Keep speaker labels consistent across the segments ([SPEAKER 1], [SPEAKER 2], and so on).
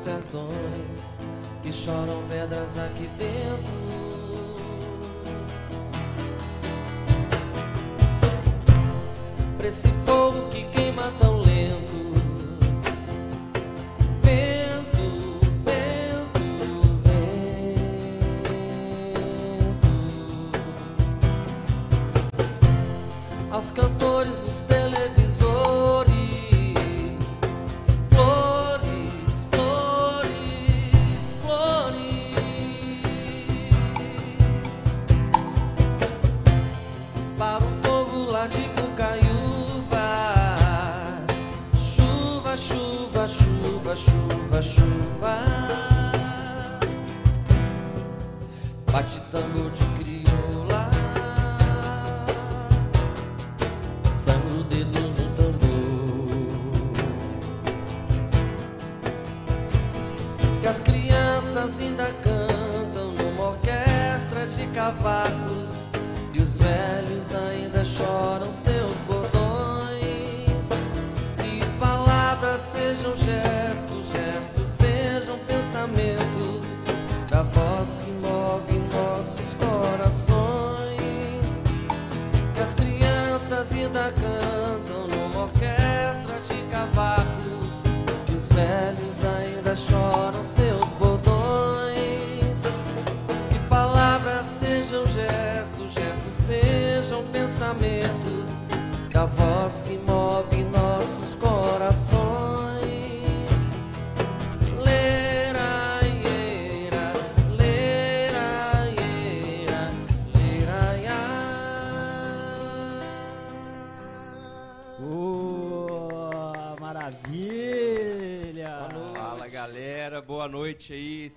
[SPEAKER 1] sertões que choram pedras aqui dentro. Pra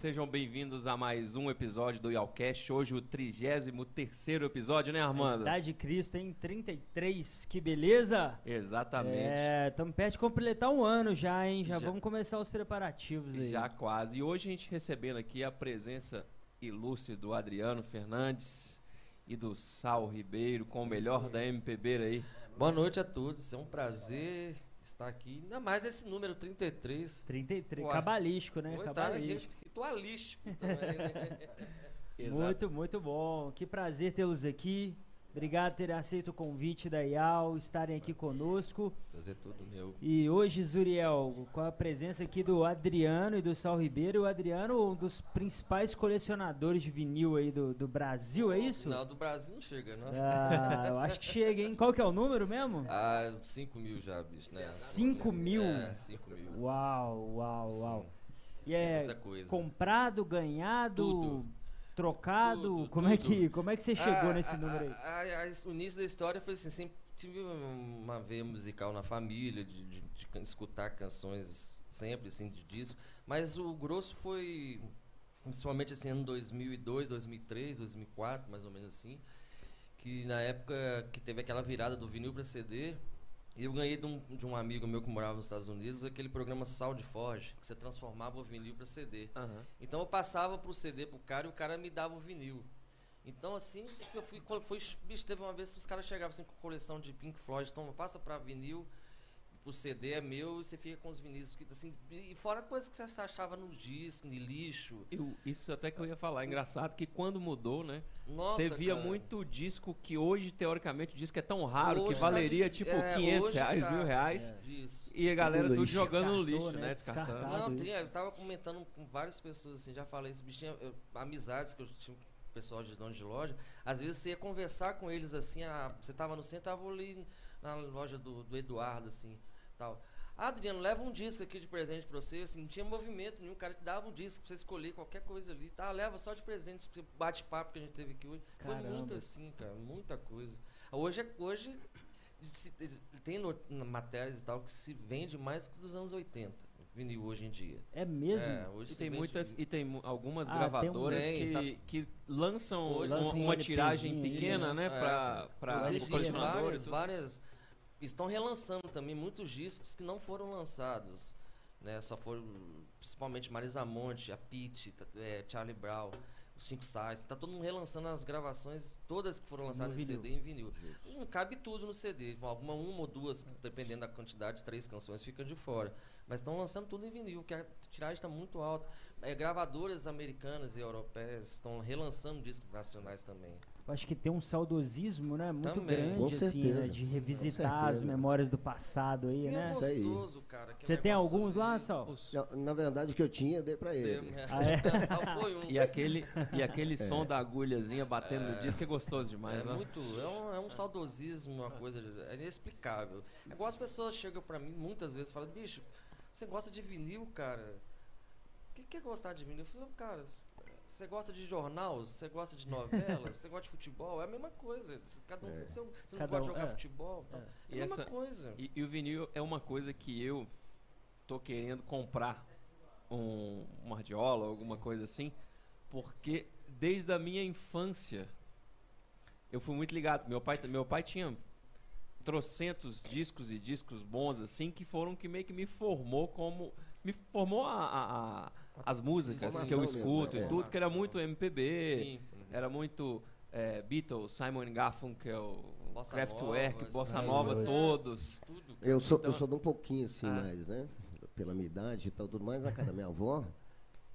[SPEAKER 1] sejam
[SPEAKER 2] bem-vindos a mais um episódio do Yalcast. Hoje o 33 episódio, né, Armando?
[SPEAKER 3] Idade de Cristo, hein? 33, que beleza!
[SPEAKER 2] Exatamente.
[SPEAKER 3] É, estamos perto de completar um ano já, hein? Já,
[SPEAKER 2] Já.
[SPEAKER 3] vamos começar os preparativos aí.
[SPEAKER 2] Já quase. E hoje a gente recebendo aqui a presença ilustre do Adriano Fernandes e do Sal Ribeiro, com o melhor da MPB aí.
[SPEAKER 1] Boa noite a todos, é um prazer estar aqui, ainda mais esse número 33.
[SPEAKER 3] 33,
[SPEAKER 1] Ué.
[SPEAKER 3] cabalístico, né?
[SPEAKER 1] Estar
[SPEAKER 3] Cabalístico.
[SPEAKER 1] ritualístico também, né?
[SPEAKER 3] Muito, muito bom. Que prazer tê-los aqui. Obrigado por terem aceito o convite da IAL, estarem aqui conosco.
[SPEAKER 1] Prazer tudo meu.
[SPEAKER 3] E hoje, Zuriel, com a presença aqui do Adriano e do Sal Ribeiro. O Adriano, um dos principais colecionadores de vinil aí do, do Brasil, é isso?
[SPEAKER 1] Não, do Brasil não chega, não.
[SPEAKER 3] Ah, eu acho que chega, hein? Qual que é o número mesmo?
[SPEAKER 1] Ah, 5 mil já, bicho, né?
[SPEAKER 3] Cinco mil?
[SPEAKER 1] É, 5 mil.
[SPEAKER 3] Uau, uau, uau.
[SPEAKER 1] Sim,
[SPEAKER 3] E é
[SPEAKER 1] muita coisa.
[SPEAKER 3] comprado, ganhado,
[SPEAKER 1] Tudo.
[SPEAKER 3] Trocado?
[SPEAKER 1] Tudo,
[SPEAKER 3] como, É
[SPEAKER 1] tudo.
[SPEAKER 3] que, como é que você chegou
[SPEAKER 1] Ah,
[SPEAKER 3] nesse
[SPEAKER 1] a-
[SPEAKER 3] número aí?
[SPEAKER 1] a- a- a- o início da história foi assim, sempre tive uma veia musical na família, de, de- de escutar canções sempre, assim, de disco. Mas o grosso foi, principalmente assim, ano 2002, 2003, 2004, mais ou menos assim. Que na época que teve aquela virada do vinil para CD, eu ganhei de um, de um amigo meu que morava nos Estados Unidos aquele programa Sound Forge, que você transformava o vinil para CD.
[SPEAKER 2] Aham.
[SPEAKER 1] Então eu passava pro CD pro cara e o cara me dava o vinil. Então assim, eu fui, quando foi, bicho, teve uma vez que os caras chegavam assim com coleção de Pink Floyd, toma, passa pra vinil, o CD é meu e você fica com os vinis, fica assim, e fora coisas que você achava no disco, de lixo.
[SPEAKER 2] Eu- isso até que eu ia falar. Engraçado que quando mudou, né?
[SPEAKER 1] Nossa,
[SPEAKER 2] Você via
[SPEAKER 1] cara.
[SPEAKER 2] muito disco que hoje, teoricamente, o disco é tão raro que
[SPEAKER 1] Hoje tá
[SPEAKER 2] valeria
[SPEAKER 1] difí-
[SPEAKER 2] tipo
[SPEAKER 1] é,
[SPEAKER 2] 500
[SPEAKER 1] hoje
[SPEAKER 2] reais,
[SPEAKER 1] tá-
[SPEAKER 2] mil reais.
[SPEAKER 1] Isso.
[SPEAKER 2] E a galera
[SPEAKER 4] Tudo
[SPEAKER 2] jogando no lixo,
[SPEAKER 3] né?
[SPEAKER 2] né? Descartando.
[SPEAKER 3] Descartado.
[SPEAKER 1] Não, tem, eu tava comentando com várias pessoas assim, já falei isso, bichinho, eu- amizades que eu tinha com o pessoal de dono de loja, às vezes você ia conversar com eles assim, ah, você tava no centro, tava ali na loja do, do Eduardo, assim, tal. Ah, Adriano, leva um disco aqui de presente pra você, assim, não tinha movimento nenhum, o cara te dava um disco pra você escolher qualquer coisa ali, tá, leva só de presente, porque bate-papo que a gente teve aqui hoje. Foi
[SPEAKER 3] Caramba.
[SPEAKER 1] muito assim, cara, muita coisa. Hoje, é- hoje se- tem no- na matérias e tal que se vende mais que dos anos 80. vinil hoje em dia.
[SPEAKER 3] É mesmo?
[SPEAKER 1] É, hoje
[SPEAKER 2] E tem
[SPEAKER 1] vende-
[SPEAKER 2] muitas e tem algumas
[SPEAKER 3] Ah,
[SPEAKER 2] gravadoras
[SPEAKER 1] tem um-
[SPEAKER 2] que, que lançam
[SPEAKER 1] Hoje
[SPEAKER 2] uma,
[SPEAKER 1] sim,
[SPEAKER 2] uma tiragem pequena,
[SPEAKER 1] isso,
[SPEAKER 2] né,
[SPEAKER 1] é.
[SPEAKER 2] para colecionadores.
[SPEAKER 1] várias, várias. Estão relançando também muitos discos que não foram lançados. Né? Só foram. Principalmente Marisa Monte, a Pete, tá- é, Charlie Brown, os Cinco Sais. Tá todo mundo relançando as gravações, todas que foram lançadas
[SPEAKER 3] No
[SPEAKER 1] em
[SPEAKER 3] vinil.
[SPEAKER 1] CD e em vinil. Não cabe tudo no CD. Alguma, uma ou duas, dependendo da quantidade, três canções ficam de fora. Mas estão lançando tudo em vinil, porque a tiragem está muito alta. É, gravadoras americanas e europeias estão relançando discos nacionais também.
[SPEAKER 3] Eu acho que tem um saudosismo, né? Muito
[SPEAKER 1] Também.
[SPEAKER 3] grande,
[SPEAKER 4] Com
[SPEAKER 3] assim,
[SPEAKER 4] certeza.
[SPEAKER 3] né? De revisitar as memórias do passado aí,
[SPEAKER 1] E
[SPEAKER 3] né?
[SPEAKER 1] é gostoso, cara. que
[SPEAKER 3] Você tem alguns lá. Sal?
[SPEAKER 4] Não, na verdade, o que eu tinha, eu dei pra ele.
[SPEAKER 3] Ah, é?
[SPEAKER 1] Só foi um.
[SPEAKER 2] E aquele, e aquele som da agulhazinha batendo no disco é gostoso demais,
[SPEAKER 1] É
[SPEAKER 2] né?
[SPEAKER 1] muito, é um, é um saudosismo, uma coisa, é inexplicável. É igual as pessoas chegam pra mim muitas vezes e falam, bicho, você gosta de vinil, cara? O que, que é gostar de vinil? Eu falo, cara, você gosta de jornal? Você gosta de novela? você gosta de futebol? É a mesma coisa. Cada um tem seu. Você não pode
[SPEAKER 3] um-
[SPEAKER 1] jogar
[SPEAKER 3] é.
[SPEAKER 1] futebol? Então,
[SPEAKER 3] É.
[SPEAKER 1] é,
[SPEAKER 2] E
[SPEAKER 1] a mesma
[SPEAKER 2] essa-
[SPEAKER 1] coisa.
[SPEAKER 2] E, e o vinil é uma coisa que eu tô querendo comprar um, uma radiola, alguma coisa assim, porque desde a minha infância eu fui muito ligado. Meu pai, meu pai tinha trocentos discos e discos bons assim que foram que meio que me formou como me formou a, a- a- as músicas que eu
[SPEAKER 4] mesmo,
[SPEAKER 2] escuto
[SPEAKER 4] é.
[SPEAKER 2] e tudo que era muito MPB
[SPEAKER 1] Sim.
[SPEAKER 2] era muito é, Beatles, Simon Garfunkel,
[SPEAKER 1] Bossa
[SPEAKER 2] Kraftwerk,
[SPEAKER 1] Novas,
[SPEAKER 2] Bossa
[SPEAKER 1] né?
[SPEAKER 2] Nova, todos.
[SPEAKER 1] Tudo.
[SPEAKER 4] Eu sou,
[SPEAKER 2] Então-
[SPEAKER 4] eu sou de um pouquinho assim
[SPEAKER 2] Ah.
[SPEAKER 4] mais, né? Pela minha idade e tal, tudo mais. Na casa da minha avó,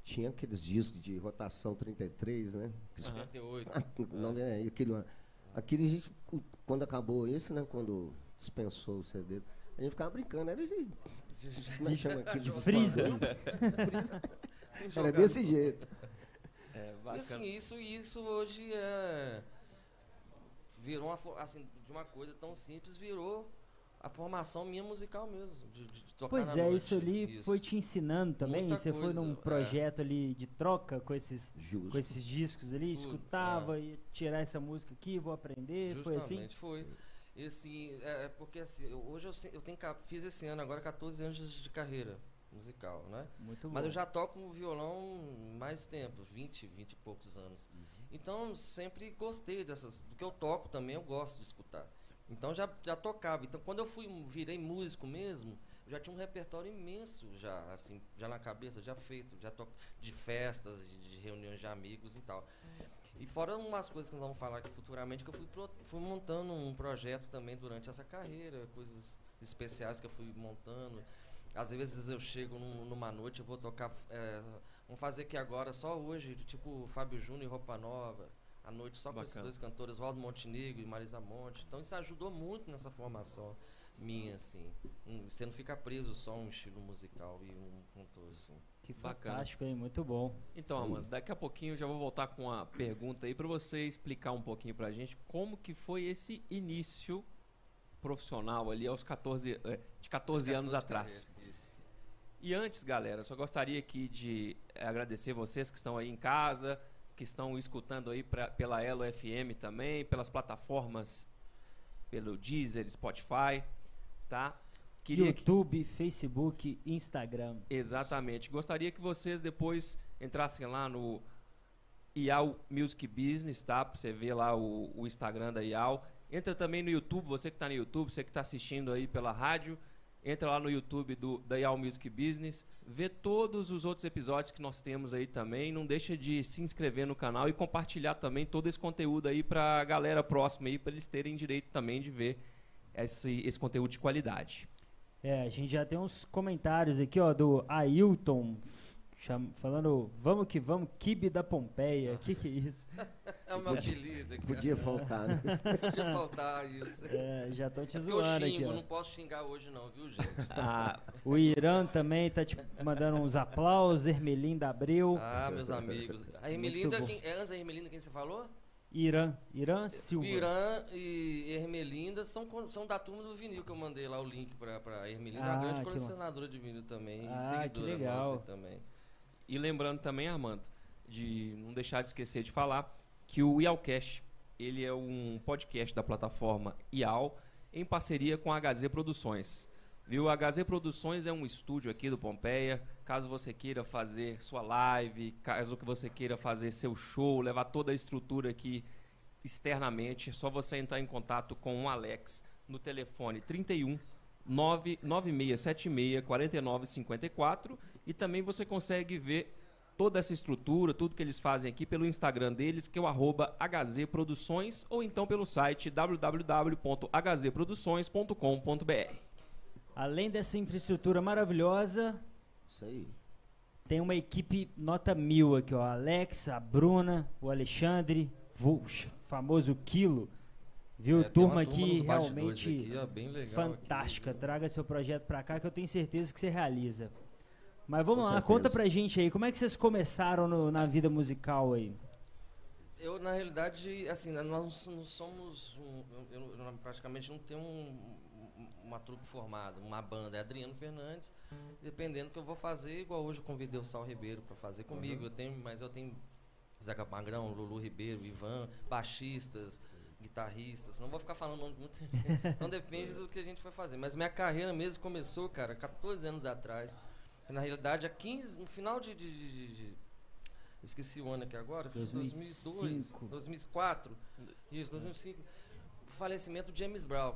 [SPEAKER 4] tinha aqueles discos de rotação 33, né?
[SPEAKER 2] Aham.
[SPEAKER 1] 58.
[SPEAKER 4] Não, é, aquele, aquele, a gente, quando acabou isso, né? Quando dispensou o CD, a gente ficava brincando. Era, é que chama aquele?
[SPEAKER 3] Freezer.
[SPEAKER 4] Era desse jeito.
[SPEAKER 2] É,
[SPEAKER 1] E assim, isso, isso hoje é. Virou uma, assim, de uma coisa tão simples, virou a formação minha musical mesmo. De, de- de tocar
[SPEAKER 3] Pois
[SPEAKER 1] na
[SPEAKER 3] é,
[SPEAKER 1] noite.
[SPEAKER 3] isso ali foi te ensinando também.
[SPEAKER 1] Muita
[SPEAKER 3] Você foi
[SPEAKER 1] coisa,
[SPEAKER 3] num
[SPEAKER 1] é.
[SPEAKER 3] projeto ali de troca com esses,
[SPEAKER 4] Justo.
[SPEAKER 3] com esses discos ali,
[SPEAKER 1] Tudo,
[SPEAKER 3] escutava e tirar essa música aqui, vou aprender. Foi assim?
[SPEAKER 1] Justamente, foi. E assim, é é porque assim, eu- hoje eu, eu tenho, fiz esse ano agora 14 anos de carreira musical, né?
[SPEAKER 3] Muito
[SPEAKER 1] Mas
[SPEAKER 3] bom.
[SPEAKER 1] eu já toco violão mais tempo, 20, 20 e poucos anos. Então sempre gostei dessas. Do que eu toco também eu gosto de escutar. Então já, já tocava. Então quando eu fui virei músico mesmo, eu já tinha um repertório imenso já, assim, já na cabeça, já feito, já to, de festas, de, de reuniões de amigos e tal. E fora umas coisas que nós vamos falar aqui futuramente, que eu fui, pro- fui montando um projeto também durante essa carreira, coisas especiais que eu fui montando. Às vezes eu chego num- numa noite, eu vou tocar. é, vamos fazer aqui agora, só hoje, tipo Fábio Júnior e Roupa Nova. À noite só com esses
[SPEAKER 2] Bacana.
[SPEAKER 1] dois cantores, Waldo Montenegro e Marisa Monte. Então isso ajudou muito nessa formação minha, assim. Você não fica preso só a um estilo musical e um cantor, assim.
[SPEAKER 3] Que
[SPEAKER 2] Bacana.
[SPEAKER 3] fantástico, hein? Muito bom.
[SPEAKER 2] Então, Amanda, daqui a pouquinho eu já vou voltar com uma pergunta aí pra você explicar um pouquinho pra gente como que foi esse início profissional ali aos 14, eh, de 14 anos atrás. E antes, galera, só gostaria aqui de agradecer vocês que estão aí em casa, que estão escutando aí pra, pela Elo FM também, pelas plataformas, pelo Deezer, Spotify, tá? Queria que,
[SPEAKER 3] YouTube, Facebook, Instagram.
[SPEAKER 2] Exatamente. Gostaria que vocês depois entrassem lá no IAL Music Business, tá? Pra você ver lá o, o Instagram da IAL. Entra também no YouTube, você que está no YouTube, você que está assistindo aí pela rádio. Entra lá no YouTube do, da IAL Music Business. Vê todos os outros episódios que nós temos aí também. Não deixa de se inscrever no canal e compartilhar também todo esse conteúdo aí pra galera próxima aí, para eles terem direito também de ver esse, esse conteúdo de qualidade.
[SPEAKER 3] É, a gente já tem uns comentários aqui, ó, do Ailton, cham- falando, vamos que vamos, Kibe da Pompeia. Que que é isso?
[SPEAKER 1] É o meu apelido. cara.
[SPEAKER 4] Podia faltar, né?
[SPEAKER 1] Podia faltar isso.
[SPEAKER 3] É, já estão te
[SPEAKER 1] eu
[SPEAKER 3] zoando aqui,
[SPEAKER 1] xingo,
[SPEAKER 3] ó.
[SPEAKER 1] não posso xingar hoje não, viu, gente?
[SPEAKER 2] Ah,
[SPEAKER 3] O Irã também tá te mandando uns aplausos, Ermelinda Abreu.
[SPEAKER 1] Ah, meus amigos. A Ermelinda,
[SPEAKER 3] bom.
[SPEAKER 1] quem, é antes da Ermelinda quem você falou?
[SPEAKER 3] Irã, Irã Silva.
[SPEAKER 1] Irã e Ermelinda são, são da turma do vinil que eu mandei lá o link pra, pra Ermelinda,
[SPEAKER 3] Ah,
[SPEAKER 1] uma grande colecionadora de vinil também. e
[SPEAKER 3] Ah,
[SPEAKER 1] seguidora
[SPEAKER 3] que legal.
[SPEAKER 1] nossa também.
[SPEAKER 2] E lembrando também, Armando, de não deixar de esquecer de falar que o IALcast, ele é um podcast da plataforma IAL em parceria com a HZ Produções. Viu? HZ Produções é um estúdio aqui do Pompeia. Caso você queira fazer sua live, caso que você queira fazer seu show, levar toda a estrutura aqui externamente, é só você entrar em contato com o Alex no telefone 31 99676 4954 e também você consegue ver toda essa estrutura, tudo que eles fazem aqui pelo Instagram deles, que é o arroba hzproduções, ou então pelo site www.hzproduções.com.br.
[SPEAKER 3] Além dessa infraestrutura maravilhosa,
[SPEAKER 4] Isso aí.
[SPEAKER 3] tem uma equipe nota mil aqui, ó. A Alex, a Bruna, o Alexandre, o famoso Quilo. Viu?
[SPEAKER 1] É,
[SPEAKER 3] turma
[SPEAKER 1] uma
[SPEAKER 3] aqui realmente
[SPEAKER 1] aqui, ó, bem legal
[SPEAKER 3] fantástica.
[SPEAKER 1] aqui.
[SPEAKER 3] Traga seu projeto pra cá que eu tenho certeza que você realiza. Mas vamos
[SPEAKER 4] Com
[SPEAKER 3] lá,
[SPEAKER 4] certeza.
[SPEAKER 3] conta pra gente aí, como é que vocês começaram no- na vida musical aí?
[SPEAKER 1] Eu, na realidade, assim, nós não somos. Um, eu, eu praticamente não tenho um- uma trupe formada, uma banda. É Adriano Fernandes, dependendo do que eu vou fazer, igual hoje eu convidei o Sal Ribeiro para fazer comigo. Eu tenho, mas eu tenho Zeca Magrão, Lulu Ribeiro, Ivan, baixistas, guitarristas. Não vou ficar falando nome muito. então depende do que a gente vai fazer. Mas minha carreira mesmo começou, cara, 14 anos atrás. Na realidade, há 15, no final de- de- de- de, Esqueci o ano aqui agora, foi
[SPEAKER 3] 2005.
[SPEAKER 1] 2002, 2004, isso, 2005. Falecimento do James Brown,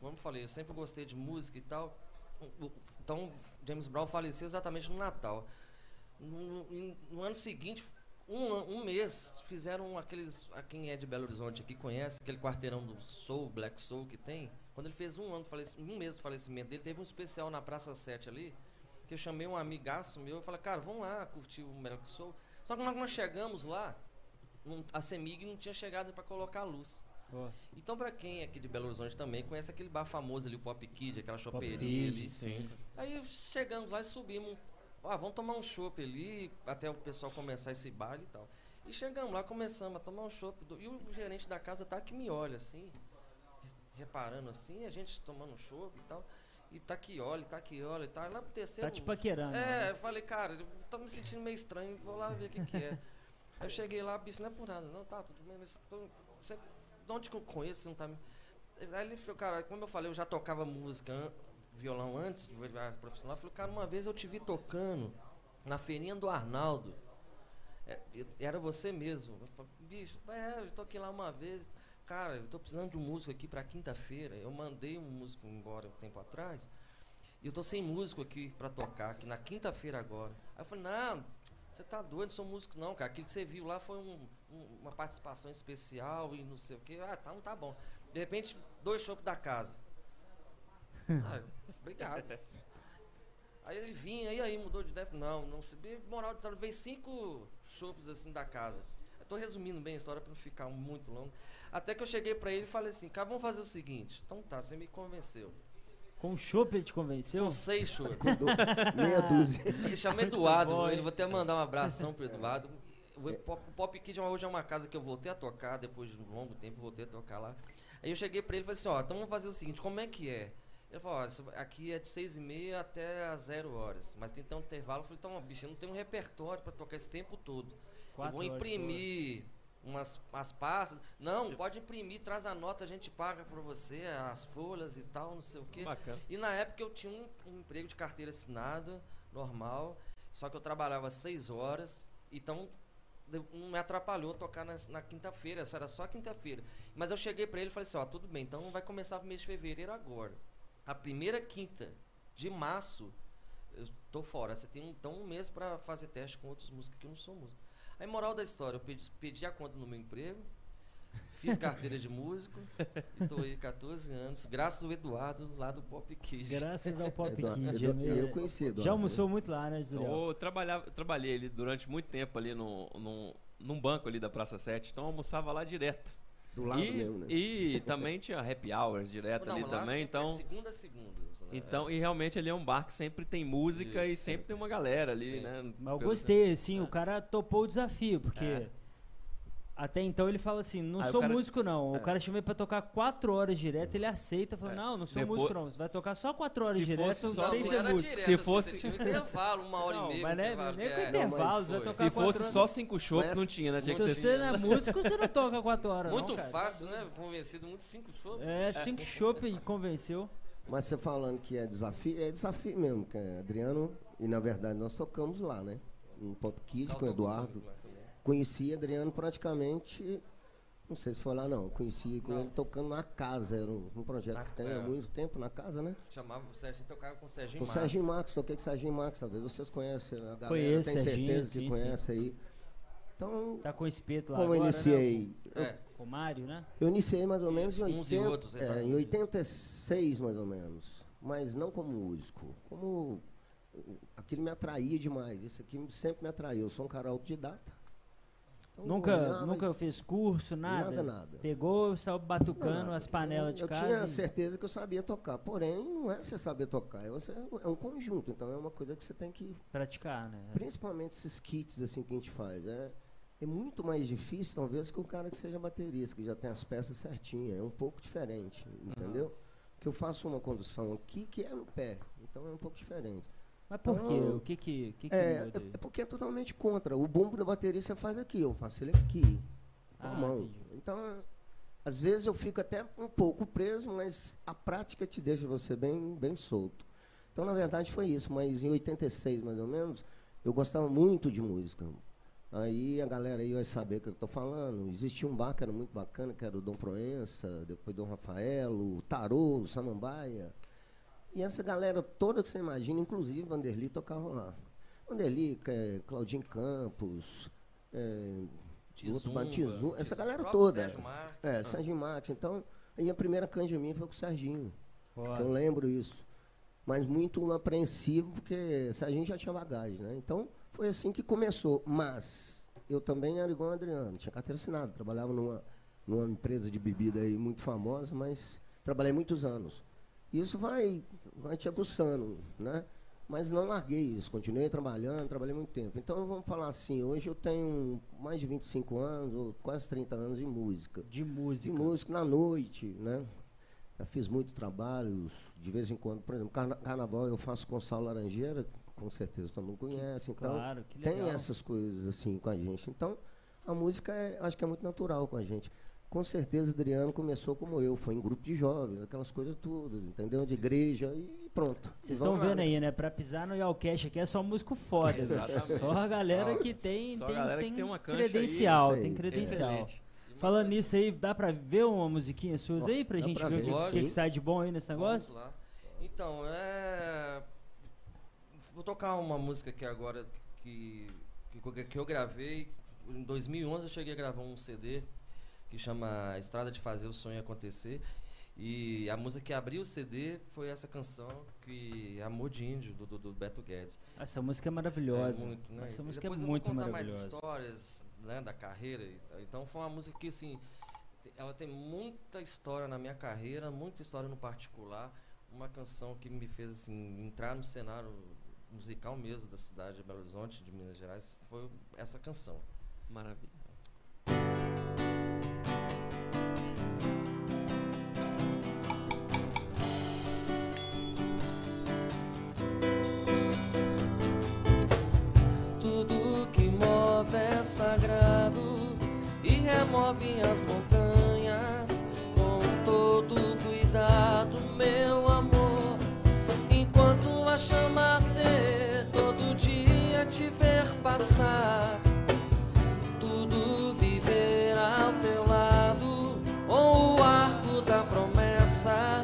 [SPEAKER 1] como eu falei, eu sempre gostei de música e tal. Então, James Brown faleceu exatamente no Natal. No, no ano seguinte, um, um mês, fizeram aqueles. A quem é de Belo Horizonte aqui conhece aquele quarteirão do Soul, Black Soul que tem. Quando ele fez um ano, um mês do falecimento dele, teve um especial na Praça 7 ali, que eu chamei um amigaço meu e falei, cara, vamos lá curtir o Black Soul. Só que nós, chegamos lá, a Semig não tinha chegado para colocar a luz. Então, pra quem é aqui de Belo Horizonte também, conhece aquele bar famoso ali, o Pop Kid, aquela chopeirinha
[SPEAKER 3] Kid,
[SPEAKER 1] ali.
[SPEAKER 2] Sim.
[SPEAKER 1] Aí chegamos lá e subimos. Ah, vamos tomar um chopp ali, até o pessoal começar esse baile e tal. E chegamos lá, começamos a tomar um chopp. do- E o gerente da casa tá que me olha assim, reparando assim, a gente tomando um chopp e tal. E tá que olha, tá que olha e tal. Lá pro terceiro.
[SPEAKER 3] Tá te paquerando.
[SPEAKER 1] É,
[SPEAKER 3] né?
[SPEAKER 1] eu falei, cara, eu tô me sentindo meio estranho, vou lá ver o que, que é. Aí eu cheguei lá, bicho, não é por nada, não, tá, tudo bem, mas tô- você, de onde que eu conheço, não tá me. Aí ele falou, cara, como eu falei, eu já tocava música, violão antes de virar profissional. Eu falei, cara, uma vez eu te vi tocando na feirinha do Arnaldo. É, era você mesmo. Eu falei, bicho, é, eu toquei lá uma vez. Cara, eu tô precisando de um músico aqui pra quinta-feira. Eu mandei um músico embora um tempo atrás. E eu tô sem músico aqui pra tocar, aqui na quinta-feira agora. Aí eu falei, não, você tá doido, não sou músico não, cara. Aquilo que você viu lá foi um- um- uma participação especial e não sei o quê. Ah, tá, não tá bom. De repente, dois chopos da casa. Ah, obrigado. Aí ele vinha, e aí mudou de ideia? Não, não se moral de história, veio cinco chopos assim da casa. Eu tô resumindo bem a história para não ficar muito longo. Até que eu cheguei para ele e falei assim, cara, vamos fazer o seguinte. Então tá, você me convenceu.
[SPEAKER 3] Com o chopp ele te convenceu?
[SPEAKER 1] São seis chopos.
[SPEAKER 4] Do- meia dúzia.
[SPEAKER 1] Ele chama Eduardo, ele vou até mandar um abração pro Eduardo. O Pop, o Pop Kid hoje é uma casa que eu voltei a tocar, depois de um longo tempo, voltei a tocar lá. Aí eu cheguei pra ele e falei assim, ó, então vamos fazer o seguinte, como é que é? Ele falou, ó, aqui é de seis e meia até às zero horas, mas tem que ter um intervalo. Eu falei, então, bicho, eu não tenho um repertório pra tocar esse tempo todo.
[SPEAKER 3] Quatro
[SPEAKER 1] eu vou imprimir umas as pastas. Não, pode imprimir, traz a nota, a gente paga pra você, as folhas e tal, não sei o quê.
[SPEAKER 2] Bacana.
[SPEAKER 1] E na época eu tinha um, um emprego de carteira assinada, normal, só que eu trabalhava seis horas, então não me atrapalhou tocar na, na quinta-feira, só era só quinta-feira. Mas eu cheguei pra ele e falei assim, ó, tudo bem, então vai começar o mês de fevereiro agora. A primeira quinta de março, eu tô fora. Você tem então um mês pra fazer teste com outros músicos que não sou músico. Aí, moral da história, eu pedi, pedi a conta no meu emprego, fiz carteira de músico, e tô aí 14 anos, graças ao Eduardo lá do Pop Kids.
[SPEAKER 3] Graças ao Pop
[SPEAKER 4] Eduardo-
[SPEAKER 3] Kid.
[SPEAKER 4] Edu-
[SPEAKER 3] é mesmo.
[SPEAKER 4] eu conheci Eduardo.
[SPEAKER 3] Já almoçou muito lá, né, Zuriel?
[SPEAKER 2] Eu trabalhava, trabalhei ali durante muito tempo ali no, no, num banco ali da Praça 7, então eu almoçava lá direto.
[SPEAKER 4] Do lado
[SPEAKER 2] e,
[SPEAKER 4] mesmo, né?
[SPEAKER 2] e também tinha happy hours direto
[SPEAKER 1] Não,
[SPEAKER 2] ali também,
[SPEAKER 1] é
[SPEAKER 2] então...
[SPEAKER 1] de segunda a segunda. né?
[SPEAKER 2] Então, e realmente ali é um bar que sempre tem música e
[SPEAKER 1] Isso.
[SPEAKER 2] sempre tem uma galera ali,
[SPEAKER 1] Sim.
[SPEAKER 2] né?
[SPEAKER 3] Mas eu gostei, assim, o cara topou o desafio, porque
[SPEAKER 2] É.
[SPEAKER 3] até então ele fala assim, não
[SPEAKER 2] Aí
[SPEAKER 3] sou
[SPEAKER 2] cara-
[SPEAKER 3] músico não.
[SPEAKER 2] É.
[SPEAKER 3] O cara chamei pra tocar quatro horas direto, ele aceita, fala,
[SPEAKER 2] É.
[SPEAKER 3] não, não sou
[SPEAKER 2] Depois-
[SPEAKER 3] músico não, você vai tocar só quatro horas
[SPEAKER 2] Se
[SPEAKER 3] direto,
[SPEAKER 2] fosse só assim,
[SPEAKER 3] ser músico.
[SPEAKER 1] direto,
[SPEAKER 2] Se
[SPEAKER 1] assim,
[SPEAKER 2] fosse-
[SPEAKER 1] tinha um intervalo, uma hora
[SPEAKER 3] Não,
[SPEAKER 1] e meia.
[SPEAKER 3] mas
[SPEAKER 1] um
[SPEAKER 3] né, nem com
[SPEAKER 1] é.
[SPEAKER 3] intervalo, você vai tocar
[SPEAKER 2] Se fosse
[SPEAKER 3] horas.
[SPEAKER 2] só cinco shows,
[SPEAKER 4] Mas
[SPEAKER 2] não tinha, né? Tinha
[SPEAKER 3] Se você não é músico, você não toca quatro horas
[SPEAKER 1] Muito
[SPEAKER 3] não,
[SPEAKER 1] fácil, né? Convencido, muito cinco shows.
[SPEAKER 3] É, cinco chopp e convenceu.
[SPEAKER 4] Mas você falando que é desafio, é desafio mesmo, que é Adriano, e na verdade nós tocamos lá, né? No Pop Kids com o Eduardo. Conheci Adriano praticamente, não sei se foi lá não, conheci com ele tocando na casa, era um, um projeto
[SPEAKER 1] Na-
[SPEAKER 4] que tem
[SPEAKER 1] é.
[SPEAKER 4] há muito tempo na casa, né?
[SPEAKER 1] Chamava o Serginho tocava com o Serginho
[SPEAKER 4] Com o. Serginho Marques, toquei com o Serginho Marques, talvez vocês conhecem, a galera
[SPEAKER 3] Conheço,
[SPEAKER 4] tem
[SPEAKER 3] Serginho,
[SPEAKER 4] certeza que
[SPEAKER 3] sim,
[SPEAKER 4] conhece aí. Então,
[SPEAKER 3] Tá com o espeto lá
[SPEAKER 4] como eu
[SPEAKER 3] agora,
[SPEAKER 4] iniciei,
[SPEAKER 3] Né?
[SPEAKER 1] É,
[SPEAKER 3] O Mário, né?
[SPEAKER 4] eu iniciei mais ou menos em,
[SPEAKER 1] Uns e
[SPEAKER 4] 80,
[SPEAKER 1] outros, né,
[SPEAKER 4] é,
[SPEAKER 1] tá?
[SPEAKER 4] em 86 mais ou menos, mas não como músico, como aquilo me atraía demais, isso aqui sempre me atraiu, eu sou um cara autodidata. Então, eu
[SPEAKER 3] Nunca,
[SPEAKER 4] olhava
[SPEAKER 3] nunca fez curso, nada?
[SPEAKER 4] Nada, nada.
[SPEAKER 3] Pegou, saiu batucando
[SPEAKER 4] nada.
[SPEAKER 3] as panelas de
[SPEAKER 4] eu
[SPEAKER 3] casa.
[SPEAKER 4] tinha
[SPEAKER 3] e-
[SPEAKER 4] certeza que eu sabia tocar, porém não é você saber tocar, é, você, é um conjunto, então é uma coisa que você tem que
[SPEAKER 3] praticar, né?
[SPEAKER 4] Principalmente esses kits assim que a gente faz. É, é muito mais difícil, talvez, que o cara que seja baterista, que já tem as peças certinhas. É um pouco diferente, entendeu? Que eu faço uma condução aqui que é no pé, então é um pouco diferente.
[SPEAKER 3] Mas por quê?
[SPEAKER 4] Então,
[SPEAKER 3] O que que, que, que
[SPEAKER 4] É, é, é porque é totalmente contra. O bumbo da bateria você faz aqui, eu faço ele aqui, com a
[SPEAKER 3] Ah,
[SPEAKER 4] mão.
[SPEAKER 3] entendi.
[SPEAKER 4] Então, às vezes eu fico até um pouco preso, mas a prática te deixa você bem, bem solto. Então, na verdade, foi isso. Mas em 86, mais ou menos, eu gostava muito de música. Aí a galera aí vai saber o que eu estou falando. Existia um bar que era muito bacana, que era o Dom Proença, depois Dom Rafael, o Tarô, o Samambaia. E essa galera toda que você imagina, inclusive Vanderly, tocava lá. Vanderly, é, Claudinho Campos, é, outro
[SPEAKER 1] Tizumba,
[SPEAKER 4] Batizum, essa galera toda.
[SPEAKER 1] Sérgio Marques.
[SPEAKER 4] É, Serginho Marques. Então, aí a primeira canja minha foi com o Serginho. Eu lembro isso. Mas muito apreensivo, porque a gente já tinha bagagem, né? Então, foi assim que começou. Mas, eu também era igual o Adriano, tinha carteira assinada, trabalhava numa, numa empresa de bebida aí muito famosa, mas trabalhei muitos anos. Isso vai, vai te aguçando, né? Mas não larguei isso, continuei trabalhando, trabalhei muito tempo. Então, vamos falar assim, hoje eu tenho mais de 25 anos, ou quase 30 anos de música
[SPEAKER 3] De
[SPEAKER 4] de
[SPEAKER 3] música.
[SPEAKER 4] música na noite, né? Já fiz muitos trabalhos, de vez em quando, por exemplo, carna- carnaval eu faço com Sal Laranjeira, com certeza todo mundo conhece, então
[SPEAKER 3] Claro, que legal.
[SPEAKER 4] tem essas coisas assim com a gente. Então, a música é, acho que é muito natural com a gente. Com certeza, Adriano começou como eu, foi em grupo de jovens, aquelas coisas todas, entendeu? De igreja e pronto.
[SPEAKER 3] Vocês
[SPEAKER 4] vamos
[SPEAKER 3] estão vendo
[SPEAKER 4] né?
[SPEAKER 3] aí, né? Pra pisar no Yalcast aqui é só músico foda. né?
[SPEAKER 2] Exatamente.
[SPEAKER 3] Só a galera que tem,
[SPEAKER 2] só a
[SPEAKER 3] tem,
[SPEAKER 2] galera que
[SPEAKER 3] tem,
[SPEAKER 2] tem uma
[SPEAKER 3] credencial,
[SPEAKER 4] aí.
[SPEAKER 3] tem credencial.
[SPEAKER 2] Excelente.
[SPEAKER 3] Falando nisso aí, dá pra ver uma musiquinha suas
[SPEAKER 4] Ó,
[SPEAKER 3] aí pra gente
[SPEAKER 4] pra
[SPEAKER 3] ver o
[SPEAKER 4] ver,
[SPEAKER 3] que, o que que sai de bom aí nesse
[SPEAKER 1] Vamos
[SPEAKER 3] negócio?
[SPEAKER 1] lá. Então, é. Vou tocar uma música aqui agora que, que, que eu gravei. Em 2011 eu cheguei a gravar um CD que chama Estrada de Fazer o Sonho Acontecer. E a música que abriu o CD foi essa canção que Amor de Índio, do, do, do Beto Guedes.
[SPEAKER 3] Essa música é maravilhosa.
[SPEAKER 1] É muito, né?
[SPEAKER 3] Essa
[SPEAKER 1] E
[SPEAKER 3] música é
[SPEAKER 1] depois
[SPEAKER 3] muito
[SPEAKER 1] eu vou contar
[SPEAKER 3] maravilhosa.
[SPEAKER 1] mais histórias né, da carreira. Então foi uma música que, assim, ela tem muita história na minha carreira, muita história no particular. Uma canção que me fez, assim, entrar no cenário musical mesmo da cidade de Belo Horizonte, de Minas Gerais, foi essa canção.
[SPEAKER 2] Maravilha.
[SPEAKER 1] Tudo que move é sagrado e remove as montanhas com todo cuidado, meu amor. Enquanto a chama arder, todo dia te ver passar, promessa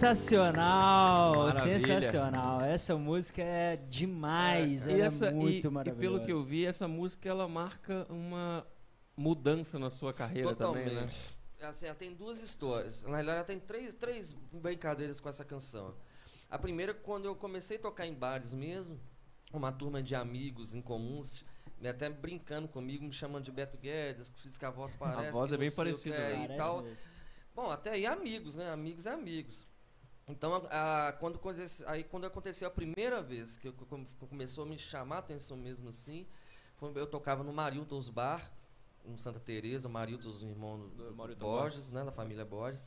[SPEAKER 3] Sensacional,
[SPEAKER 2] Maravilha.
[SPEAKER 3] sensacional. Essa música é demais,
[SPEAKER 2] E
[SPEAKER 3] ela
[SPEAKER 2] essa-
[SPEAKER 3] é muito
[SPEAKER 2] e, e
[SPEAKER 3] maravilhosa.
[SPEAKER 2] pelo que eu vi, essa música ela marca uma mudança na sua carreira também, né?
[SPEAKER 1] Totalmente. É Assim, ela tem duas histórias. Na realidade, ela tem três, três brincadeiras com essa canção. A primeira, quando eu comecei a tocar em bares mesmo, uma turma de amigos em comuns, né, até brincando comigo, me chamando de Beto Guedes, que diz que a voz parece.
[SPEAKER 2] voz
[SPEAKER 1] que
[SPEAKER 2] é bem parecida,
[SPEAKER 1] é,
[SPEAKER 2] né?
[SPEAKER 1] e tal.
[SPEAKER 3] mesmo.
[SPEAKER 1] Bom, até aí amigos, né? Amigos é amigos. Então, a- a- quando, aí, quando aconteceu a primeira vez que, eu, que come- que começou a me chamar a atenção mesmo assim, foi, eu tocava no Marilton's Bar, no Santa Teresa, o Marilton's, o irmão do,
[SPEAKER 2] Do
[SPEAKER 1] Borges, né? Da família Borges.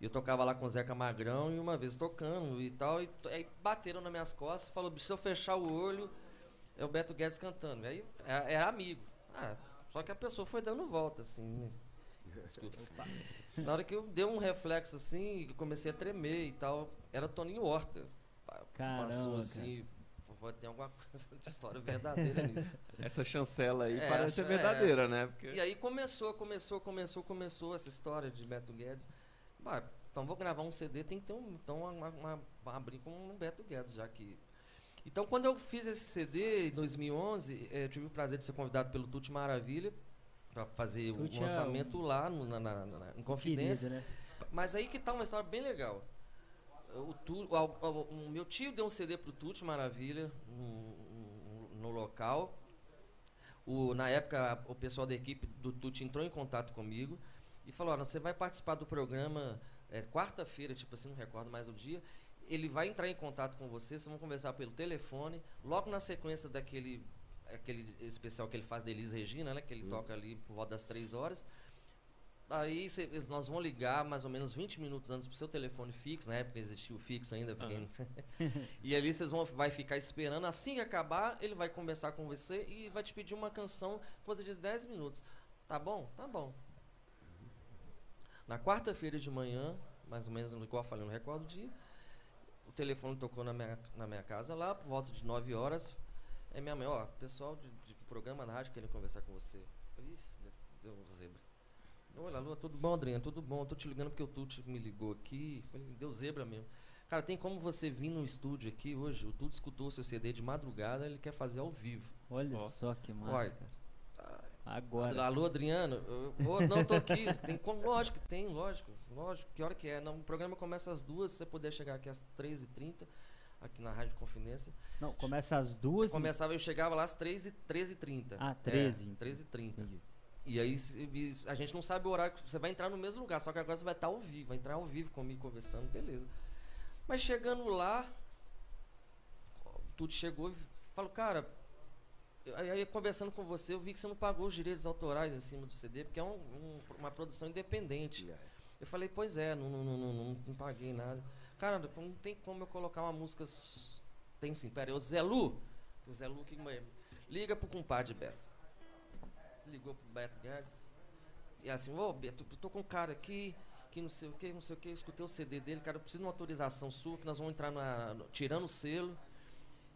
[SPEAKER 1] E eu tocava lá com o Zeca Magrão e uma vez tocando e tal, e aí bateram nas minhas costas e falou, se eu fechar o olho, é o Beto Guedes cantando. E aí é- era amigo. Ah, só que a pessoa foi dando volta, assim, né? Desculpa. Na hora que eu dei um reflexo assim, que comecei a tremer e tal, era Toninho Horta.
[SPEAKER 3] Caramba,
[SPEAKER 1] Passou assim, foi- tem alguma coisa de história verdadeira nisso.
[SPEAKER 2] Essa chancela aí
[SPEAKER 1] É,
[SPEAKER 2] parece ser
[SPEAKER 1] é.
[SPEAKER 2] verdadeira, né? Porque
[SPEAKER 1] E aí começou, começou, começou, começou essa história de Beto Guedes. Bah, então vou gravar um CD, tem que ter um, então uma, uma, uma- abrir com um Beto Guedes, já que... Então quando eu fiz esse CD em 2011, eh, eu tive o prazer de ser convidado pelo Tuti Maravilha para fazer o
[SPEAKER 3] Tuti é
[SPEAKER 1] lançamento lá no, na, na- na- em Confidência.
[SPEAKER 3] Querido, né?
[SPEAKER 1] Mas aí que tá uma história bem legal. O, Tu- o- o- o meu tio deu um CD pro Tuti Maravilha no, no- no local. O, na época, o pessoal da equipe do Tuti entrou em contato comigo e falou: "Olha, você vai participar do programa é, quarta-feira, tipo assim, não recordo mais o dia. Ele vai entrar em contato com você, vocês vão conversar pelo telefone. Logo na sequência daquele aquele especial que ele faz da Elis Regina, né? Que ele toca ali por volta das três horas. Aí cê- nós vamos ligar mais ou menos 20 minutos antes pro seu telefone fixo, na época existia o fixo ainda. pra quem- e ali vocês vão vai ficar esperando. Assim que acabar, ele vai conversar com você e vai te pedir uma canção, coisa de 10 minutos. Tá bom? Tá bom. Na quarta-feira de manhã, mais ou menos, igual eu falei, não recordo o dia, o telefone tocou na minha, na minha casa lá, por volta de 9 horas. É minha mãe, ó, pessoal de, de programa na rádio querendo conversar com você. Eu Falei, Ixi, deu um zebra. Olha, Lua, tudo bom, Adriano? Tudo bom? Tô te ligando porque o Tuti me ligou aqui. Falei, deu zebra mesmo. Cara, tem como você vir no estúdio aqui hoje? O Tuti escutou o seu CD de madrugada, ele quer fazer ao vivo.
[SPEAKER 3] Olha
[SPEAKER 2] Ó.
[SPEAKER 3] só que massa,
[SPEAKER 1] Olha,
[SPEAKER 3] cara. Agora.
[SPEAKER 1] Alô, Adriano? Eu, ô, não, tô aqui. Tem como? Lógico que tem, lógico. Lógico. Que hora que é? Não, o programa começa às duas, se você puder chegar aqui às 3h30, aqui na Rádio Confidência.
[SPEAKER 3] Não, começa às duas.
[SPEAKER 1] Começava, eu chegava lá às 13 13h30.
[SPEAKER 3] Ah, 13.
[SPEAKER 1] É, 13h30.
[SPEAKER 3] Entendi.
[SPEAKER 1] E aí e a gente não sabe o horário que você vai entrar no mesmo lugar, só que agora você vai estar ao vivo, vai entrar ao vivo comigo conversando, beleza. Mas chegando lá, tudo chegou e falou, cara, eu- aí aí conversando com você, eu vi que você não pagou os direitos autorais em cima do CD, porque é um- um- uma produção independente. Eu falei, pois é, não, não, não, não, não- não paguei nada. Cara, não tem como eu colocar uma música. Tem sim, pera o Zé Lu, o Zé Lu que liga pro compadre Beto. Ligou pro Beto Guedes. E assim, ô Beto, eu tô com um cara aqui, que não sei o que, não sei o que, escutei o CD dele, cara, eu preciso de uma autorização sua, que nós vamos entrar na. no- tirando o selo.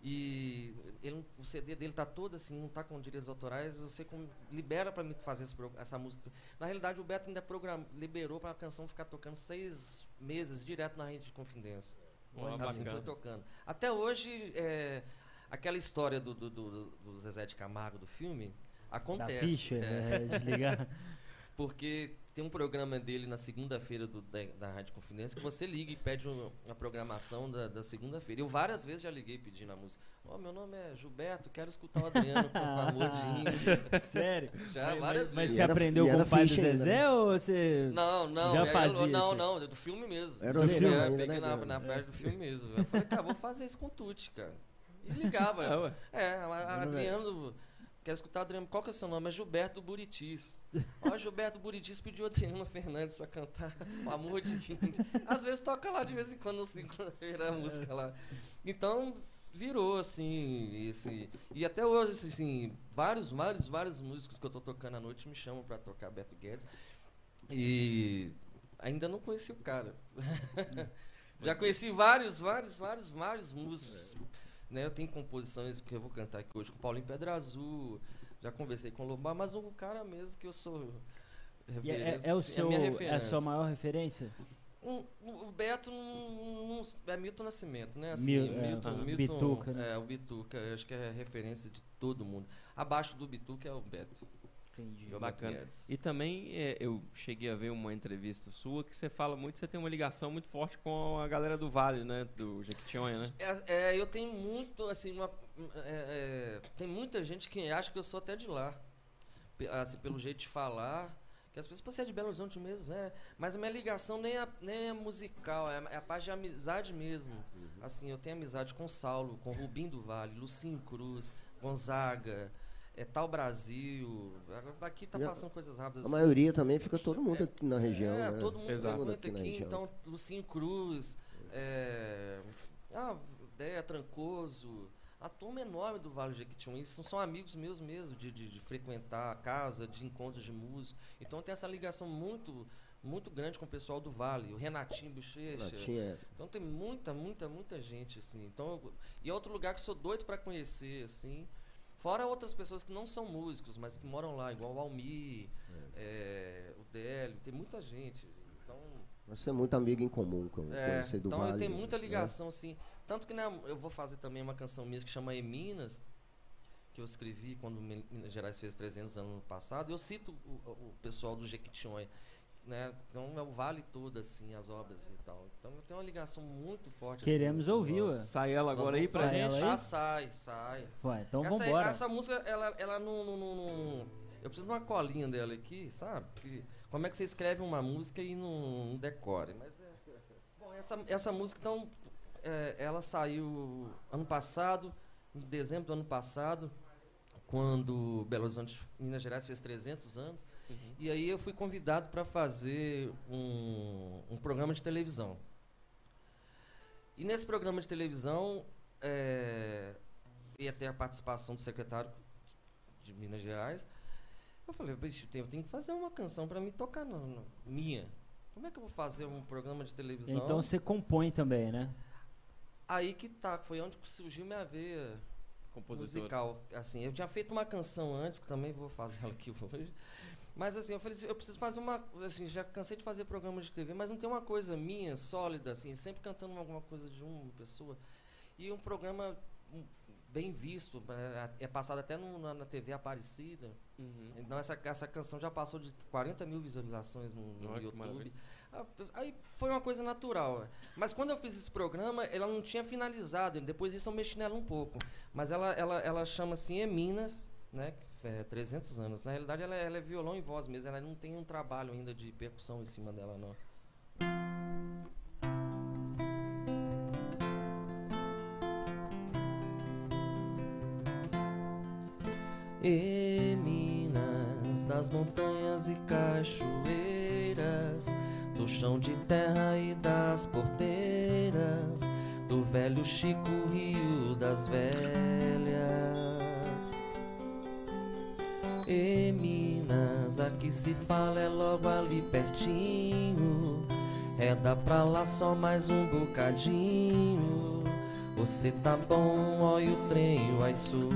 [SPEAKER 1] E ele, o CD dele tá todo assim, não tá com direitos autorais, você com- libera pra mim fazer esse essa música. Na realidade, o Beto ainda program, liberou pra canção ficar tocando seis meses direto na rede de confidência.
[SPEAKER 2] Ó,
[SPEAKER 1] assim
[SPEAKER 2] bacana.
[SPEAKER 1] foi tocando. Até hoje, é, aquela história do, do, do, do Zezé de Camargo do filme
[SPEAKER 3] Da
[SPEAKER 1] acontece.
[SPEAKER 3] ficha,
[SPEAKER 1] é.
[SPEAKER 3] né, de ligar.
[SPEAKER 1] porque tem um programa dele na segunda-feira do- da, da Rádio Confidência que você liga e pede um- uma programação da, da segunda-feira. Eu várias vezes já liguei pedindo a música. Ó, meu nome é Gilberto, quero escutar o Adriano com amor de índio.
[SPEAKER 3] Sério?
[SPEAKER 1] Já,
[SPEAKER 3] Mas-
[SPEAKER 1] várias
[SPEAKER 3] mas, mas
[SPEAKER 1] vezes.
[SPEAKER 3] você
[SPEAKER 4] E era-
[SPEAKER 3] aprendeu com o pai do
[SPEAKER 4] ficha ainda,
[SPEAKER 3] Zezé
[SPEAKER 4] né?
[SPEAKER 3] ou você.
[SPEAKER 1] Não, não,
[SPEAKER 3] Já
[SPEAKER 1] é,
[SPEAKER 3] fazia,
[SPEAKER 1] não,
[SPEAKER 3] assim.
[SPEAKER 1] não, é do filme mesmo.
[SPEAKER 4] Era orelhão
[SPEAKER 1] filme, é,
[SPEAKER 4] ainda,
[SPEAKER 1] peguei
[SPEAKER 4] né,
[SPEAKER 1] na, na parte do filme mesmo. Eu falei, cara, vou fazer isso com o Tuti, cara. E ligava.
[SPEAKER 2] É, ué.
[SPEAKER 1] É, a- a
[SPEAKER 3] Não,
[SPEAKER 1] Adriano. Quero escutar Adriano. Qual que é o seu nome? É Gilberto do Buritis. Ó, Gilberto do Buritis pediu Adriano Fernandes pra cantar O Amor de Índio. Às vezes toca lá de vez em quando, assim, vira a música lá. Então, virou, assim, esse... E até hoje, assim, vários, vários, vários músicos que eu tô tocando à noite me chamam pra tocar Beto Guedes. E ainda não conheci o cara. Já conheci vários, vários, vários, vários músicos. Né? Eu tenho composições que eu vou cantar aqui hoje com Paulinho Pedra Azul. Já conversei com o Lombar, mas o cara mesmo que eu sou.
[SPEAKER 3] É,
[SPEAKER 1] referência,
[SPEAKER 3] é o
[SPEAKER 1] a
[SPEAKER 3] seu,
[SPEAKER 1] minha
[SPEAKER 3] é a
[SPEAKER 1] referência.
[SPEAKER 3] sua maior referência?
[SPEAKER 1] Um- o o Beto não- não- é Milton Nascimento, né? Assim,
[SPEAKER 3] Mil- é,
[SPEAKER 1] Milton,
[SPEAKER 3] ah,
[SPEAKER 1] Milton,
[SPEAKER 3] Bituca, né?
[SPEAKER 1] É, o Bituca, eu acho que é referência de todo mundo. Abaixo do Bituca é o Beto.
[SPEAKER 3] Entendi.
[SPEAKER 2] Bacana. E também é, eu cheguei a ver uma entrevista sua que você fala muito, você tem uma ligação muito forte com a galera do Vale, né? Do Jequitinhonha, né?
[SPEAKER 1] É, é, eu tenho muito, assim, uma, é, é, tem muita gente que acha que eu sou até de lá. Assim, pelo jeito de falar. Que as pessoas, "Pô, você é de Belo Horizonte mesmo, né? Mas a minha ligação nem é, nem é musical, é, a- é a parte de amizade mesmo. Assim, eu tenho amizade com Saulo, com Rubim do Vale, Lucinho Cruz, Gonzaga, é, Tal Brasil. Aqui tá
[SPEAKER 4] a-
[SPEAKER 1] passando coisas rápidas.
[SPEAKER 4] A maioria também fica todo mundo aqui na região,
[SPEAKER 1] É,
[SPEAKER 4] né?
[SPEAKER 1] todo mundo
[SPEAKER 2] Exato.
[SPEAKER 1] frequenta
[SPEAKER 4] Aqui
[SPEAKER 1] aqui, então Lucinho Cruz, é, ah, Déia Trancoso, a turma enorme do Vale do Jequitinhonha, isso são amigos meus mesmo, de, de, de frequentar a casa, de encontros de música. Então tem essa ligação muito muito grande com o pessoal do Vale, o Renatinho Bochecha.
[SPEAKER 4] Latinha, é.
[SPEAKER 1] Então tem muita, muita, muita gente, assim. Então, eu- e é outro lugar que eu sou doido pra conhecer, assim. Fora outras pessoas que não são músicos, mas que moram lá, igual o Almir, é, o Délio, tem muita gente. Então,
[SPEAKER 4] Nós temos muito amigo em comum com
[SPEAKER 1] é,
[SPEAKER 4] do
[SPEAKER 1] então
[SPEAKER 4] Vale.
[SPEAKER 1] eu tenho muita
[SPEAKER 4] né?
[SPEAKER 1] ligação, assim. Tanto que né, eu vou fazer também uma canção minha que chama Eminas, que eu escrevi quando Mi- Minas Gerais fez 300 anos no passado. Eu cito o, o pessoal do Jequitinhonha. Né? Então é o vale todo, assim, as obras e tal. Então eu tenho uma ligação muito forte. assim,
[SPEAKER 3] Queremos
[SPEAKER 1] com
[SPEAKER 3] ouvir, ué.
[SPEAKER 2] Sai ela agora aí pra gente.
[SPEAKER 3] aí?
[SPEAKER 1] Ah, sai, sai.
[SPEAKER 3] Ué, então
[SPEAKER 1] essa,
[SPEAKER 3] vambora.
[SPEAKER 1] essa música, ela, ela não, não, não- não- Eu preciso de uma colinha dela aqui, sabe? Que- como é que você escreve uma música e não, não decore? Mas é. Bom, essa, essa música, então, é, ela saiu ano passado, em dezembro do ano passado, quando Belo Horizonte, Minas Gerais, fez 300 anos. E aí eu fui convidado para fazer um, um programa de televisão. E nesse programa de televisão é, ia ter a participação do secretário de Minas Gerais. Eu falei, bicho, eu tenho que fazer uma canção para me tocar na, na- minha. Como é que eu vou fazer um programa de televisão?
[SPEAKER 3] Então você compõe também, né?
[SPEAKER 1] Aí que tá, foi onde surgiu minha veia
[SPEAKER 2] Compositor.
[SPEAKER 1] musical. Assim, eu tinha feito uma canção antes, que também vou fazer ela aqui hoje. Mas assim, eu falei assim, eu preciso fazer uma. Assim, já cansei de fazer programa de TV, mas não tem uma coisa minha, sólida, assim, sempre cantando alguma coisa de uma pessoa. E um programa um, bem visto, é, é passado até no- na, na TV Aparecida.
[SPEAKER 2] Uhum.
[SPEAKER 1] Então essa, essa canção já passou de 40 mil visualizações no, no
[SPEAKER 2] Olha
[SPEAKER 1] YouTube. Aí foi uma coisa natural. é. Mas quando eu fiz esse programa, ela não tinha finalizado. Depois disso eu mexi nela um pouco. Mas ela, ela, ela chama assim Eminas, né? que É 300 anos. Na realidade, ela, é- ela é violão e voz mesmo. Ela não tem um trabalho ainda de percussão em cima dela, não. E Minas, das montanhas e cachoeiras, do chão de terra e das porteiras, do velho Chico Rio das Velhas. E Minas, aqui se fala é logo ali pertinho, é dá pra lá só mais um bocadinho. Você tá bom, olha o trem, vai sul.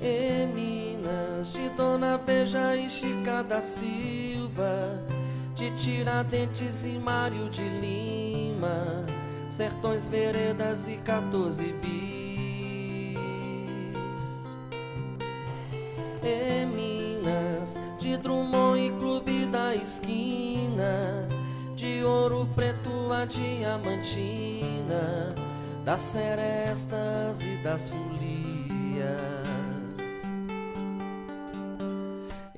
[SPEAKER 1] E Minas, de Dona Beja e Chica da Silva, de Tiradentes e Mário de Lima, Sertões, Veredas e 14 bis. Em Minas, de Drummond e Clube da Esquina, de ouro preto a diamantina, das serestas e das folias.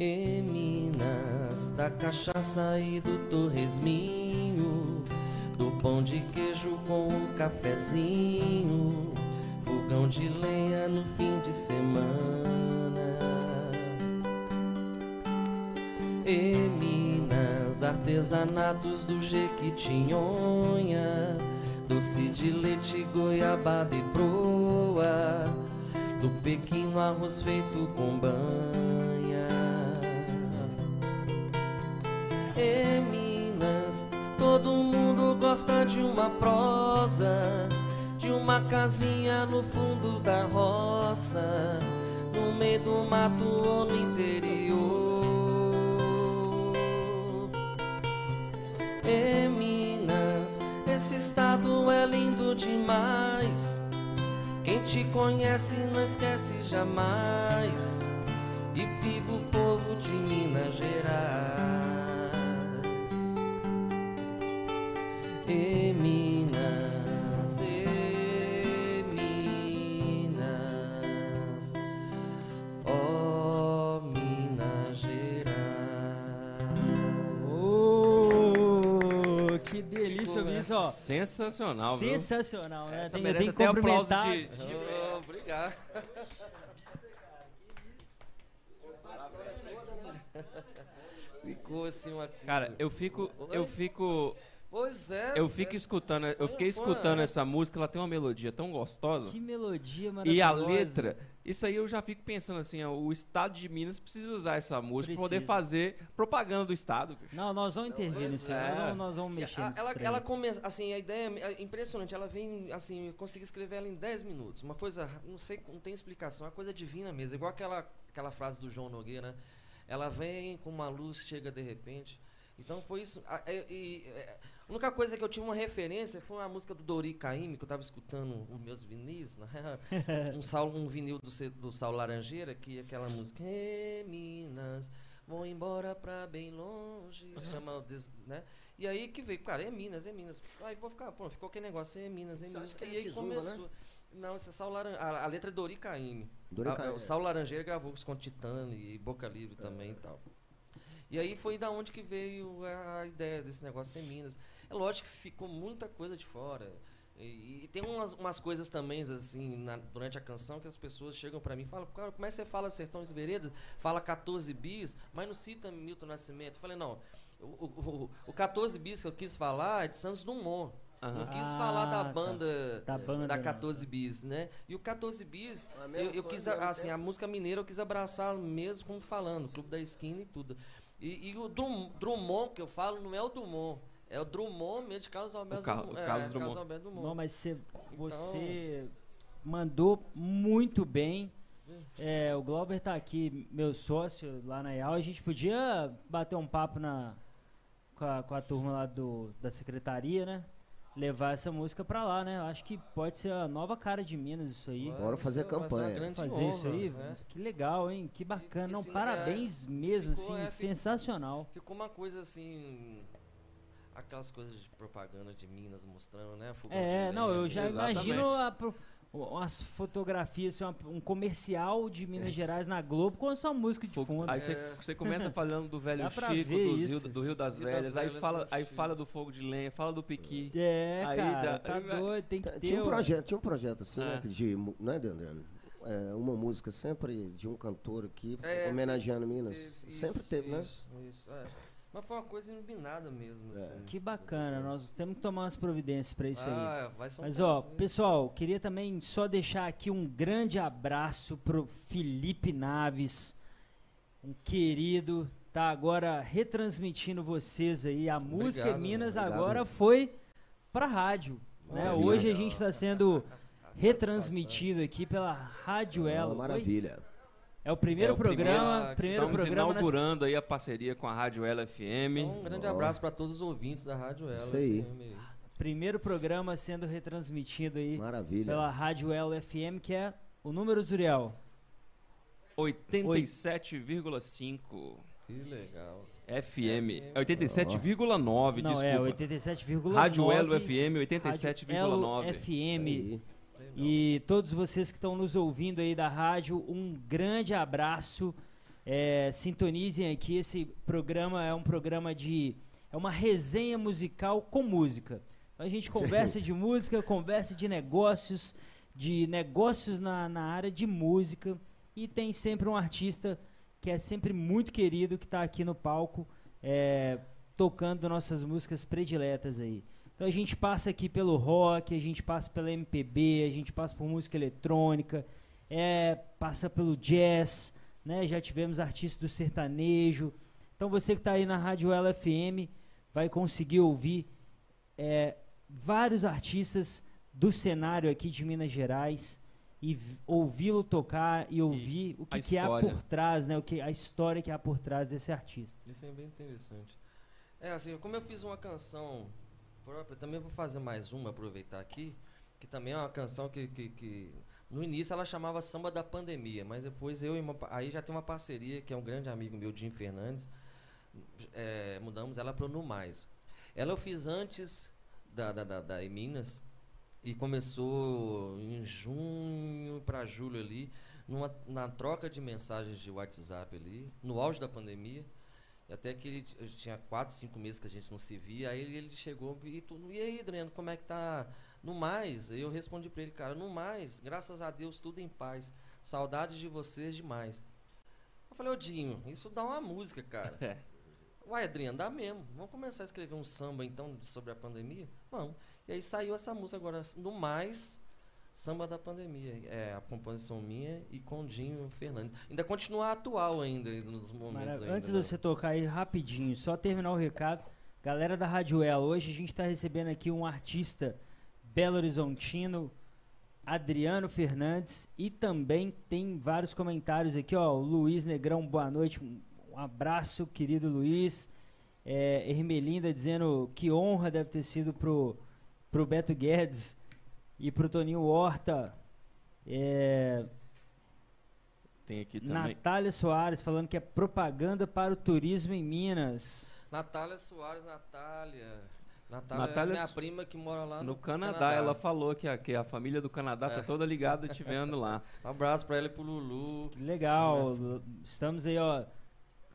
[SPEAKER 1] Em Minas, da cachaça e do torresminho, do pão de queijo com o cafezinho, fogão de lenha no fim de semana. Em Minas, artesanatos do Jequitinhonha, doce de leite, goiabada e broa, do pequeno arroz feito com banha. Em Minas, todo mundo gosta de uma prosa, de uma casinha no fundo da roça, no meio do mato ou no interior. Em Minas, esse estado é lindo demais. Quem te conhece não esquece jamais. E viva o povo de Minas Gerais. Em Minas, em Minas, ó Minas Gerais.
[SPEAKER 3] Ô, que delícia ouvir isso, ó.
[SPEAKER 2] Sensacional, viu?
[SPEAKER 3] Sensacional, né?
[SPEAKER 2] Essa
[SPEAKER 3] Tem,
[SPEAKER 2] merece
[SPEAKER 3] tem que
[SPEAKER 2] até aplauso
[SPEAKER 3] cumprimentar.
[SPEAKER 2] de, de-
[SPEAKER 1] Oh, obrigado. Ficou assim uma coisa.
[SPEAKER 2] Cara, eu fico, eu fico,
[SPEAKER 1] Pois é.
[SPEAKER 2] eu fico escutando, eu
[SPEAKER 1] Foi
[SPEAKER 2] fiquei
[SPEAKER 1] fã,
[SPEAKER 2] escutando
[SPEAKER 1] né?
[SPEAKER 2] essa música, ela tem uma melodia tão gostosa.
[SPEAKER 3] Que melodia
[SPEAKER 2] E a
[SPEAKER 3] maravilhosa.
[SPEAKER 2] letra, isso aí eu já fico pensando assim, ó, o estado de Minas precisa usar essa música pra poder fazer propaganda do estado. bicho.
[SPEAKER 3] Não, nós vamos intervir nisso.
[SPEAKER 2] é.
[SPEAKER 3] Nós, vamos, nós vamos mexer nesse
[SPEAKER 1] ela,
[SPEAKER 3] trem.
[SPEAKER 1] ela começa, assim, a ideia é impressionante. Ela vem, assim, eu consegui escrever ela em 10 minutos. Uma coisa, não sei, não tem explicação, uma coisa divina mesmo. Igual aquela, aquela frase do João Nogueira, né? Ela vem com uma luz, chega de repente. Então foi isso. A, e- e- é, a única coisa que eu tive uma referência foi uma música do Dori Caymmi, que eu tava escutando os meus vinis, né? um, sal, um vinil do, do Sal Laranjeira, que é aquela música. Em Minas, vou embora pra bem longe. Chama, des- né? E aí que veio, cara, é Minas, é Minas. Aí vou ficar, pô, ficou aquele negócio, é Minas, é
[SPEAKER 4] Você
[SPEAKER 1] Minas.
[SPEAKER 4] é
[SPEAKER 1] E aí
[SPEAKER 4] Tizumba,
[SPEAKER 1] começou. Não, esse é Sal Laranjeira. A, a letra é Dori Caymmi.
[SPEAKER 4] Dori
[SPEAKER 1] A-
[SPEAKER 4] Caymmi.
[SPEAKER 1] O Sal Laranjeira gravou com Titane e Boca Livre também e tal. E aí foi da onde que veio a ideia desse negócio ser Minas. É lógico que ficou muita coisa de fora. E, e tem umas, umas coisas também, assim, na- durante a canção, que as pessoas chegam pra mim e falam, cara, como é que você fala Sertões Veredas? Fala 14 bis, mas não cita Milton Nascimento. Eu falei, não, o, o, o- o 14 bis que eu quis falar é de Santos Dumont.
[SPEAKER 2] Aham.
[SPEAKER 1] Não quis
[SPEAKER 3] Ah,
[SPEAKER 1] falar da
[SPEAKER 3] tá.
[SPEAKER 1] banda
[SPEAKER 3] Da banda,
[SPEAKER 1] da
[SPEAKER 3] né?
[SPEAKER 1] 14 bis, né? E o 14 bis, eu, eu quis, assim, a música mineira eu quis abraçar mesmo como falando, Clube da Esquina e tudo. E, e o Drum- Drummond que eu falo não é o Drummond, é o Drummond mesmo de Carlos Alberto
[SPEAKER 2] Ca-
[SPEAKER 1] Drummond.
[SPEAKER 2] o
[SPEAKER 1] é,
[SPEAKER 2] Carlos Drummond.
[SPEAKER 1] Alberto Drummond.
[SPEAKER 3] Não, mas você,
[SPEAKER 1] Então-
[SPEAKER 3] você mandou muito bem. É, o Glauber tá aqui, meu sócio lá na IAL. A gente podia bater um papo na, com, a, com a turma lá do, da secretaria, né? Levar essa música pra lá, né? Eu acho que pode ser a nova cara de Minas isso aí.
[SPEAKER 4] Bora fazer
[SPEAKER 1] uma
[SPEAKER 4] campanha.
[SPEAKER 3] Fazer isso
[SPEAKER 1] honra,
[SPEAKER 3] aí,
[SPEAKER 1] né?
[SPEAKER 3] que legal, hein? Que bacana.
[SPEAKER 1] E-
[SPEAKER 3] Não,
[SPEAKER 1] esse-
[SPEAKER 3] parabéns
[SPEAKER 1] é,
[SPEAKER 3] mesmo,
[SPEAKER 1] ficou,
[SPEAKER 3] assim,
[SPEAKER 1] é,
[SPEAKER 3] sensacional.
[SPEAKER 1] Ficou uma coisa assim. Aquelas coisas de propaganda de Minas mostrando, né? Fogão
[SPEAKER 3] É,
[SPEAKER 1] de
[SPEAKER 3] não, eu já
[SPEAKER 2] Exatamente.
[SPEAKER 3] imagino a umas fotografias, assim, uma- um comercial de Minas Gerais na Globo com a sua música de
[SPEAKER 2] Fogo-
[SPEAKER 3] fundo.
[SPEAKER 2] Aí você
[SPEAKER 1] É.
[SPEAKER 2] começa falando do velho Chico,
[SPEAKER 3] isso.
[SPEAKER 2] Rio, do Rio das
[SPEAKER 1] Rio das
[SPEAKER 2] Velhas, aí,
[SPEAKER 1] Velhas,
[SPEAKER 2] fala, aí
[SPEAKER 1] Chico.
[SPEAKER 2] fala do fogo de lenha, fala do piqui.
[SPEAKER 3] É,
[SPEAKER 2] Aí
[SPEAKER 3] cara,
[SPEAKER 2] já-
[SPEAKER 3] tá
[SPEAKER 2] aí
[SPEAKER 3] doido, tem que ter.
[SPEAKER 4] Tinha um projeto, tinha um projeto assim,
[SPEAKER 2] É.
[SPEAKER 4] né? que De, mu- não é, Deandré? É, uma música sempre de um cantor aqui,
[SPEAKER 1] É,
[SPEAKER 4] homenageando Minas.
[SPEAKER 1] Teve
[SPEAKER 4] sempre
[SPEAKER 1] isso,
[SPEAKER 4] teve, né?
[SPEAKER 1] isso, Isso, é. Mas foi uma coisa iluminada mesmo,
[SPEAKER 4] É.
[SPEAKER 1] assim.
[SPEAKER 3] Que bacana, nós temos que tomar umas providências pra isso aí.
[SPEAKER 1] Ah, vai ser um
[SPEAKER 3] Mas ó,
[SPEAKER 1] prazer.
[SPEAKER 3] pessoal, queria também só deixar aqui um grande abraço pro Felipe Naves, um querido, tá agora retransmitindo vocês aí. A música
[SPEAKER 1] Obrigado,
[SPEAKER 3] Minas
[SPEAKER 4] obrigado.
[SPEAKER 3] agora foi pra rádio. Né?
[SPEAKER 1] Maravilha.
[SPEAKER 3] Hoje a gente está sendo retransmitido aqui pela Rádio
[SPEAKER 4] Uma
[SPEAKER 3] Ela. Oi? É o primeiro
[SPEAKER 2] É o primeiro-
[SPEAKER 3] programa,
[SPEAKER 1] Ah,
[SPEAKER 3] primeiro
[SPEAKER 2] Estamos
[SPEAKER 3] programa na-
[SPEAKER 2] inaugurando aí a parceria com a Rádio Ela FM.
[SPEAKER 1] Então, um grande
[SPEAKER 4] Ó.
[SPEAKER 1] abraço para todos os ouvintes da Rádio Ela.
[SPEAKER 4] Isso aí.
[SPEAKER 1] FM.
[SPEAKER 3] primeiro programa sendo retransmitido aí
[SPEAKER 4] Maravilha.
[SPEAKER 3] pela Rádio Elo FM, que é o número Zuriel.
[SPEAKER 2] 87,5
[SPEAKER 1] Que legal.
[SPEAKER 2] FM. É 87,9,
[SPEAKER 3] Não,
[SPEAKER 2] desculpa.
[SPEAKER 3] é 87,9.
[SPEAKER 2] Rádio Elo FM
[SPEAKER 3] Rádio
[SPEAKER 2] 87,9.
[SPEAKER 3] Elo
[SPEAKER 4] Isso
[SPEAKER 3] FM. E todos vocês que estão nos ouvindo aí da rádio, um grande abraço. É, sintonizem aqui. Esse programa é um programa de. É uma resenha musical com música. Então a gente conversa de música, conversa de negócios, de negócios na, na área de música. E tem sempre um artista que é sempre muito querido, que está aqui no palco, é, tocando nossas músicas prediletas aí. Então a gente passa aqui pelo rock, a gente passa pela MPB, a gente passa por música eletrônica, é, passa pelo jazz, né? Já tivemos artistas do sertanejo. Então você que está aí na Rádio Ela FM vai conseguir ouvir é, vários artistas do cenário aqui de Minas Gerais e ouvi-lo tocar e ouvir o que, que há por trás, né? O que, a história que há por trás desse artista.
[SPEAKER 1] Isso é bem interessante. É, assim, como eu fiz uma canção própria, também vou fazer mais uma, aproveitar aqui, que também é uma canção que, que, que no início ela chamava Samba da Pandemia, mas depois eu e uma, aí já tem uma parceria, que é um grande amigo meu, Jim Fernandes, é, mudamos ela para o No Mais. Ela eu fiz antes da, da, da, da Em Minas, e começou em junho para julho ali, numa, na troca de mensagens de WhatsApp ali, no auge da pandemia. Até que ele tinha quatro, cinco meses que a gente não se via, aí ele, ele chegou e tudo. E aí, Adriano, como é que tá? No mais, eu respondi pra ele, cara, no mais, graças a Deus, tudo em paz. Saudades de vocês demais. Eu falei, ô Dinho, isso dá uma música, cara.
[SPEAKER 2] É.
[SPEAKER 1] Uai, Adriano, dá mesmo. Vamos começar a escrever um samba então sobre a pandemia? Vamos. E aí saiu essa música agora, no mais, samba da pandemia. É a composição minha e com Dinho Fernandes. Ainda continua atual ainda nos momentos ainda.
[SPEAKER 3] Antes de
[SPEAKER 1] né?
[SPEAKER 3] você tocar aí rapidinho, só terminar o recado. Galera da Rádio Ela, hoje a gente está recebendo aqui um artista belo horizontino, Adriano Fernandes, e também tem vários comentários aqui, ó. O Luiz Negrão, boa noite. Um um abraço, querido Luiz. É, Ermelinda dizendo que honra deve ter sido pro, pro Beto Guedes e pro Toninho Horta. É,
[SPEAKER 2] Tem aqui também.
[SPEAKER 3] Natália Soares falando que é propaganda para o turismo em Minas.
[SPEAKER 1] Natália Soares, Natália. Natália,
[SPEAKER 2] Natália
[SPEAKER 1] é minha prima que mora lá no,
[SPEAKER 2] No Canadá, ela falou que a, que a família do Canadá tá
[SPEAKER 1] É.
[SPEAKER 2] toda ligada te vendo lá.
[SPEAKER 1] Um abraço pra ela e pro Lulu.
[SPEAKER 3] Que legal. Estamos aí, ó,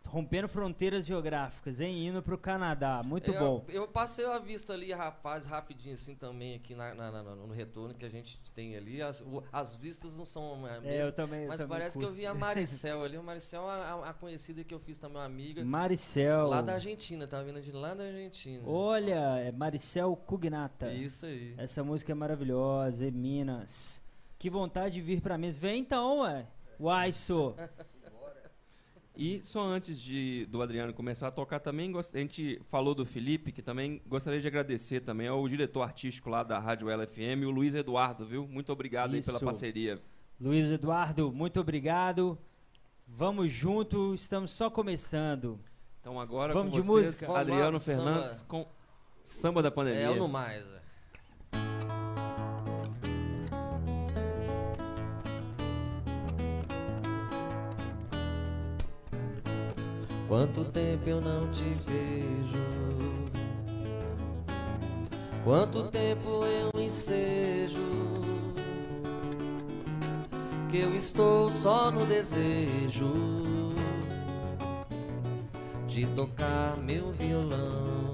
[SPEAKER 3] rompendo fronteiras geográficas, hein? Indo pro Canadá. Muito
[SPEAKER 1] eu,
[SPEAKER 3] bom.
[SPEAKER 1] Eu passei a vista ali, rapaz, rapidinho assim também, aqui na, na- na- no retorno que a gente tem ali. As, o- as vistas não são a
[SPEAKER 3] É,
[SPEAKER 1] mesma,
[SPEAKER 3] eu também. eu
[SPEAKER 1] mas
[SPEAKER 3] também
[SPEAKER 1] parece que eu vi a Maricel ali. A Maricel é uma, a conhecida que eu fiz também, uma amiga.
[SPEAKER 3] Maricel.
[SPEAKER 1] Lá da Argentina, tá vindo de lá da Argentina.
[SPEAKER 3] Olha, é Maricel Cugnata.
[SPEAKER 1] Isso aí.
[SPEAKER 3] Essa música é maravilhosa, é Minas. Que vontade de vir pra mesa. Vem então, ué. Uai, sou.
[SPEAKER 2] E só antes de, do Adriano começar a tocar também, a gente falou do Felipe, que também gostaria de agradecer também ao diretor artístico lá da Rádio Ela FM, o Luiz Eduardo, viu? Muito obrigado aí pela
[SPEAKER 3] Isso.
[SPEAKER 2] parceria.
[SPEAKER 3] Luiz Eduardo, muito obrigado. Vamos junto, estamos só começando.
[SPEAKER 2] Então agora
[SPEAKER 3] Vamos
[SPEAKER 2] com
[SPEAKER 3] de
[SPEAKER 2] vocês,
[SPEAKER 3] música?
[SPEAKER 1] Vamos lá,
[SPEAKER 2] Adriano
[SPEAKER 1] samba.
[SPEAKER 2] Fernandes com Samba da Pandemia.
[SPEAKER 1] É, eu no mais. é. Quanto tempo eu não te vejo? Quanto tempo eu ensejo? Que eu estou só no desejo de tocar meu violão.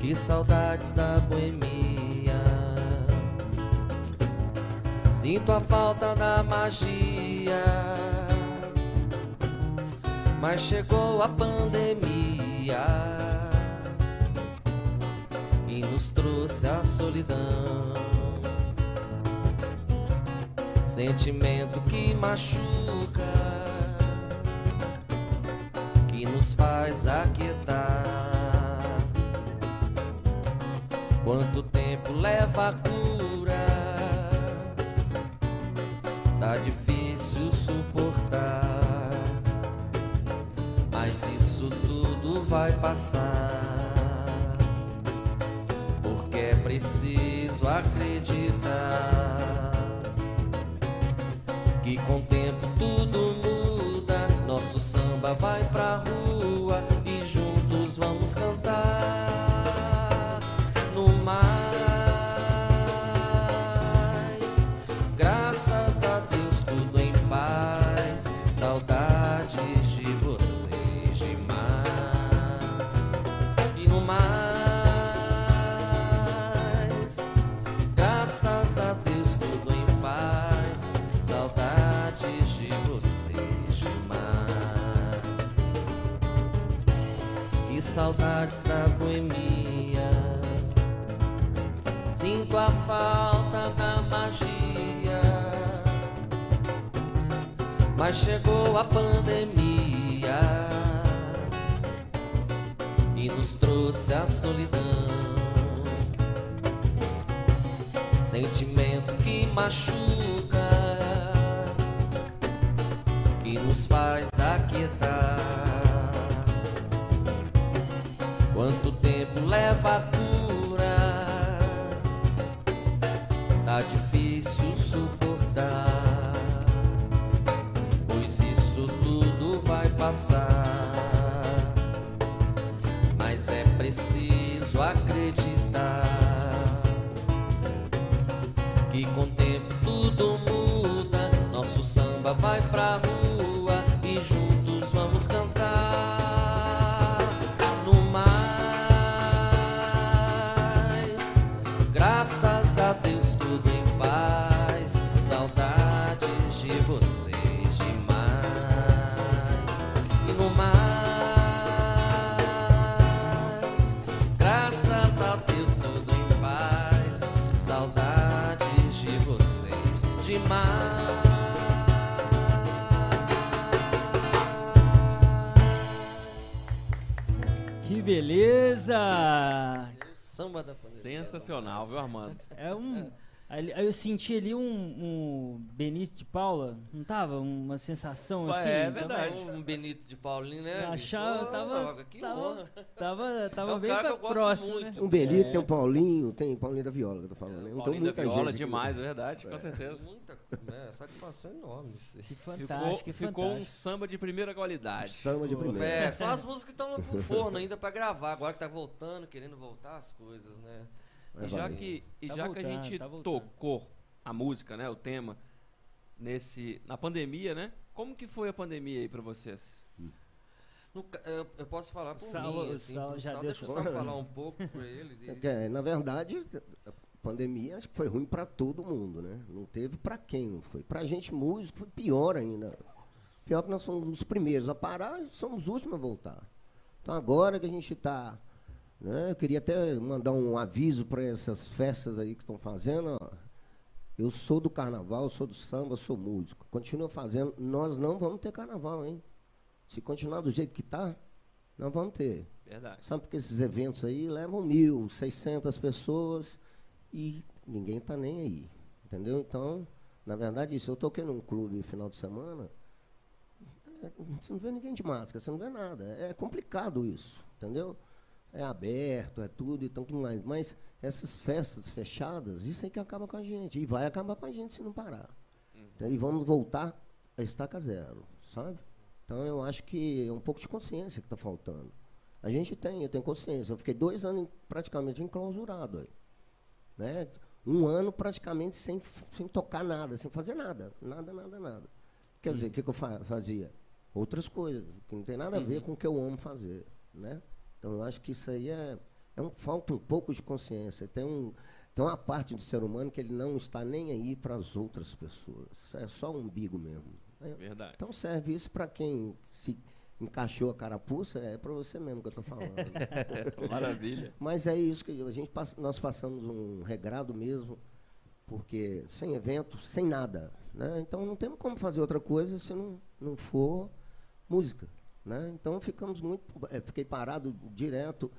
[SPEAKER 1] Que saudades da boemia. Sinto a falta da magia. Mas chegou a pandemia e nos trouxe a solidão. Sentimento que machuca, que nos faz aquietar. Quanto tempo leva a cura? Vai passar. Porque é preciso acreditar E com o tempo tudo muda, nosso samba vai saudades da boemia. Sinto a falta da magia. Mas chegou a pandemia e nos trouxe a solidão. Sentimento que machuca, que nos faz aquietar. Tempo leva a cura? Tá difícil suportar, pois isso tudo vai passar. Mas é preciso
[SPEAKER 3] beleza!
[SPEAKER 1] Samba da pandemia.
[SPEAKER 2] Sensacional, viu, Armando?
[SPEAKER 3] É um. Ali- Aí eu senti ali um, um Benício de Paula, não tava? Uma sensação assim?
[SPEAKER 2] é
[SPEAKER 3] tava-
[SPEAKER 2] verdade.
[SPEAKER 1] Um Benito de Paulinho, né?
[SPEAKER 3] Achava, tava,
[SPEAKER 1] que
[SPEAKER 3] tava, tava, tava
[SPEAKER 1] É um
[SPEAKER 3] bem
[SPEAKER 1] cara que
[SPEAKER 3] pra
[SPEAKER 1] eu gosto
[SPEAKER 3] próximo,
[SPEAKER 1] muito.
[SPEAKER 3] né?
[SPEAKER 4] Um Benito, tem o Paulinho, tem Paulinho da Viola que eu tô falando. né? Tem
[SPEAKER 2] Paulinho da
[SPEAKER 4] muita
[SPEAKER 2] Viola,
[SPEAKER 4] gente aqui.
[SPEAKER 2] demais, é verdade, com certeza.
[SPEAKER 1] Muita né, satisfação enorme. aí.
[SPEAKER 3] Que
[SPEAKER 2] Ficou,
[SPEAKER 3] fantástico, que
[SPEAKER 2] ficou um samba de primeira qualidade.
[SPEAKER 4] Samba de primeira.
[SPEAKER 1] É, são as músicas que estão no forno ainda pra gravar, agora que tá voltando, querendo voltar as coisas, né?
[SPEAKER 4] Vai
[SPEAKER 2] E já
[SPEAKER 4] valer.
[SPEAKER 2] que, e
[SPEAKER 3] Tá
[SPEAKER 2] já que a
[SPEAKER 3] voltando,
[SPEAKER 2] gente
[SPEAKER 3] tá voltando.
[SPEAKER 2] tocou a música, né, o tema, nesse, na pandemia, né? Como que foi a pandemia aí pra vocês?
[SPEAKER 1] No eu, eu posso falar por
[SPEAKER 3] Sal-
[SPEAKER 1] mim,
[SPEAKER 3] o
[SPEAKER 1] assim,
[SPEAKER 3] Sal já
[SPEAKER 1] Sal, deixa
[SPEAKER 3] sua-
[SPEAKER 1] Sal falar um pouco pra ele.
[SPEAKER 4] É
[SPEAKER 1] de-
[SPEAKER 4] que, é, na verdade, a pandemia acho que foi ruim para todo mundo, né? Não teve para quem não foi. Para a gente músico foi pior ainda. Pior que nós somos os primeiros a parar e somos os últimos a voltar. Então agora que a gente está, né? Eu queria até mandar um aviso para essas festas aí que estão fazendo. ó. Eu sou do carnaval, sou do samba, sou músico. Continua fazendo. Nós não vamos ter carnaval, hein? Se continuar do jeito que está, não vamos ter.
[SPEAKER 2] Verdade.
[SPEAKER 4] Sabe porque esses eventos aí levam mil, seiscentas pessoas e ninguém tá nem aí. Entendeu? Então, na verdade, isso, eu toquei num clube no final de semana, é, você não vê ninguém de máscara, você não vê nada. É complicado isso, entendeu? É aberto, é tudo e tanto mais. Mas essas festas fechadas, isso aí que acaba com a gente. E vai acabar com a gente se não parar. Então, e vamos voltar a estaca zero, sabe? Então eu acho que é um pouco de consciência que está faltando. A gente tem, eu tenho consciência. Eu fiquei dois anos praticamente enclausurado aí. Né? Um ano praticamente sem, sem tocar nada, sem fazer nada. Nada, nada, nada. Quer dizer, o que, que eu fa- fazia? Outras coisas, que não tem nada a ver com o que eu amo fazer. Né? Então eu acho que isso aí é, é um, falta um pouco de consciência. Tem, um, tem uma parte do ser humano que ele não está nem aí para as outras pessoas. É só um umbigo mesmo. né?
[SPEAKER 2] Verdade.
[SPEAKER 4] Então serve isso para quem se encaixou a carapuça, é para você mesmo que eu estou falando.
[SPEAKER 2] Maravilha.
[SPEAKER 4] Mas é isso que a gente passa- nós passamos um regrado mesmo, porque sem evento, sem nada, né? Então não temos como fazer outra coisa se não, não for música, né? Então ficamos muito, eh, fiquei parado direto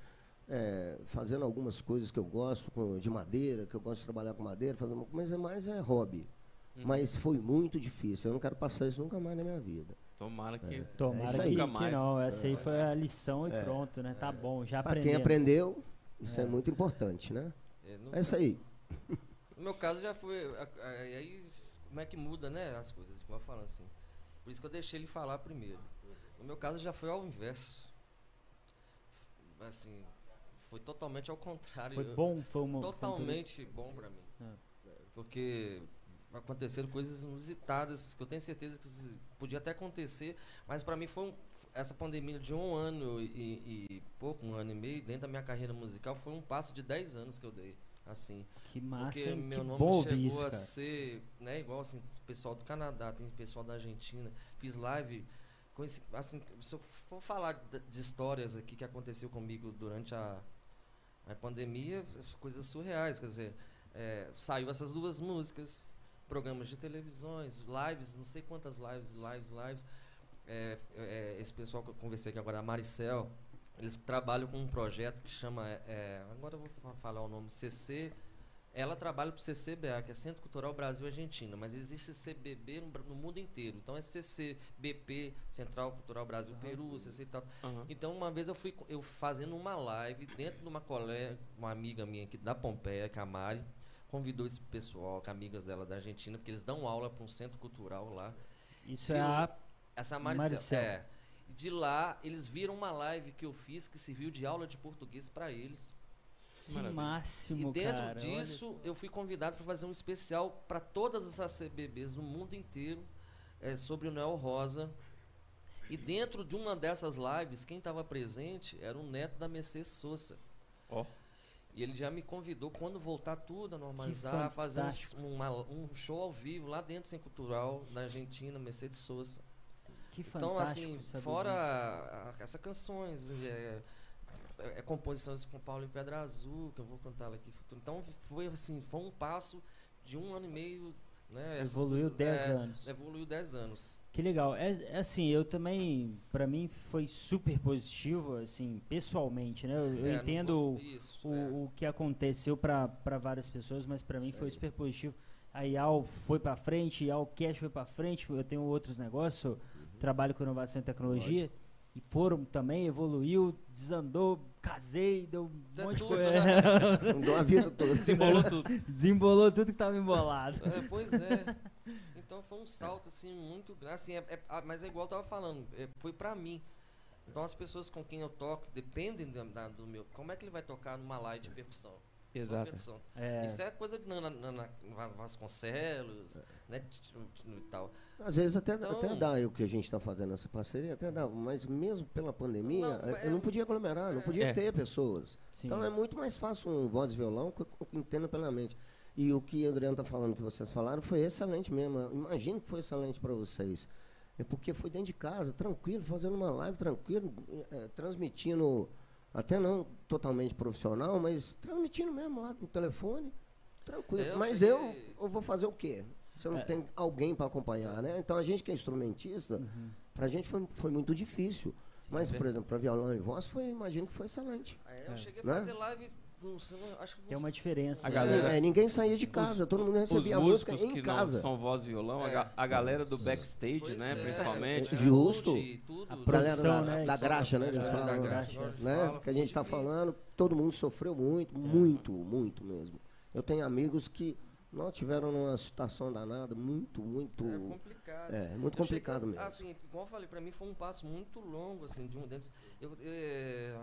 [SPEAKER 4] eh, fazendo algumas coisas que eu gosto com, de madeira, que eu gosto de trabalhar com madeira, fazer uma- mas é mais é hobby. Mas foi muito difícil. Eu não quero passar isso nunca mais na minha vida.
[SPEAKER 2] Tomara que.
[SPEAKER 3] Tomara
[SPEAKER 4] É isso
[SPEAKER 3] que,
[SPEAKER 4] aí.
[SPEAKER 3] que
[SPEAKER 2] Nunca mais.
[SPEAKER 3] não. Essa aí foi a lição e pronto, né? Tá bom, já
[SPEAKER 4] Para quem aprendeu, isso é. muito importante, né?
[SPEAKER 1] É,
[SPEAKER 4] É isso aí.
[SPEAKER 1] no meu caso já foi. Aí como é que muda, né, as coisas, como eu falo assim. Por isso que eu deixei ele falar primeiro. No meu caso já foi ao inverso. Assim, foi totalmente ao contrário.
[SPEAKER 3] Foi bom, foi uma.
[SPEAKER 1] Totalmente bom para mim.
[SPEAKER 3] É.
[SPEAKER 1] Porque aconteceram coisas inusitadas que eu tenho certeza que podia até acontecer, mas para mim foi um, essa pandemia de um ano e, e, pouco, um ano e meio, dentro da minha carreira musical, foi um passo de 10 anos que eu dei. Assim.
[SPEAKER 3] Que massa,
[SPEAKER 1] Porque meu
[SPEAKER 3] que
[SPEAKER 1] nome chegou
[SPEAKER 3] isso,
[SPEAKER 1] a ser, né, igual assim, pessoal do Canadá, tem pessoal da Argentina. Fiz live assim, se eu for falar de, histórias aqui que aconteceu comigo durante a, a pandemia, coisas surreais, quer dizer, é, saiu essas duas músicas, programas de televisões, lives, não sei quantas lives, lives, lives. É, é, esse pessoal que eu conversei aqui agora, a Maricel, eles trabalham com um projeto que chama, é, agora eu vou fa- falar o nome, CC. Ela trabalha para o CCBA, que é Centro Cultural Brasil Argentina, mas existe CBB no, mundo inteiro. Então é CCBP, Central Cultural Brasil Peru, CC e tal.
[SPEAKER 2] Aham.
[SPEAKER 1] Então, uma vez eu fui eu fazendo uma live dentro de uma colega, uma amiga minha aqui da Pompeia, que é a Mari, convidou esse pessoal, com amigas dela da Argentina, porque eles dão aula para um centro cultural lá.
[SPEAKER 3] Isso
[SPEAKER 1] de
[SPEAKER 3] é a.
[SPEAKER 1] Essa Maricel,
[SPEAKER 3] Maricel.
[SPEAKER 1] É. De lá, eles viram uma live que eu fiz que serviu de aula de português para eles.
[SPEAKER 3] Que
[SPEAKER 2] Maravilha.
[SPEAKER 3] máximo,
[SPEAKER 1] e dentro
[SPEAKER 3] cara.
[SPEAKER 1] disso, eu fui convidado para fazer um especial para todas essas CBBs do mundo inteiro é, sobre o Noel Rosa. E dentro de uma dessas lives, quem estava presente era o neto da Mercedes Sosa.
[SPEAKER 2] Ó.
[SPEAKER 1] E ele já me convidou, quando voltar tudo a normalizar, fazer um, uma- um show ao vivo lá dentro Centro Cultural da Argentina, Mercedes Sosa.
[SPEAKER 3] Que
[SPEAKER 1] Então,
[SPEAKER 3] fantástico
[SPEAKER 1] assim,
[SPEAKER 3] saber
[SPEAKER 1] fora
[SPEAKER 3] disso.
[SPEAKER 1] a- essas canções, é, é, é composições com Paulo em Pedra Azul, que eu vou cantar aqui. futuro. Então, foi assim, foi um passo de um ano e meio, né?
[SPEAKER 3] Evoluiu
[SPEAKER 1] coisas-
[SPEAKER 3] 10
[SPEAKER 1] é,
[SPEAKER 3] anos.
[SPEAKER 1] Evoluiu 10 anos.
[SPEAKER 3] Que legal. É, é assim, eu também, pra mim foi super positivo, assim, pessoalmente, né? Eu, eu
[SPEAKER 1] É,
[SPEAKER 3] entendo
[SPEAKER 1] isso,
[SPEAKER 3] o,
[SPEAKER 1] é.
[SPEAKER 3] o que aconteceu pra várias pessoas, mas pra mim foi super positivo. A IAL foi pra frente, a IAL Cash foi pra frente, eu tenho outros negócios, eu trabalho com inovação e tecnologia, e foram também, evoluiu, desandou, casei, deu um
[SPEAKER 1] É
[SPEAKER 3] monte de
[SPEAKER 1] tudo,
[SPEAKER 3] coisa.
[SPEAKER 1] né?
[SPEAKER 4] Mudou a vida toda.
[SPEAKER 2] Desembolou tudo.
[SPEAKER 3] Desembolou tudo que tava embolado.
[SPEAKER 1] É, pois é. Então foi um salto assim muito grande, assim, é- é- ah, mas é igual eu tava falando, é, foi pra mim. Então as pessoas com quem eu toco dependem da- da- do meu. Como é que ele vai tocar numa live de percussão?
[SPEAKER 2] Exato.
[SPEAKER 1] percussão.
[SPEAKER 3] É,
[SPEAKER 1] Isso é coisa de Nana, Nana Vasconcelos, né? E tal.
[SPEAKER 4] Às vezes até,
[SPEAKER 1] Então-
[SPEAKER 4] até dá o que a gente está fazendo essa parceria, até dá, mas mesmo pela pandemia,
[SPEAKER 1] Não, é-
[SPEAKER 4] eu não podia aglomerar, não podia
[SPEAKER 2] É.
[SPEAKER 4] ter pessoas.
[SPEAKER 3] sim.
[SPEAKER 4] Então é muito mais fácil um voz e violão que eu entendo plenamente. E o que a Adriana está falando, que vocês falaram, foi excelente mesmo. Imagino que foi excelente para vocês. É porque foi dentro de casa, tranquilo, fazendo uma live tranquilo, eh, transmitindo, até não totalmente profissional, mas transmitindo mesmo lá no telefone, tranquilo.
[SPEAKER 1] Eu
[SPEAKER 4] mas
[SPEAKER 1] cheguei-
[SPEAKER 4] eu, eu vou fazer o quê? Se eu não
[SPEAKER 3] É.
[SPEAKER 4] tenho alguém para acompanhar, né? Então a gente que é instrumentista,
[SPEAKER 3] Uhum.
[SPEAKER 4] pra gente foi, foi muito difícil.
[SPEAKER 3] Sim,
[SPEAKER 4] mas,
[SPEAKER 3] é
[SPEAKER 4] por exemplo, para violão e voz, foi, imagino que foi excelente.
[SPEAKER 1] Aí eu
[SPEAKER 3] É.
[SPEAKER 1] cheguei a
[SPEAKER 4] Né?
[SPEAKER 1] fazer live, não sei, acho que
[SPEAKER 3] Tem uma diferença.
[SPEAKER 2] A galera-
[SPEAKER 4] É, ninguém saía de casa, todo mundo
[SPEAKER 2] Os
[SPEAKER 4] recebia a música em
[SPEAKER 2] que
[SPEAKER 4] casa.
[SPEAKER 2] não são voz e violão, a,
[SPEAKER 1] É.
[SPEAKER 2] ga- a galera do backstage,
[SPEAKER 1] Pois
[SPEAKER 2] né,
[SPEAKER 1] é,
[SPEAKER 2] principalmente.
[SPEAKER 4] É, justo.
[SPEAKER 3] A produção,
[SPEAKER 4] Galera da,
[SPEAKER 3] né,
[SPEAKER 4] da graxa, né?
[SPEAKER 1] É,
[SPEAKER 4] Eles
[SPEAKER 1] da
[SPEAKER 4] falam,
[SPEAKER 1] graxa,
[SPEAKER 3] né?
[SPEAKER 4] né? Que a gente está falando, todo mundo sofreu muito, muito, muito mesmo. Eu tenho amigos que não tiveram numa situação danada, muito, muito.
[SPEAKER 1] É complicado.
[SPEAKER 4] É, muito
[SPEAKER 1] Eu
[SPEAKER 4] complicado
[SPEAKER 1] cheguei-
[SPEAKER 4] mesmo.
[SPEAKER 1] Assim, igual eu falei, pra mim foi um passo muito longo, assim, de um dentro. Eu, é,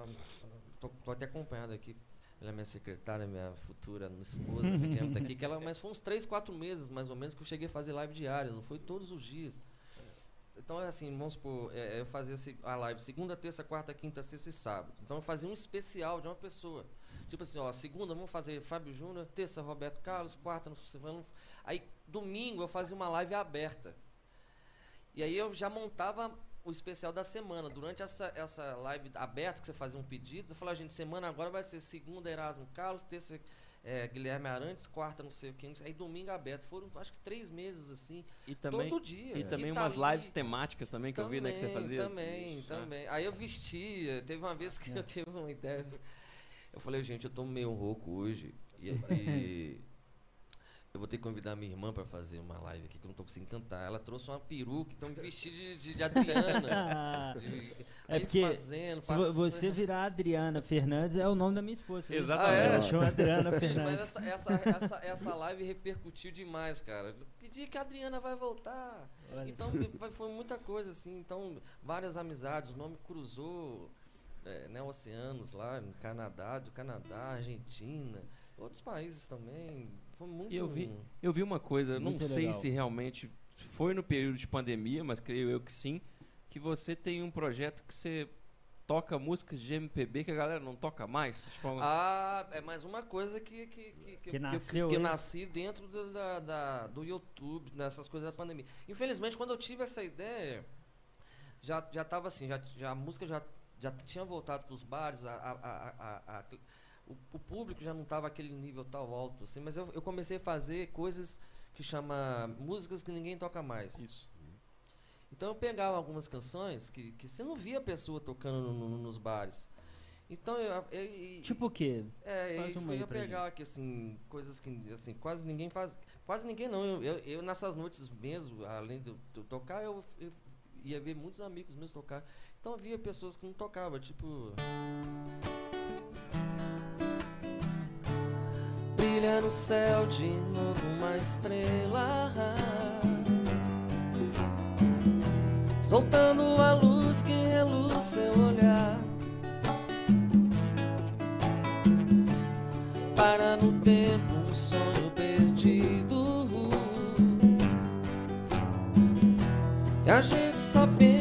[SPEAKER 1] tô, tô até acompanhado aqui pela minha secretária, minha futura esposa, tá aqui, que ela, mas foi uns três, quatro meses, mais ou menos, que eu cheguei a fazer live diária, não foi todos os dias. Então, é assim, vamos supor, é, eu fazia a live segunda, terça, quarta, quinta, sexta e sábado. Então, eu fazia um especial de uma pessoa. Tipo assim, ó, segunda vamos fazer Fábio Júnior, terça Roberto Carlos, quarta vamos- Aí domingo eu fazia uma live aberta. E aí eu já montava o especial da semana. Durante essa, essa live aberta, que você fazia um pedido, eu falava, gente, semana agora vai ser segunda Erasmo Carlos, terça é, Guilherme Arantes, quarta não sei o que, aí domingo aberto. Foram acho que três meses assim,
[SPEAKER 2] E também,
[SPEAKER 1] todo dia.
[SPEAKER 2] e também
[SPEAKER 1] Rita
[SPEAKER 2] umas
[SPEAKER 1] Lee,
[SPEAKER 2] lives temáticas também que eu vi, né, que você
[SPEAKER 1] também,
[SPEAKER 2] fazia.
[SPEAKER 1] Também,
[SPEAKER 2] Isso,
[SPEAKER 1] também. Aí eu vestia. Teve uma vez que
[SPEAKER 3] É.
[SPEAKER 1] eu tive uma ideia. Eu falei, gente, eu tô meio rouco hoje. E, e eu vou ter que convidar minha irmã pra fazer uma live aqui, que eu não tô conseguindo cantar. Ela trouxe uma peruca, então me vesti de, de, de Adriana. de,
[SPEAKER 3] É
[SPEAKER 1] aí
[SPEAKER 3] porque
[SPEAKER 1] fazendo,
[SPEAKER 3] Se você virar Adriana Fernandes, é o nome da minha esposa. viu?
[SPEAKER 2] Exatamente.
[SPEAKER 1] Ah, é?
[SPEAKER 3] Adriana Fernandes.
[SPEAKER 1] Mas essa, essa, essa, essa live repercutiu demais, cara. Que dia que a Adriana vai voltar?
[SPEAKER 3] Olha.
[SPEAKER 1] Então foi- foi muita coisa, assim. Então, várias amizades, o nome cruzou é, né, oceanos lá, no Canadá, do Canadá, Argentina, outros países também. Foi muito.
[SPEAKER 2] E eu vi- Eu vi uma coisa, não sei
[SPEAKER 3] legal.
[SPEAKER 2] se realmente foi no período de pandemia, mas creio eu que sim, que você tem um projeto que você toca músicas de MPB que a galera não toca mais. Tipo, uma-
[SPEAKER 1] Ah, é mais uma coisa que que, que,
[SPEAKER 3] Que nasceu,
[SPEAKER 1] que eu
[SPEAKER 3] hein?
[SPEAKER 1] nasci dentro do, da, da- do YouTube, nessas coisas da pandemia. Infelizmente, quando eu tive essa ideia, já, já tava assim, já, já a música já, já tinha voltado para os bares, a, a- a- a- a- o, o público já não estava aquele nível tal alto, assim, mas eu, eu comecei a fazer coisas que chama músicas que ninguém toca mais.
[SPEAKER 2] Isso.
[SPEAKER 1] Então eu pegava algumas canções que, que você não via a pessoa tocando no- no- nos bares. Então eu, eu- eu-
[SPEAKER 3] Tipo o quê?
[SPEAKER 1] é,
[SPEAKER 3] Faz
[SPEAKER 1] isso que eu ia pegar aqui, assim, coisas que assim, quase ninguém faz. Quase ninguém não. Eu, eu, eu nessas noites mesmo, além de eu tocar, eu, eu ia ver muitos amigos meus tocar. Então havia pessoas que não tocavam, tipo. Brilha no céu de novo uma estrela. Soltando a luz que reluz seu olhar. para no tempo um sonho perdido. E a gente só pensa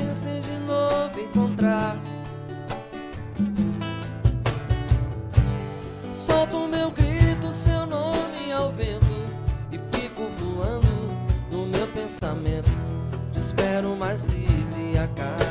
[SPEAKER 1] pensamento. Te espero mais livre a cada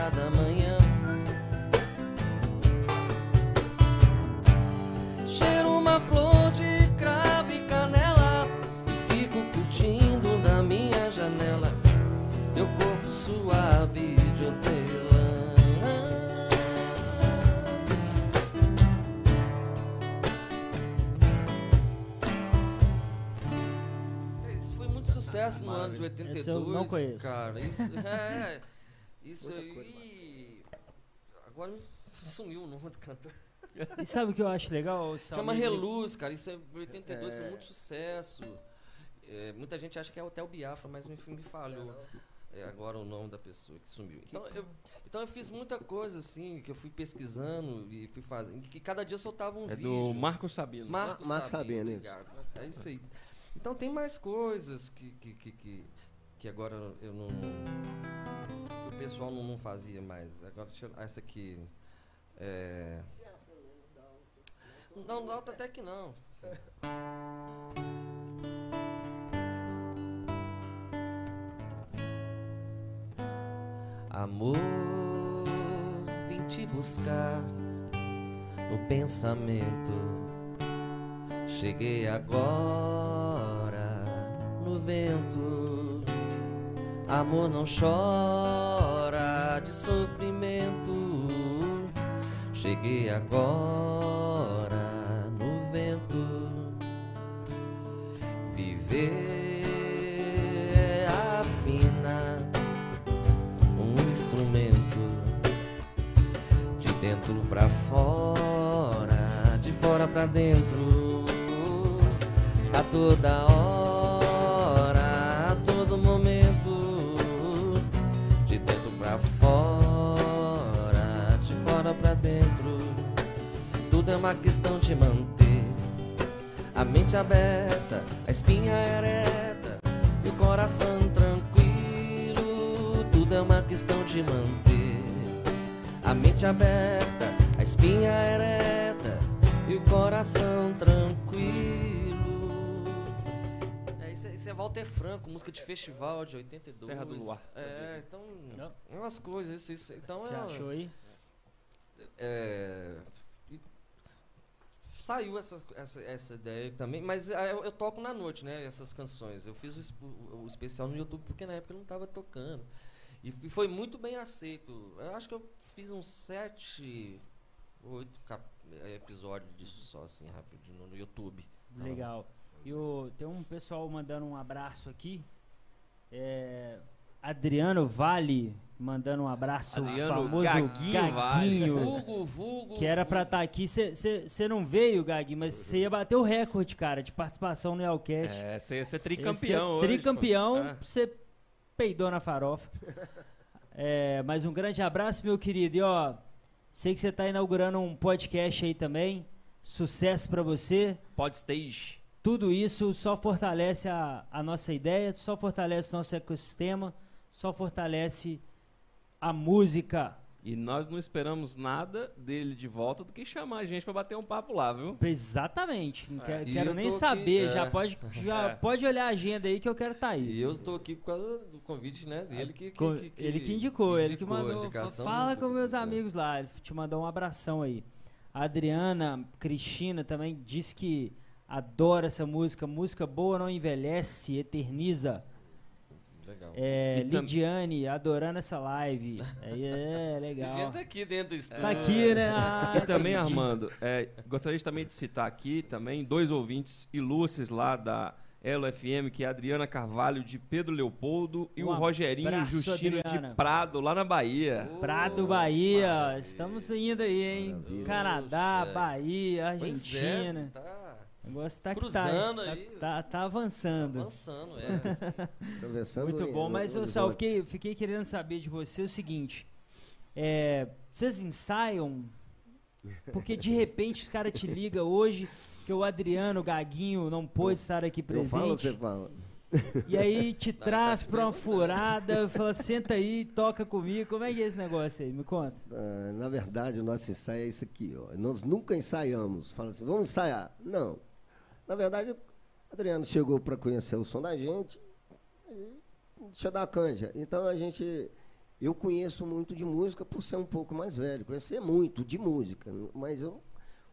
[SPEAKER 1] sucesso no ano de
[SPEAKER 3] Esse
[SPEAKER 1] 82,
[SPEAKER 3] eu não conheço.
[SPEAKER 1] cara. Isso, é, isso
[SPEAKER 4] Muita coisa
[SPEAKER 1] aí. Agora sumiu o nome do cantor.
[SPEAKER 3] E sabe o que eu acho legal? o
[SPEAKER 1] Chama? Reluz, cara. Isso é 82, isso é
[SPEAKER 4] É.
[SPEAKER 1] muito sucesso. É, muita gente acha que é Hotel Biafra, mas me, me falhou. É agora o nome da pessoa que sumiu. Então eu, então eu fiz muita coisa assim, que eu fui pesquisando e fui fazendo. Que cada dia soltava um
[SPEAKER 2] É
[SPEAKER 1] vídeo.
[SPEAKER 2] do Marcos Sabino.
[SPEAKER 1] Marcos
[SPEAKER 4] Ma- Marcos
[SPEAKER 1] Sabino,
[SPEAKER 4] Sabino, isso.
[SPEAKER 1] obrigado. É isso aí. Então tem mais coisas que, que, que, que, que agora eu não. que o pessoal não, não fazia mais. Agora deixa eu, essa aqui. É. Não, não, até que não. Amor, vim te buscar no pensamento. Cheguei agora no vento. Amor não chora de sofrimento. Cheguei agora no vento. Viver é afinar um instrumento de dentro pra fora, de fora pra dentro, toda hora, a todo momento, de dentro pra fora, de fora pra dentro, tudo é uma questão de manter a mente aberta, a espinha ereta e o coração tranquilo. Tudo é uma questão de manter a mente aberta, a espinha ereta e o coração tranquilo. É, Walter Franco, música de festival de 82.
[SPEAKER 2] Serra do Luar.
[SPEAKER 1] É, então.
[SPEAKER 3] Não.
[SPEAKER 1] É umas coisas, isso, isso. Então
[SPEAKER 3] Já
[SPEAKER 1] é.
[SPEAKER 3] achou aí?
[SPEAKER 1] É, e saiu essa, essa, essa ideia também, mas ah, eu, eu toco na noite, né? Essas canções. Eu fiz o, o- o especial no YouTube porque na época eu não estava tocando. E, f- foi muito bem aceito. Eu acho que eu fiz uns sete, oito eh, episódios disso só assim, rapidinho, no YouTube.
[SPEAKER 3] Legal. E o, tem um pessoal mandando um abraço aqui. É, Adriano Vale mandando um abraço.
[SPEAKER 2] Adriano
[SPEAKER 3] famoso
[SPEAKER 2] Gaguinho Vale.
[SPEAKER 3] Gaguinho,
[SPEAKER 1] Vulgo, vulgo.
[SPEAKER 3] que era pra
[SPEAKER 1] vulgo.
[SPEAKER 3] estar aqui. Você não veio, Gaguinho, mas você ia bater o recorde, cara, de participação no Yelcast.
[SPEAKER 2] É, você é
[SPEAKER 3] Esse
[SPEAKER 2] tricampeão
[SPEAKER 3] é
[SPEAKER 2] hoje,
[SPEAKER 3] Tricampeão,
[SPEAKER 2] pô. É.
[SPEAKER 3] você peidou na farofa. É, mas um grande abraço, meu querido. E ó, sei que você tá inaugurando um podcast aí também. Sucesso pra você.
[SPEAKER 2] Podstage.
[SPEAKER 3] Tudo isso só fortalece a, a nossa ideia, só fortalece o nosso ecossistema, só fortalece a música.
[SPEAKER 2] E nós não esperamos nada dele de volta do que chamar a gente pra bater um papo lá, viu?
[SPEAKER 3] Exatamente. Não quero,
[SPEAKER 1] e
[SPEAKER 3] quero
[SPEAKER 1] eu
[SPEAKER 3] nem
[SPEAKER 1] tô aqui,
[SPEAKER 3] saber.
[SPEAKER 1] é.
[SPEAKER 3] Já, pode, já
[SPEAKER 2] É.
[SPEAKER 3] pode olhar a agenda aí que eu quero estar aí.
[SPEAKER 1] E eu tô aqui por causa do convite, né? Dele que, que, que- que-
[SPEAKER 3] ele que indicou, ele que
[SPEAKER 1] indicou
[SPEAKER 3] mandou.
[SPEAKER 1] indicação
[SPEAKER 3] Fala
[SPEAKER 1] do-
[SPEAKER 3] com meus
[SPEAKER 1] é.
[SPEAKER 3] amigos lá, ele te mandou um abração aí. A Adriana, Cristina também disse que adora essa música. Música boa não envelhece, eterniza.
[SPEAKER 1] Legal.
[SPEAKER 3] É,
[SPEAKER 2] E tam-
[SPEAKER 3] Lidiane, adorando essa live. É, é legal.
[SPEAKER 1] Ele tá aqui dentro do estúdio.
[SPEAKER 3] Tá aqui, né? Ah,
[SPEAKER 2] E também,
[SPEAKER 3] entendi.
[SPEAKER 2] Armando, é, gostaria também de citar aqui também dois ouvintes ilustres lá da Elo FM, que é a Adriana Carvalho de Pedro Leopoldo e
[SPEAKER 3] Um
[SPEAKER 2] o Rogerinho
[SPEAKER 3] abraço,
[SPEAKER 2] Justino
[SPEAKER 3] Adriana.
[SPEAKER 2] de Prado, lá na Bahia.
[SPEAKER 3] Prado,
[SPEAKER 1] Ô,
[SPEAKER 3] Bahia.
[SPEAKER 1] Bahia.
[SPEAKER 3] Estamos indo aí, hein?
[SPEAKER 4] Maravilha.
[SPEAKER 3] Canadá. Bahia,
[SPEAKER 1] Pois é,
[SPEAKER 3] Argentina.
[SPEAKER 1] tá
[SPEAKER 3] O negócio tá que
[SPEAKER 1] Cruzando
[SPEAKER 3] tá,
[SPEAKER 1] aí.
[SPEAKER 3] tá, tá, tá avançando.
[SPEAKER 1] avançando, é.
[SPEAKER 4] Atravessando
[SPEAKER 3] Muito
[SPEAKER 4] o-
[SPEAKER 3] bom,
[SPEAKER 4] o-
[SPEAKER 3] mas
[SPEAKER 4] o
[SPEAKER 3] Sal,
[SPEAKER 4] horizonte.
[SPEAKER 3] fiquei, fiquei querendo saber de você o seguinte: é, vocês ensaiam? Porque de repente os caras te ligam hoje que o Adriano Gaguinho não pôde estar aqui
[SPEAKER 4] Eu falo, você
[SPEAKER 3] presente.
[SPEAKER 4] fala.
[SPEAKER 3] E aí te
[SPEAKER 1] tá
[SPEAKER 3] traz
[SPEAKER 1] te
[SPEAKER 3] pra uma furada, fala, senta aí, toca comigo. Como é que é esse negócio aí? Me conta.
[SPEAKER 4] Ah, na verdade, o nosso ensaio é isso aqui. Ó. Nós nunca ensaiamos. Fala assim, vamos ensaiar. Não. Na verdade, o Adriano chegou para conhecer o som da gente. E deixa eu dar uma canja. Então a gente. Eu conheço muito de música por ser um pouco mais velho. Conhecer muito de música. Mas eu,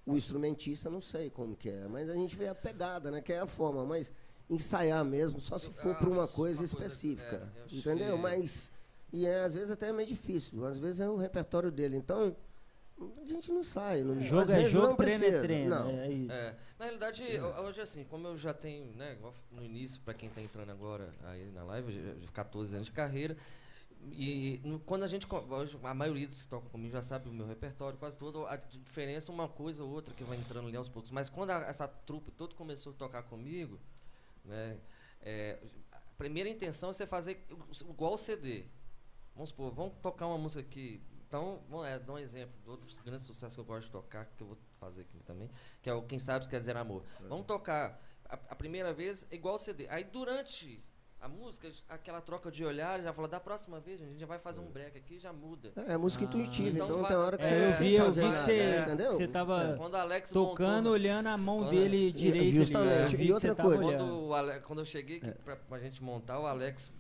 [SPEAKER 4] o instrumentista não sei como que é. Mas a gente vê a pegada, né? Que é a forma. Mas ensaiar mesmo, só se for por uma
[SPEAKER 1] uma
[SPEAKER 4] coisa
[SPEAKER 1] coisa-
[SPEAKER 4] específica.
[SPEAKER 1] é, eu acho
[SPEAKER 4] entendeu?
[SPEAKER 1] que-
[SPEAKER 4] Mas. E é, às vezes até é meio difícil. Às vezes é o repertório dele. Então, a gente não sai. Não, às
[SPEAKER 3] Jogo é jogo,
[SPEAKER 4] não
[SPEAKER 3] treino é
[SPEAKER 4] precisa.
[SPEAKER 3] treino.
[SPEAKER 4] Não.
[SPEAKER 3] É isso.
[SPEAKER 1] É, na realidade, ho- hoje assim, como eu já tenho, né, igual no início, para quem tá entrando agora aí na live, eu já- 14 anos de carreira, e no- quando a gente, a maioria dos que tocam comigo já sabe o meu repertório, quase todo, a diferença é uma coisa ou outra que vai entrando ali aos poucos, mas quando a- essa trupe toda começou a tocar comigo, né, é, a primeira intenção é você fazer igual o CD, vamos supor, vamos tocar uma música aqui, então, vamos é, dar um exemplo de outros grandes sucessos que eu gosto de tocar, que eu vou fazer aqui também, que é o Quem Sabe Quer Dizer Amor. Vamos tocar a, a primeira vez igual o CD. Aí durante a música, aquela troca de olhar, já fala, da próxima vez, a gente já vai fazer um break aqui e já muda.
[SPEAKER 4] É, é música
[SPEAKER 3] Ah.
[SPEAKER 4] intuitiva.
[SPEAKER 1] Então
[SPEAKER 4] Então,
[SPEAKER 1] vai-
[SPEAKER 4] tem hora que
[SPEAKER 1] É,
[SPEAKER 4] você
[SPEAKER 3] É,
[SPEAKER 4] não
[SPEAKER 3] eu vi, eu vi que você,
[SPEAKER 4] entendeu?
[SPEAKER 3] você tava
[SPEAKER 4] É.
[SPEAKER 1] Quando o Alex
[SPEAKER 3] tocando,
[SPEAKER 1] montou,
[SPEAKER 3] olhando a mão
[SPEAKER 1] Quando-
[SPEAKER 3] dele direito.
[SPEAKER 4] justamente.
[SPEAKER 3] Ali, né? Eu vi
[SPEAKER 4] E outra coisa.
[SPEAKER 1] Quando, Ale- quando eu cheguei aqui pra, pra gente montar, o Alex,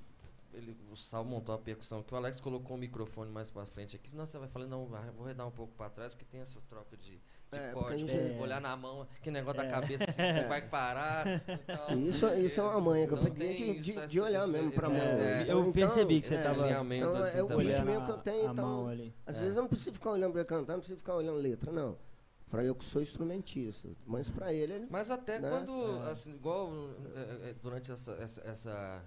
[SPEAKER 1] ele, o Sal montou a percussão, que o Alex colocou o microfone mais pra frente aqui. Não, você vai falar, não, vai- vou redar um pouco pra trás, porque tem essa troca de, de
[SPEAKER 4] É,
[SPEAKER 3] gente-
[SPEAKER 1] olhar na mão, que negócio
[SPEAKER 3] É.
[SPEAKER 1] da cabeça assim, que vai parar. e tal.
[SPEAKER 4] Isso, isso é uma manha que eu
[SPEAKER 1] Então
[SPEAKER 4] peguei de, de, de olhar mesmo pra mão.
[SPEAKER 1] é,
[SPEAKER 3] Eu percebi que você tava
[SPEAKER 1] alinhamento
[SPEAKER 4] então,
[SPEAKER 1] assim
[SPEAKER 4] é o
[SPEAKER 1] também.
[SPEAKER 4] ritmo
[SPEAKER 3] olhando
[SPEAKER 4] que eu tenho,
[SPEAKER 3] a
[SPEAKER 4] então. Às
[SPEAKER 1] É.
[SPEAKER 4] vezes eu não preciso ficar olhando pra ele cantar, não preciso ficar olhando letra, não. Pra eu que sou instrumentista. Mas pra ele, ele
[SPEAKER 1] Mas até
[SPEAKER 4] Né?
[SPEAKER 1] quando,
[SPEAKER 3] É.
[SPEAKER 1] assim, igual é, é, durante essa, essa, essa,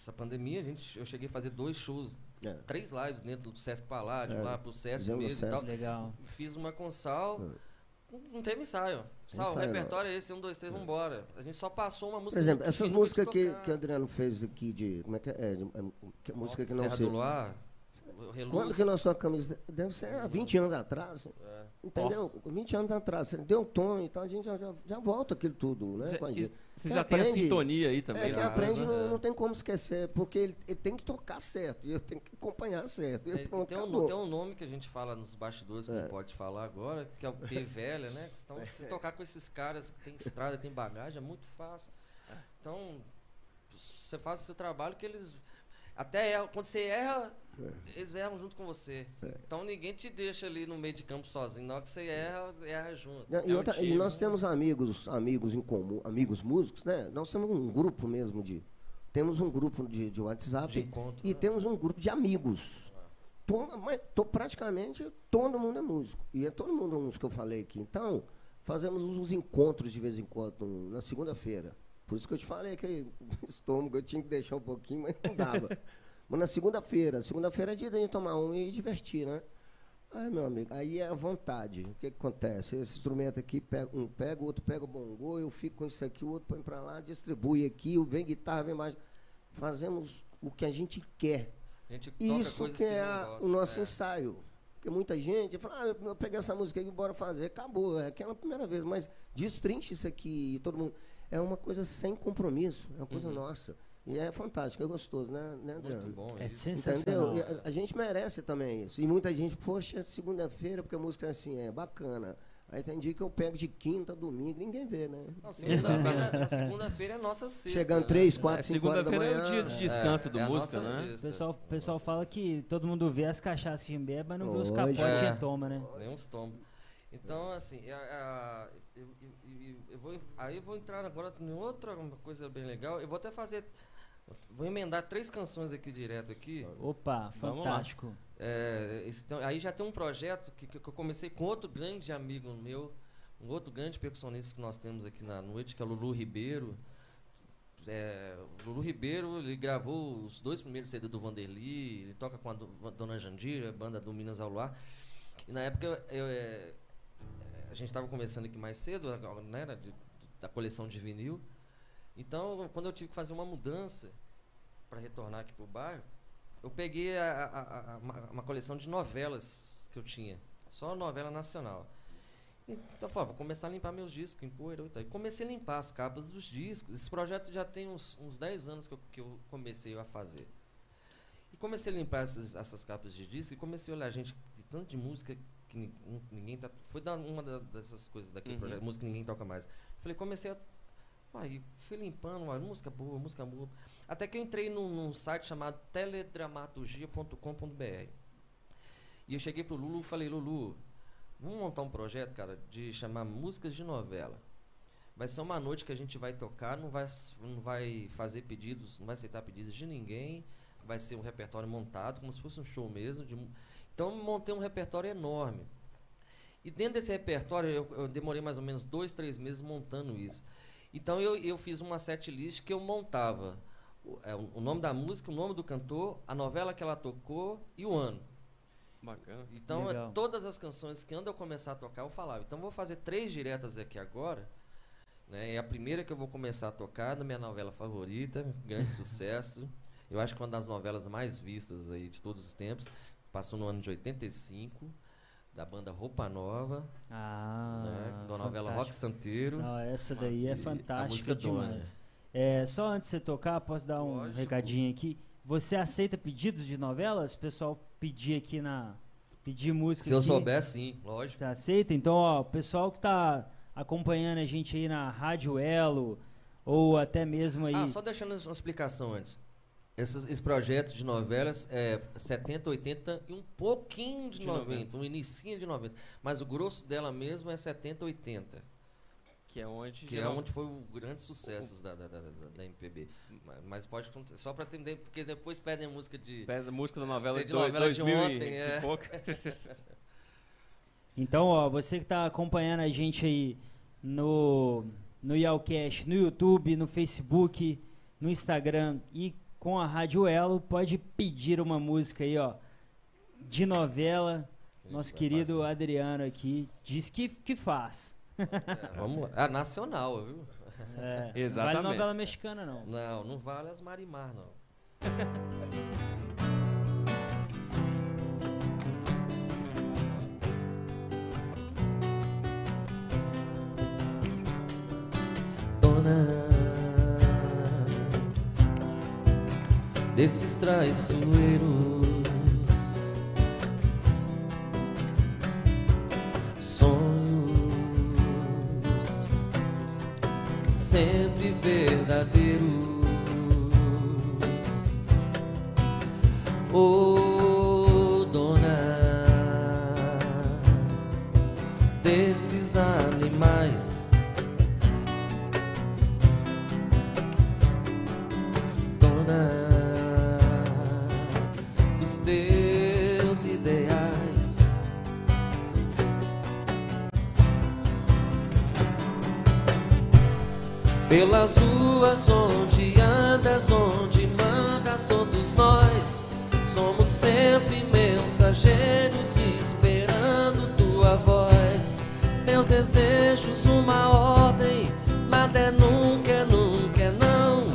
[SPEAKER 1] essa pandemia, a gente, eu cheguei a fazer dois shows,
[SPEAKER 4] É.
[SPEAKER 1] três lives dentro do Sesc Paládio,
[SPEAKER 4] É.
[SPEAKER 1] lá pro Sesc mesmo e
[SPEAKER 4] Sesc.
[SPEAKER 1] tal.
[SPEAKER 3] Legal.
[SPEAKER 1] Fiz uma com Sal, não- não teve ensaio. Sal, o
[SPEAKER 4] ensaio, não.
[SPEAKER 1] repertório é esse, um, dois, três, vambora. A gente só passou uma
[SPEAKER 4] Por
[SPEAKER 1] música.
[SPEAKER 4] exemplo,
[SPEAKER 1] que
[SPEAKER 4] essas músicas que, que o Adriano fez aqui de. Como é que é? é, de- é, música que não
[SPEAKER 1] Serra
[SPEAKER 4] se.
[SPEAKER 1] do Luar, Reluz.
[SPEAKER 4] Quando que nós tocamos? isso? Deve ser há 20 anos atrás.
[SPEAKER 1] É.
[SPEAKER 4] Entendeu? 20 anos atrás. Deu um tom, então a gente já, já, já volta aquilo tudo, né? A.
[SPEAKER 2] Você já tem a
[SPEAKER 4] aprende-
[SPEAKER 2] sintonia aí também.
[SPEAKER 4] É, quem
[SPEAKER 2] né?
[SPEAKER 4] aprende não, não tem como esquecer, porque ele, ele tem que tocar certo, e eu tenho que acompanhar certo.
[SPEAKER 1] Tem,
[SPEAKER 4] pronto,
[SPEAKER 1] tem um, tem um nome que a gente fala nos bastidores que
[SPEAKER 4] É.
[SPEAKER 1] não pode falar agora, que é o P velha, né? Então, se tocar com esses caras que tem estrada, tem bagagem, é muito fácil. Então, você faz o seu trabalho que eles. Até erram. Quando você erra, eles erram junto com você. Então ninguém te deixa ali no meio de campo sozinho. Na hora que você erra, erra junto.
[SPEAKER 4] Não, E,
[SPEAKER 1] É um
[SPEAKER 4] outra- e
[SPEAKER 1] time.
[SPEAKER 4] nós temos amigos, amigos em comum, amigos músicos, né? Nós temos um grupo mesmo de. Temos um grupo de, de WhatsApp
[SPEAKER 1] De encontro,
[SPEAKER 4] e
[SPEAKER 1] né?
[SPEAKER 4] temos um grupo de amigos. Todo, mas to- praticamente todo mundo é músico. E é todo mundo é músico que eu falei aqui. Então, fazemos uns encontros de vez em quando, na segunda-feira. Por isso que eu te falei que o estômago eu tinha que deixar um pouquinho, mas não dava. mas na segunda-feira, segunda-feira é dia de tomar um e divertir, né? Aí, meu amigo, aí é a vontade. O que, que acontece? Esse instrumento aqui, pega, um pega, o outro pega o bongô, eu fico com isso aqui, o outro põe para lá, distribui aqui, vem guitarra, vem mais. Fazemos o que a gente quer.
[SPEAKER 1] A gente
[SPEAKER 4] Isso
[SPEAKER 1] coisas
[SPEAKER 4] que é
[SPEAKER 1] gosta,
[SPEAKER 4] o nosso
[SPEAKER 1] é.
[SPEAKER 4] ensaio. Porque muita gente fala, ah, eu peguei essa música aqui, bora fazer. Acabou, é aquela primeira vez. Mas destrinche isso aqui e todo mundo. É uma coisa sem compromisso, é uma coisa nossa. E é fantástico, é gostoso, né, né Adriano?
[SPEAKER 1] Muito bom.
[SPEAKER 3] É
[SPEAKER 1] isso.
[SPEAKER 3] sensacional.
[SPEAKER 4] Entendeu? E a, a gente merece também isso. E muita gente, poxa, é segunda-feira, porque a música é assim, é bacana. Aí tem dia que eu pego de quinta a domingo, ninguém vê, né?
[SPEAKER 1] Não, segunda-feira, a segunda-feira é nossa sexta.
[SPEAKER 4] Chegando
[SPEAKER 1] né?
[SPEAKER 4] três,
[SPEAKER 2] É,
[SPEAKER 4] quatro, cinco horas da
[SPEAKER 2] Segunda-feira
[SPEAKER 4] manhã.
[SPEAKER 2] é o dia de descanso
[SPEAKER 1] É,
[SPEAKER 2] do
[SPEAKER 1] é a
[SPEAKER 2] música,
[SPEAKER 1] nossa
[SPEAKER 2] né?
[SPEAKER 3] O pessoal, pessoal fala que todo mundo vê as cachaças que a gente bebe, mas não vê os capotes que a
[SPEAKER 1] É.
[SPEAKER 3] gente toma, né?
[SPEAKER 1] Nem uns tombos. Então, assim, a- a- eu, eu- eu- eu vou, aí eu vou entrar agora em outra coisa bem legal. Eu vou até fazer. Vou emendar três canções aqui direto aqui.
[SPEAKER 3] Opa,
[SPEAKER 2] Vamos
[SPEAKER 3] fantástico.
[SPEAKER 1] É, então, aí já tem um projeto que, que eu comecei com outro grande amigo meu, um outro grande percussionista que nós temos aqui na noite, que é o Lulu Ribeiro. É, o Lulu Ribeiro ele gravou os dois primeiros CD do Vanderly, ele toca com a do- Dona Jandira, banda do Minas ao Luar. E na época eu, é, a gente estava conversando aqui mais cedo, né, da- de- da coleção de vinil. Então, quando eu tive que fazer uma mudança para retornar aqui pro bairro, eu peguei a- a- a- uma, coleção de novelas que eu tinha, só novela nacional. Então, eu falei, vou começar a limpar meus discos, em poeira e tal. E comecei a limpar as capas dos discos. Esse projeto já tem uns, uns 10 anos que eu, que eu comecei a fazer. E comecei a limpar essas, essas capas de disco e comecei a olhar, gente, tanto de música que nin- ninguém tá. Foi uma dessas coisas daquele
[SPEAKER 2] Uhum.
[SPEAKER 1] projeto, música que ninguém toca mais. Falei, comecei a. Aí fui limpando, música boa, música boa. Até que eu entrei num, num site chamado teledramaturgia.com.br. E eu cheguei pro Lulu e falei, Lulu, vamos montar um projeto, cara, de chamar músicas de novela. Vai ser uma noite que a gente vai tocar, não vai, não vai fazer pedidos, não vai aceitar pedidos de ninguém. Vai ser um repertório montado, como se fosse um show mesmo. de então, eu montei um repertório enorme. E dentro desse repertório, eu, eu demorei mais ou menos dois, três meses montando isso. Então, eu, eu fiz uma set list que eu montava o, é, o nome da música, o nome do cantor, a novela que ela tocou e o ano.
[SPEAKER 2] Bacana.
[SPEAKER 1] Então, é,
[SPEAKER 3] Legal.
[SPEAKER 1] todas as canções que antes eu começar a tocar, eu falava. Então, vou fazer três diretas aqui agora. Né? E a primeira que eu vou começar a tocar, da minha novela favorita, grande sucesso. Eu acho que uma das novelas mais vistas aí de todos os tempos. Passou no ano de 85, da banda Roupa Nova,
[SPEAKER 3] Ah,
[SPEAKER 1] né? da novela Rock. Santeiro.
[SPEAKER 3] Não, essa daí é
[SPEAKER 1] a
[SPEAKER 3] fantástica
[SPEAKER 1] música Dona.
[SPEAKER 3] demais. É, só antes de você tocar, posso dar um
[SPEAKER 1] Lógico.
[SPEAKER 3] recadinho aqui? Você aceita pedidos de novelas? O pessoal pedir aqui na. Pedir música
[SPEAKER 1] Se eu
[SPEAKER 3] aqui.
[SPEAKER 1] souber, sim, lógico.
[SPEAKER 3] Você aceita? Então, ó, o pessoal que tá acompanhando a gente aí na Rádio Elo, ou até mesmo aí.
[SPEAKER 1] Ah, só deixando uma explicação antes. Esses, esse projeto de novelas é 70, 80 e um pouquinho de,
[SPEAKER 2] De
[SPEAKER 1] 90, um inicinho de 90. Mas o grosso dela mesmo é 70, 80.
[SPEAKER 2] Que é onde.
[SPEAKER 1] Que é onde foi o grande sucesso da, da, da, da- da MPB. Mas, mas pode só pra entender, porque depois pedem a música de.
[SPEAKER 2] Pesa a música da novela
[SPEAKER 1] De
[SPEAKER 2] de, dois-
[SPEAKER 1] novela de
[SPEAKER 2] 2000
[SPEAKER 1] ontem,
[SPEAKER 2] e,
[SPEAKER 1] é.
[SPEAKER 2] e pouco.
[SPEAKER 3] Então, ó, você que tá acompanhando a gente aí no, no Yalcast, no YouTube, no Facebook, no Instagram e com a Rádio Elo, pode pedir uma música aí, ó, de novela. Nosso querido
[SPEAKER 1] fazer.
[SPEAKER 3] Adriano aqui diz que, que faz.
[SPEAKER 1] É, vamos lá. Ah, nacional, viu?
[SPEAKER 3] É,
[SPEAKER 2] Exatamente.
[SPEAKER 3] Não vale novela mexicana, não.
[SPEAKER 1] Não, não vale as Marimar, não. desses traiçoeiros Pelas ruas onde andas, onde mandas, todos nós somos sempre mensageiros esperando tua voz. Meus desejos, uma ordem, nada é nunca, nunca é não.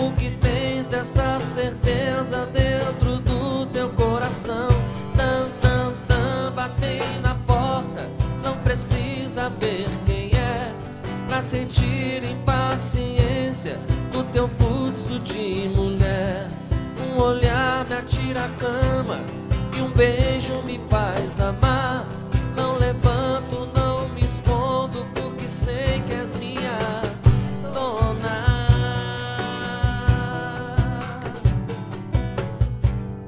[SPEAKER 1] O que tens dessa certeza dentro do teu coração? Tan, tan, tan, batei na porta, não precisa ver quem sentir impaciência do teu pulso de mulher. Um olhar me atira a cama e um beijo me faz amar. Não levanto, não me escondo porque sei que és minha dona.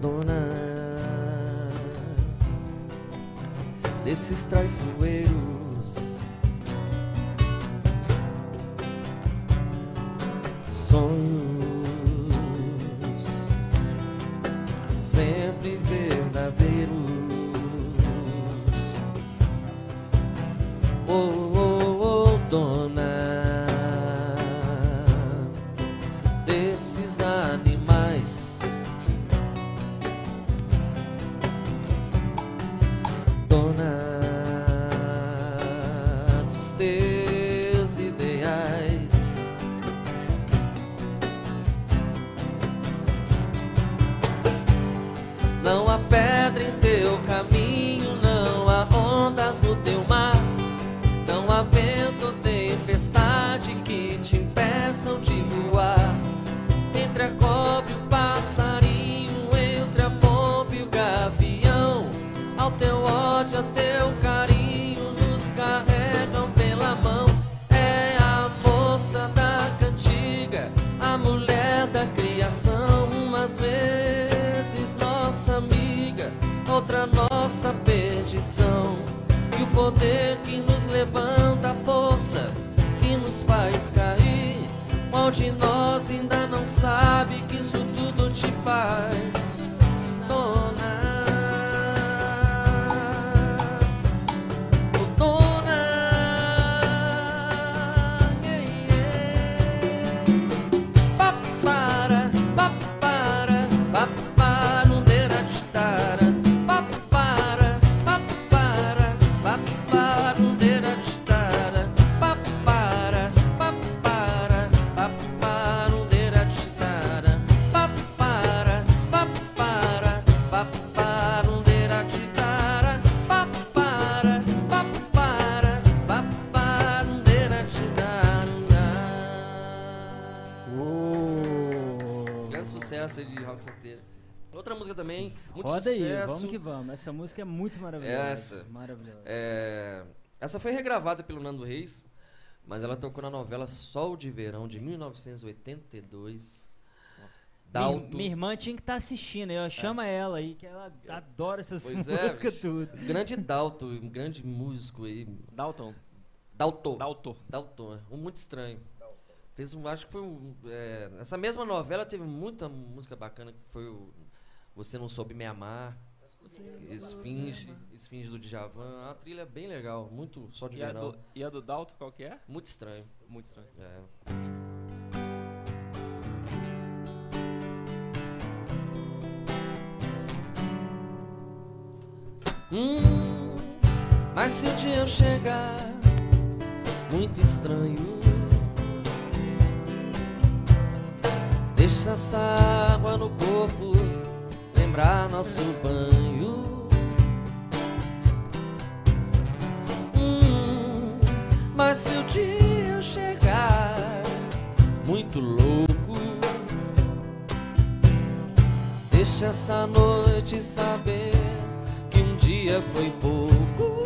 [SPEAKER 1] Dona desses traiçoeiros. Nossa perdição. E o poder que nos levanta, a força que nos faz cair. Qual de nós ainda não sabe que isso tudo te faz? Aí de rock santeiro. Outra música também, muito
[SPEAKER 3] Roda aí,
[SPEAKER 1] sucesso.
[SPEAKER 3] vamos que vamos. Essa música é muito maravilhosa.
[SPEAKER 1] Essa.
[SPEAKER 3] Maravilhosa.
[SPEAKER 1] É, essa foi regravada pelo Nando Reis, mas ela tocou na novela Sol de Verão de 1982. Dalto.
[SPEAKER 3] Minha, minha irmã tinha que estar assistindo, eu chama ela aí, que ela adora essas
[SPEAKER 1] Pois é,
[SPEAKER 3] músicas
[SPEAKER 1] bicho.
[SPEAKER 3] tudo.
[SPEAKER 1] Grande Dalto, um grande músico aí.
[SPEAKER 2] Dalton.
[SPEAKER 1] Dalto.
[SPEAKER 2] Dalton.
[SPEAKER 1] Dalton, é, um muito estranho. Fez um, acho que foi um. é, essa mesma novela teve muita música bacana, que foi o Você Não Soube Me Amar, Esfinge, Esfinge do Djavan, a trilha é bem legal, muito só de
[SPEAKER 2] E a,
[SPEAKER 1] verão.
[SPEAKER 2] do, e a do Dalton qual que é?
[SPEAKER 1] Muito estranho.
[SPEAKER 2] Muito estranho.
[SPEAKER 1] É. Hum, mas se o dia eu chegar muito estranho, deixa essa água no corpo lembrar nosso banho. Hum, mas se o dia chegar muito louco, deixa essa noite saber que um dia foi pouco.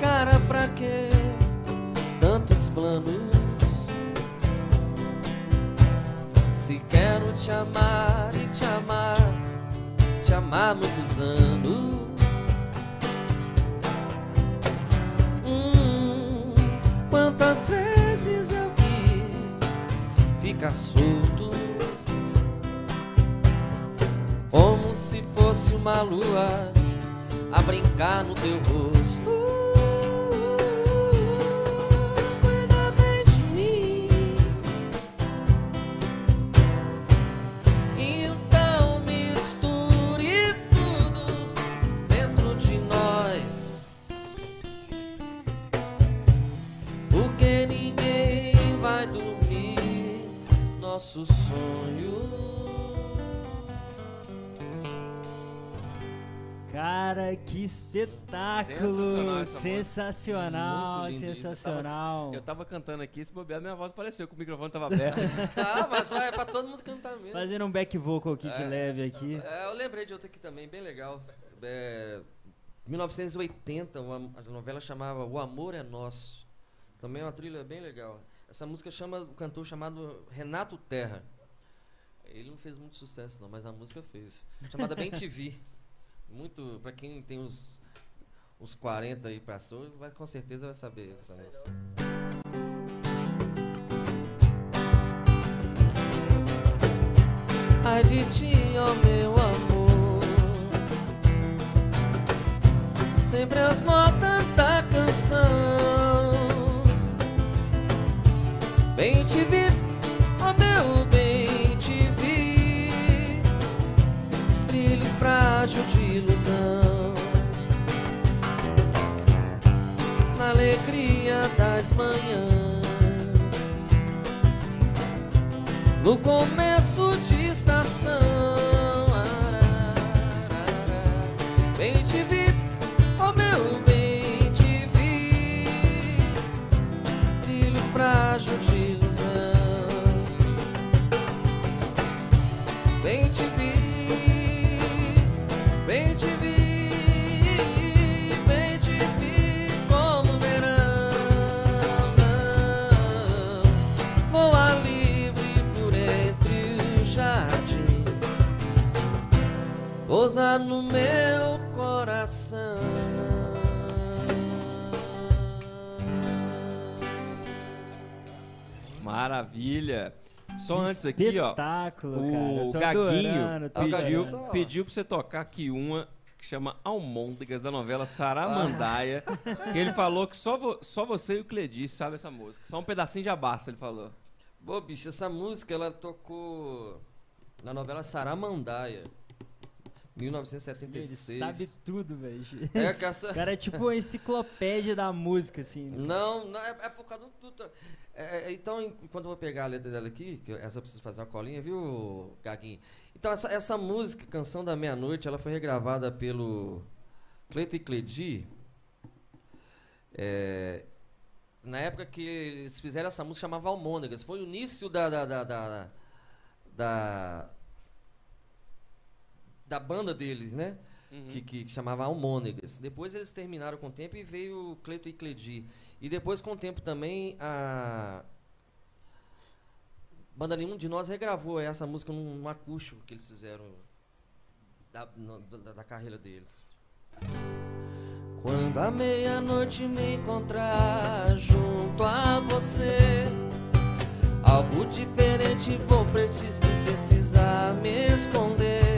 [SPEAKER 1] Cara pra quê? Tantos planos. Se quero te amar, amar muitos anos. Hum, quantas vezes eu quis ficar solto, como se fosse uma lua a brincar no teu rosto.
[SPEAKER 3] Espetáculo!
[SPEAKER 2] Sensacional.
[SPEAKER 3] Sensacional,
[SPEAKER 1] Muito lindo isso.
[SPEAKER 3] sensacional.
[SPEAKER 2] Eu tava cantando aqui, se bobear, minha voz apareceu, que o microfone tava aberto.
[SPEAKER 1] Ah, mas vai é pra todo mundo cantar mesmo.
[SPEAKER 3] Fazendo um back vocal aqui de
[SPEAKER 1] É.
[SPEAKER 3] leve aqui.
[SPEAKER 1] É, eu lembrei de outra aqui também, bem legal. É, 1980, uma, a novela chamava O Amor é Nosso. Também é uma trilha bem legal. Essa música chama o cantor chamado Renato Terra. Ele não fez muito sucesso não, mas a música fez. Chamada Bem TV. Muito, pra quem tem uns, uns 40 aí pra cima, vai, com certeza vai saber essa música. Ai de ti, ó meu amor. Sempre as notas da canção. Bem te vi, ó meu bem frágil de ilusão Na alegria das manhãs no começo de estação. Pousa no meu coração.
[SPEAKER 2] Maravilha. Só antes aqui, ó.
[SPEAKER 3] Cara.
[SPEAKER 2] O
[SPEAKER 3] tô
[SPEAKER 2] Gaguinho
[SPEAKER 3] adorando,
[SPEAKER 1] Ah,
[SPEAKER 2] pediu,
[SPEAKER 3] adorando.
[SPEAKER 2] pediu pra você tocar aqui uma que chama Almôndegas, da novela Saramandaia. que ele falou que só, vo- só você e o Cledi sabem essa música. Só um pedacinho já basta, ele falou.
[SPEAKER 1] Pô, bicho, essa música ela tocou na novela Saramandaia,
[SPEAKER 3] Ele
[SPEAKER 1] 1976.
[SPEAKER 3] sabe tudo, velho.
[SPEAKER 1] É que essa...
[SPEAKER 3] O cara é tipo uma enciclopédia da música, assim.
[SPEAKER 1] Não, não é, é por causa do. do- é, é, então, enquanto eu vou pegar a letra dela aqui, que essa eu preciso fazer uma colinha, viu, Gaguinho? Então, essa, essa música, Canção da Meia-Noite, ela foi regravada pelo Cleiton e Cledi. É, na época que eles fizeram essa música, chamava Almônegas. Foi o início da. da, da, da, da, da banda deles, né? que, que, que chamava Almônegas. Depois eles terminaram com o tempo e veio o Cleito e Cledi. E depois, com o tempo também, a banda Nenhum de Nós regravou essa música num, num acústico que eles fizeram da, no- da, da carreira deles. Quando à meia-noite me encontrar junto a você, algo diferente vou precis- precisar me esconder.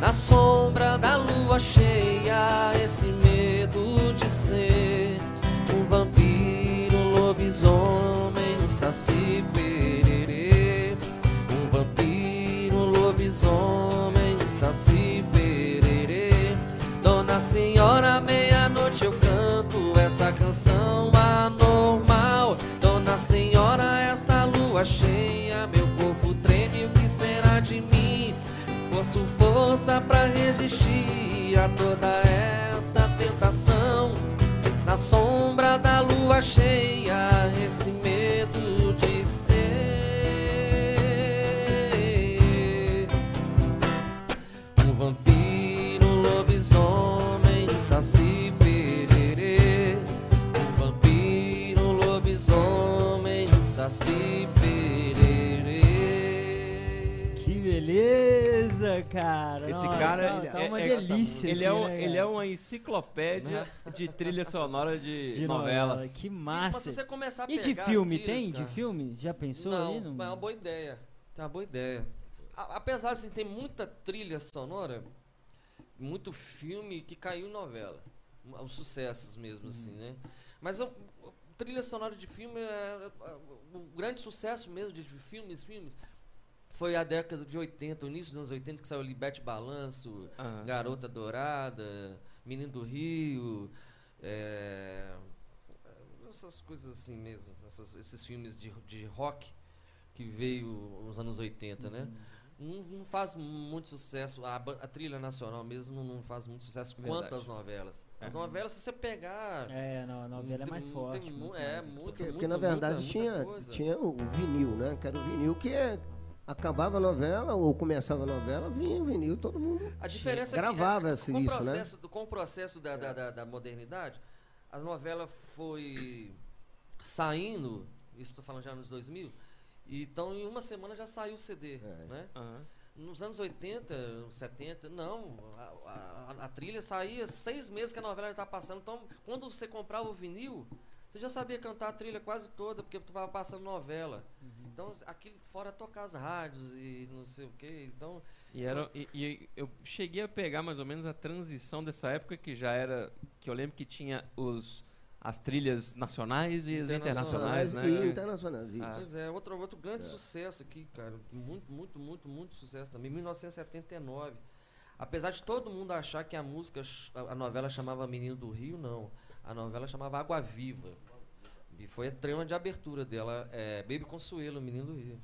[SPEAKER 1] Na sombra da lua cheia, esse medo de ser um vampiro, um lobisomem, um saci pererê. Um vampiro, um lobisomem, um saci pererê. Dona Senhora, meia-noite eu canto essa canção anormal. Dona Senhora, esta lua cheia, força pra resistir a toda essa tentação. Na sombra da lua cheia, esse medo de ser um vampiro, um lobisomem, um saci pererê. Um vampiro, lobisomem, saci pererê.
[SPEAKER 3] Que beleza, cara.
[SPEAKER 2] Esse
[SPEAKER 3] Nossa,
[SPEAKER 2] cara
[SPEAKER 3] tá
[SPEAKER 2] é-
[SPEAKER 3] uma
[SPEAKER 2] é-
[SPEAKER 3] delícia.
[SPEAKER 2] Ele,
[SPEAKER 3] assim,
[SPEAKER 2] é, um-
[SPEAKER 3] né,
[SPEAKER 2] ele é uma enciclopédia de trilha sonora de,
[SPEAKER 3] de
[SPEAKER 2] novela.
[SPEAKER 3] novela. Que
[SPEAKER 1] Bicho,
[SPEAKER 3] massa.
[SPEAKER 1] você começar a
[SPEAKER 3] E de filme,
[SPEAKER 1] trilhas,
[SPEAKER 3] tem?
[SPEAKER 1] cara-
[SPEAKER 3] De filme? Já pensou
[SPEAKER 1] não, mas é uma boa ideia. Tem uma boa ideia. A- apesar de assim, ter muita trilha sonora, muito filme que caiu em novela. Um- Os sucessos mesmo, assim, né? Mas a trilha sonora de filme, é, é, o grande sucesso mesmo de filmes, filmes, foi a década de 80, o início dos anos 80, que saiu Libete Balanço,
[SPEAKER 2] Aham.
[SPEAKER 1] Garota Dourada, Menino do Rio, é, essas coisas assim mesmo, essas- esses filmes de, de rock que veio nos anos 80, né? Não, não faz muito sucesso, a, a trilha nacional mesmo não, faz muito sucesso quanto
[SPEAKER 2] Verdade.
[SPEAKER 1] as novelas. As
[SPEAKER 2] É.
[SPEAKER 1] novelas, se você pegar...
[SPEAKER 3] É, não, a novela é
[SPEAKER 1] tem-
[SPEAKER 3] mais
[SPEAKER 1] tem
[SPEAKER 3] forte.
[SPEAKER 1] mu-
[SPEAKER 3] muito
[SPEAKER 1] é,
[SPEAKER 3] mais.
[SPEAKER 1] muito,
[SPEAKER 4] Porque,
[SPEAKER 1] muito,
[SPEAKER 4] porque, na
[SPEAKER 1] muita-
[SPEAKER 4] verdade
[SPEAKER 1] muita
[SPEAKER 4] tinha,
[SPEAKER 1] coisa.
[SPEAKER 4] tinha o vinil, né? Que era o vinil que é- acabava a novela ou começava a novela, vinha o vinil, todo mundo
[SPEAKER 1] A diferença
[SPEAKER 4] Gravava
[SPEAKER 1] é que com o
[SPEAKER 4] isso, né?
[SPEAKER 1] processo, do- com o processo da, da, da- da modernidade, a novela foi saindo, isso estou falando já nos 2000, e então em uma semana já saiu o CD,
[SPEAKER 4] É.
[SPEAKER 1] né?
[SPEAKER 2] Aham.
[SPEAKER 1] Nos anos 80, 70, não, a, a- a trilha saía seis meses que a novela já estava passando, então quando você comprava o vinil, você já sabia cantar a trilha quase toda, porque tu estava passando novela. Então, aquilo fora tocar as rádios e não sei o que. Então,
[SPEAKER 2] E, era, e, e eu cheguei a pegar mais ou menos a transição dessa época que já era. Que eu lembro que tinha os, as trilhas nacionais e as internacionais,
[SPEAKER 1] Internacionais
[SPEAKER 2] né?
[SPEAKER 4] e internacionais. isso.
[SPEAKER 2] Ah.
[SPEAKER 1] Pois é, outro, outro grande sucesso aqui, cara. Muito, muito, muito, muito sucesso também. 1979. Apesar de todo mundo achar que a música, a novela chamava Menino do Rio, não. A novela chamava Água Viva. E foi a trama de abertura dela. É Baby Consuelo, Menino do Rio.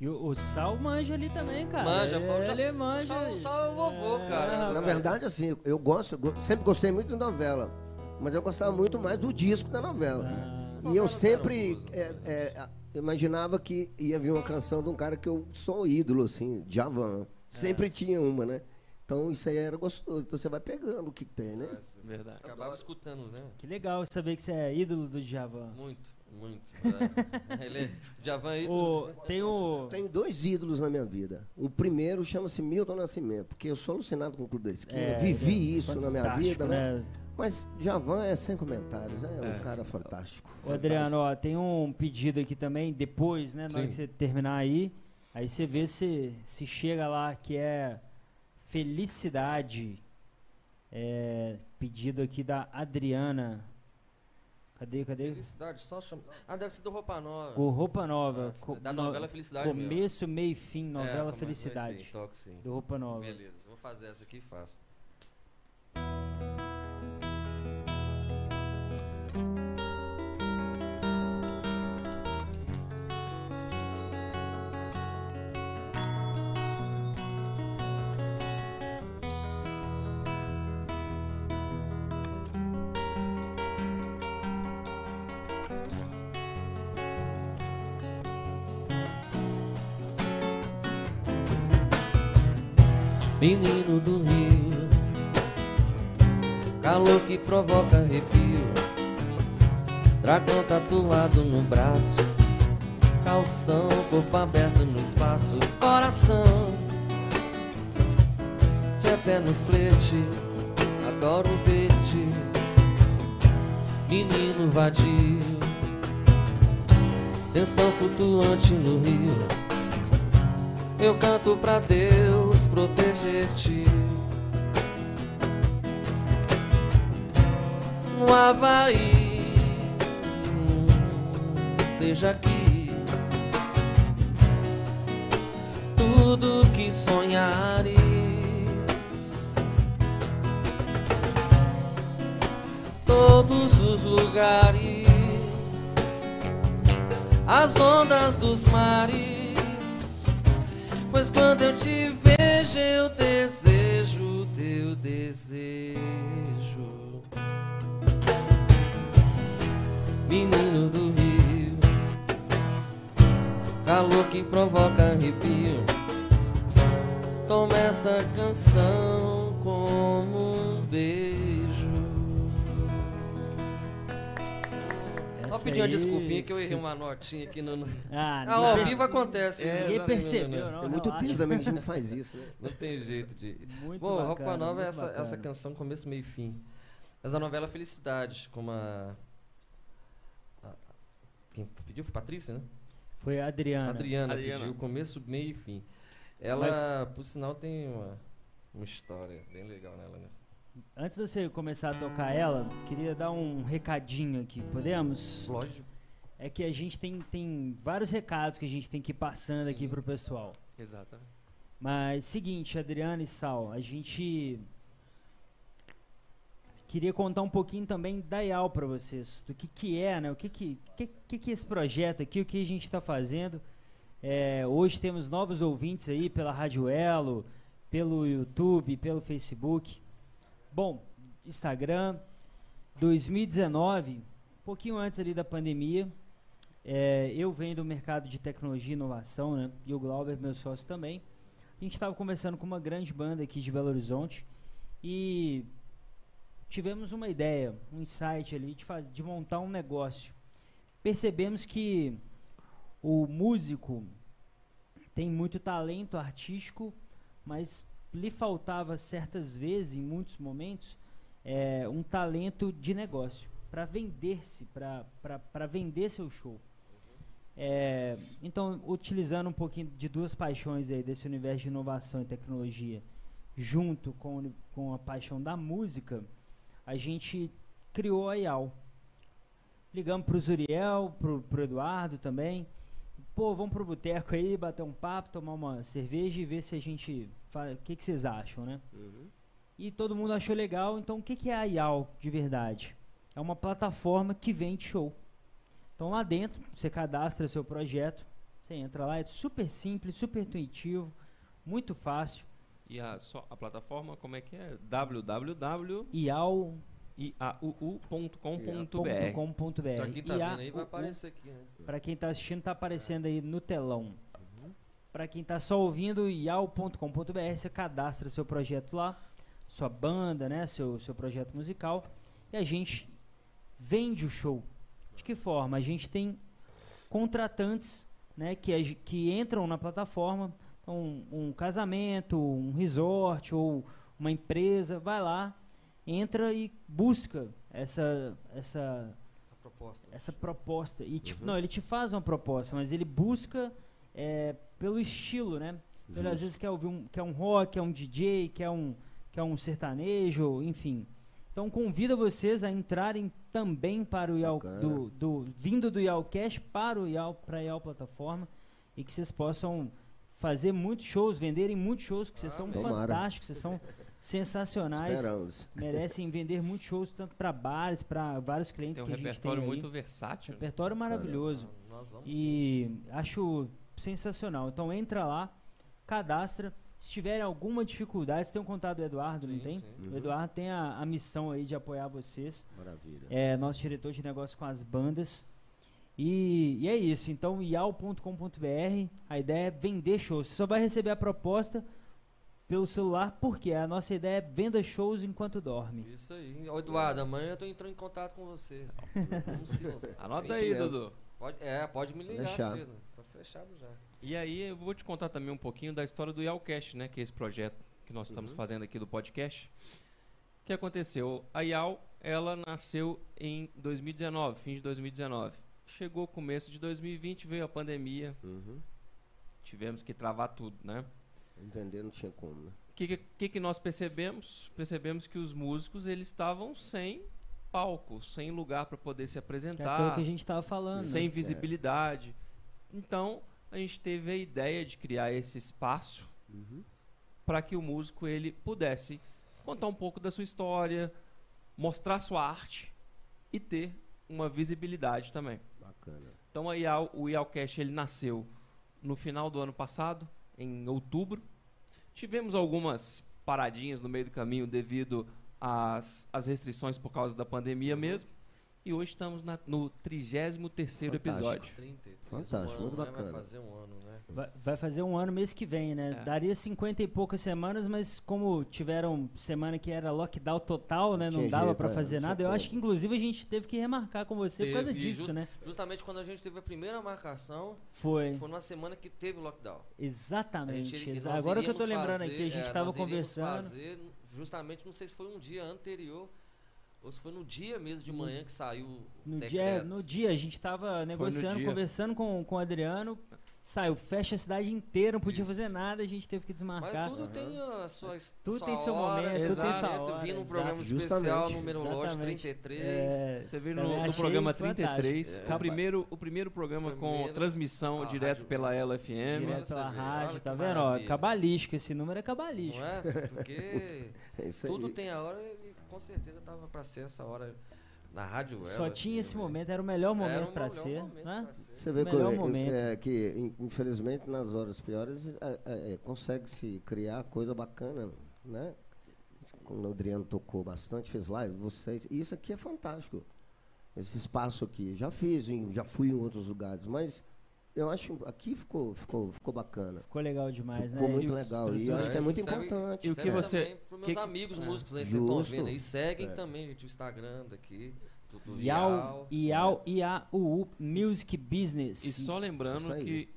[SPEAKER 3] E o, o Sal manja ali também, cara.
[SPEAKER 1] Manja,
[SPEAKER 3] ele,
[SPEAKER 1] manja.
[SPEAKER 3] ele manja.
[SPEAKER 1] Sal-
[SPEAKER 3] aí.
[SPEAKER 1] Sal é o vovô, cara.
[SPEAKER 4] Na verdade, assim, eu gosto, eu sempre gostei muito de novela, mas eu gostava muito mais do disco da novela.
[SPEAKER 3] Ah,
[SPEAKER 4] E eu sempre é, é, imaginava que ia vir uma canção de um cara que eu sou ídolo, assim, Javan. Sempre tinha uma, né? Então isso aí era gostoso. Então você vai pegando o que tem, né?
[SPEAKER 2] Verdade.
[SPEAKER 1] Acabava escutando, né?
[SPEAKER 3] que legal saber que você é ídolo do Djavan.
[SPEAKER 1] Muito, muito. é. Ele é Javan aí.
[SPEAKER 3] O, tem o.
[SPEAKER 4] Tenho dois ídolos na minha vida. O primeiro chama-se Milton Nascimento, porque eu sou alucinado com o Clube da Esquina,
[SPEAKER 3] é,
[SPEAKER 4] vivi
[SPEAKER 3] é
[SPEAKER 4] isso na minha
[SPEAKER 3] fantástico,
[SPEAKER 4] vida, né? Mas Javan é sem comentários, é, um cara fantástico.
[SPEAKER 3] Ô, Adriano, ó, tem um pedido aqui também, depois, né? Na hora que você terminar aí, aí você vê se, se chega lá, que é Felicidade. É, pedido aqui da Adriana. Cadê, cadê?
[SPEAKER 1] Felicidade, só chama. Ah, deve ser do Roupa Nova.
[SPEAKER 3] Com roupa nova.
[SPEAKER 1] Ah, da
[SPEAKER 3] no-
[SPEAKER 1] novela Felicidade mesmo.
[SPEAKER 3] Começo, meio e fim,
[SPEAKER 1] É,
[SPEAKER 3] novela
[SPEAKER 1] começo,
[SPEAKER 3] Felicidade.
[SPEAKER 1] Toque sim.
[SPEAKER 3] Do roupa nova.
[SPEAKER 1] Beleza, vou fazer essa aqui e faço. Menino do Rio, calor que provoca arrepio, dragão tatuado no braço, calção, corpo aberto no espaço, coração, de eterno flerte, adoro ver-te, menino vadio, tensão flutuante no rio. Eu canto pra Deus proteger-te. No Havaí, seja aqui. Tudo que sonhares, todos os lugares, as ondas dos mares Pois quando eu te vejo, eu desejo teu desejo. Menino do Rio, calor que provoca arrepio. Toma essa canção como um beijo. Pedir uma desculpinha que eu errei uma notinha aqui no. no-
[SPEAKER 3] Ah,
[SPEAKER 1] Ah,
[SPEAKER 3] ninguém
[SPEAKER 1] ao vivo acontece.
[SPEAKER 2] É,
[SPEAKER 1] né?
[SPEAKER 3] Ninguém
[SPEAKER 1] Não,
[SPEAKER 3] percebeu,
[SPEAKER 1] não, não.
[SPEAKER 4] Tem muito
[SPEAKER 3] relaxa.
[SPEAKER 4] tempo também que a gente não faz isso, né?
[SPEAKER 1] Não tem jeito de.
[SPEAKER 3] Muito
[SPEAKER 1] Bom,
[SPEAKER 3] bacana,
[SPEAKER 1] Roupa Nova é essa,
[SPEAKER 3] bacana.
[SPEAKER 1] essa canção começo, meio e fim. É da novela Felicidade, com a. a- Quem pediu foi Patrícia, né?
[SPEAKER 3] Foi a Adriana.
[SPEAKER 1] Adriana,
[SPEAKER 2] Adriana.
[SPEAKER 1] pediu começo, meio e fim. Ela, por sinal, tem uma, uma história bem legal nela, né?
[SPEAKER 3] Antes de você começar a tocar ela, queria dar um recadinho aqui, podemos?
[SPEAKER 1] Lógico.
[SPEAKER 3] É que a gente tem, tem vários recados que a gente tem que ir passando aqui
[SPEAKER 1] Sim.
[SPEAKER 3] pro pessoal.
[SPEAKER 2] Exatamente.
[SPEAKER 3] Mas seguinte, Adriana e Sal, a gente queria contar um pouquinho também da IAL para vocês, do que que é, né? O que que, que, que que é esse projeto aqui, o que a gente está fazendo. É, hoje temos novos ouvintes aí pela Rádio Elo, pelo YouTube, pelo Facebook. Bom, Instagram, 2019, um pouquinho antes ali da pandemia, é, eu venho do mercado de tecnologia e inovação, né? E o Glauber, meu sócio também. A gente estava conversando com uma grande banda aqui de Belo Horizonte e tivemos uma ideia, um insight ali de, faz, de montar um negócio. Percebemos que o músico tem muito talento artístico, mas lhe faltava certas vezes, em muitos momentos, é, um talento de negócio para vender-se, para vender seu show. É, então, utilizando um pouquinho de duas paixões aí desse universo de inovação e tecnologia, junto com, o com a paixão da música, a gente criou a IAL. Ligamos pro Zuriel, pro, pro Eduardo também. Pô, vamos pro boteco aí, bater um papo, tomar uma cerveja e ver se a gente. O que, que vocês acham, né? E todo mundo achou legal. Então, o que, que é a IAL de verdade? É uma plataforma que vende show. Então, lá dentro, você cadastra seu projeto, você entra lá, é super simples, super intuitivo, muito fácil.
[SPEAKER 2] E a, só, a plataforma, como é que é? www.iau.com.br
[SPEAKER 3] IAL.com.br.
[SPEAKER 1] Pra quem tá vendo aí, vai aparecer aqui, né?
[SPEAKER 3] Para quem está assistindo, tá aparecendo aí no telão. Para quem tá só ouvindo, ial.com.br, você cadastra seu projeto lá, sua banda, né, seu, seu projeto musical, e a gente vende o show. De que forma? A gente tem contratantes, né, que, que entram na plataforma, então um, casamento, um resort ou uma empresa, vai lá, entra e busca essa essa
[SPEAKER 1] Essa proposta.
[SPEAKER 3] essa proposta. E tipo, não, ele te faz uma proposta, mas ele busca é, pelo estilo, né? Ele às vezes quer ouvir um, quer um rock, quer um DJ, quer um, quer um sertanejo, enfim. Então convido vocês a entrarem também para o do, do, vindo do IALcast para o IAL, para a IAL plataforma e que vocês possam fazer muitos shows, venderem muitos shows, que vocês são
[SPEAKER 4] Tomara.
[SPEAKER 3] fantásticos, vocês são sensacionais,
[SPEAKER 4] Esperamos.
[SPEAKER 3] merecem vender muitos shows tanto para bares, para vários clientes
[SPEAKER 2] Tem um
[SPEAKER 3] que a gente tem
[SPEAKER 2] repertório
[SPEAKER 3] aí.
[SPEAKER 2] muito versátil. né?
[SPEAKER 3] Repertório maravilhoso.
[SPEAKER 1] Nós vamos.
[SPEAKER 3] E acho sensacional. Então entra lá, cadastra. Se tiver alguma dificuldade, você tem um contato do Eduardo, não
[SPEAKER 1] Sim,
[SPEAKER 3] tem?
[SPEAKER 1] sim.
[SPEAKER 3] O Eduardo tem a, a missão aí de apoiar vocês.
[SPEAKER 4] Maravilha.
[SPEAKER 3] É nosso diretor de negócio com as bandas. E, e é isso. Então, ial.com.br, a ideia é vender shows. Você só vai receber a proposta pelo celular, porque a nossa ideia é venda shows enquanto dorme.
[SPEAKER 1] Isso aí. Ô, Eduardo, amanhã eu tô entrando em contato com você. Vamos sim.
[SPEAKER 2] Anota aí,
[SPEAKER 4] mesmo.
[SPEAKER 2] Dudu.
[SPEAKER 1] Pode, é, pode me ligar cedo. Tá fechado já.
[SPEAKER 2] E aí eu vou te contar também um pouquinho da história do Yalcast, né? Que é esse projeto que nós estamos fazendo aqui do podcast. O que aconteceu? A Yal, ela nasceu em 2019, fim de 2019. Chegou começo de 2020, veio a pandemia,
[SPEAKER 4] Uhum.
[SPEAKER 2] tivemos que travar tudo, né?
[SPEAKER 4] Entender não tinha como, né?
[SPEAKER 2] O que, que, que nós percebemos? Percebemos que os músicos eles estavam sem palco, sem lugar para poder se
[SPEAKER 3] Que é aquilo
[SPEAKER 2] apresentar,
[SPEAKER 3] que a gente estava falando.
[SPEAKER 2] sem
[SPEAKER 3] né?
[SPEAKER 2] visibilidade. Então, a gente teve a ideia de criar esse espaço
[SPEAKER 4] Uhum.
[SPEAKER 2] para que o músico ele pudesse contar um pouco da sua história, mostrar sua arte e ter uma visibilidade também.
[SPEAKER 4] Bacana.
[SPEAKER 2] Então a IAL, o IALcast ele nasceu no final do ano passado, em outubro. Tivemos algumas paradinhas no meio do caminho devido às, às restrições por causa da pandemia mesmo. E hoje estamos na- no 33º episódio.
[SPEAKER 1] 33,
[SPEAKER 4] Fantástico,
[SPEAKER 1] um ano,
[SPEAKER 4] muito
[SPEAKER 1] né?
[SPEAKER 4] bacana.
[SPEAKER 1] Vai fazer um ano, né?
[SPEAKER 3] Vai, vai fazer um ano mês que vem, né?
[SPEAKER 2] É.
[SPEAKER 3] Daria 50 e poucas semanas, mas como tiveram semana que era lockdown total, né? Não
[SPEAKER 4] Tinha
[SPEAKER 3] dava pra
[SPEAKER 4] é,
[SPEAKER 3] fazer
[SPEAKER 4] tinha
[SPEAKER 3] nada. Eu acho que inclusive a gente teve que remarcar com você por causa
[SPEAKER 1] Teve,
[SPEAKER 3] disso,
[SPEAKER 1] just-
[SPEAKER 3] né?
[SPEAKER 1] Justamente quando a gente teve a primeira marcação,
[SPEAKER 3] Foi.
[SPEAKER 1] foi numa semana que teve lockdown.
[SPEAKER 3] Exatamente.
[SPEAKER 1] gente-
[SPEAKER 3] exa- Agora que eu tô lembrando
[SPEAKER 1] fazer-
[SPEAKER 3] aqui, a gente
[SPEAKER 1] é,
[SPEAKER 3] tava
[SPEAKER 1] nós iríamos
[SPEAKER 3] conversando.
[SPEAKER 1] fazer justamente, não sei se foi um dia anterior, ou se foi no dia mesmo de manhã que saiu o
[SPEAKER 3] No
[SPEAKER 1] decreto.
[SPEAKER 3] dia, no dia, a gente tava negociando, conversando com, com o Adriano. Saiu, fecha a cidade inteira, não podia
[SPEAKER 1] Isso.
[SPEAKER 3] fazer nada, a gente teve que desmarcar.
[SPEAKER 1] Mas tudo tem a sua,
[SPEAKER 3] Tudo
[SPEAKER 1] sua
[SPEAKER 3] tem seu
[SPEAKER 1] hora,
[SPEAKER 3] momento,
[SPEAKER 2] tudo tem sua
[SPEAKER 3] hora,
[SPEAKER 1] Vim num
[SPEAKER 3] exato.
[SPEAKER 1] programa especial,
[SPEAKER 4] Justamente.
[SPEAKER 1] número lote
[SPEAKER 3] Exatamente.
[SPEAKER 1] 33.
[SPEAKER 3] É,
[SPEAKER 2] Você viu no, no programa
[SPEAKER 3] fantástico.
[SPEAKER 2] 33,
[SPEAKER 1] É.
[SPEAKER 2] o, primeiro, o primeiro programa com
[SPEAKER 1] Primeiro,
[SPEAKER 2] transmissão
[SPEAKER 1] a
[SPEAKER 2] direto
[SPEAKER 1] rádio-
[SPEAKER 2] pela LFM.
[SPEAKER 3] direto pela rádio,
[SPEAKER 1] olha
[SPEAKER 3] tá vendo? Ó, cabalístico, esse número é cabalístico.
[SPEAKER 1] Não é? Porque
[SPEAKER 4] É aí.
[SPEAKER 1] tudo tem a hora e com certeza tava pra ser essa hora na rádio.
[SPEAKER 3] Só
[SPEAKER 1] ela,
[SPEAKER 3] tinha esse momento, era o melhor momento
[SPEAKER 1] melhor
[SPEAKER 3] ser. né?
[SPEAKER 1] ser.
[SPEAKER 4] Você vê que,
[SPEAKER 3] Melhor
[SPEAKER 4] é,
[SPEAKER 3] momento.
[SPEAKER 4] que, in- infelizmente, nas horas piores, é, é, é, consegue-se criar coisa bacana, né? Como o Adriano tocou bastante, fez live, vocês. Isso aqui é fantástico. Esse espaço aqui. Já fiz, em- já fui em outros lugares, mas eu acho que aqui ficou, ficou, ficou bacana.
[SPEAKER 3] Ficou legal demais,
[SPEAKER 4] Ficou
[SPEAKER 3] né?
[SPEAKER 4] muito
[SPEAKER 3] E
[SPEAKER 4] legal. E eu acho que é muito
[SPEAKER 1] Serve-
[SPEAKER 4] importante.
[SPEAKER 2] E o que
[SPEAKER 1] Serve
[SPEAKER 2] você-
[SPEAKER 1] também pros meus
[SPEAKER 2] que-
[SPEAKER 1] amigos
[SPEAKER 2] é.
[SPEAKER 1] músicos aí que estão vendo aí. Seguem
[SPEAKER 4] É.
[SPEAKER 1] também, gente, o Instagram daqui. Do,
[SPEAKER 3] Iau.
[SPEAKER 1] Iau,
[SPEAKER 3] Iau, Music Business.
[SPEAKER 2] E só lembrando que,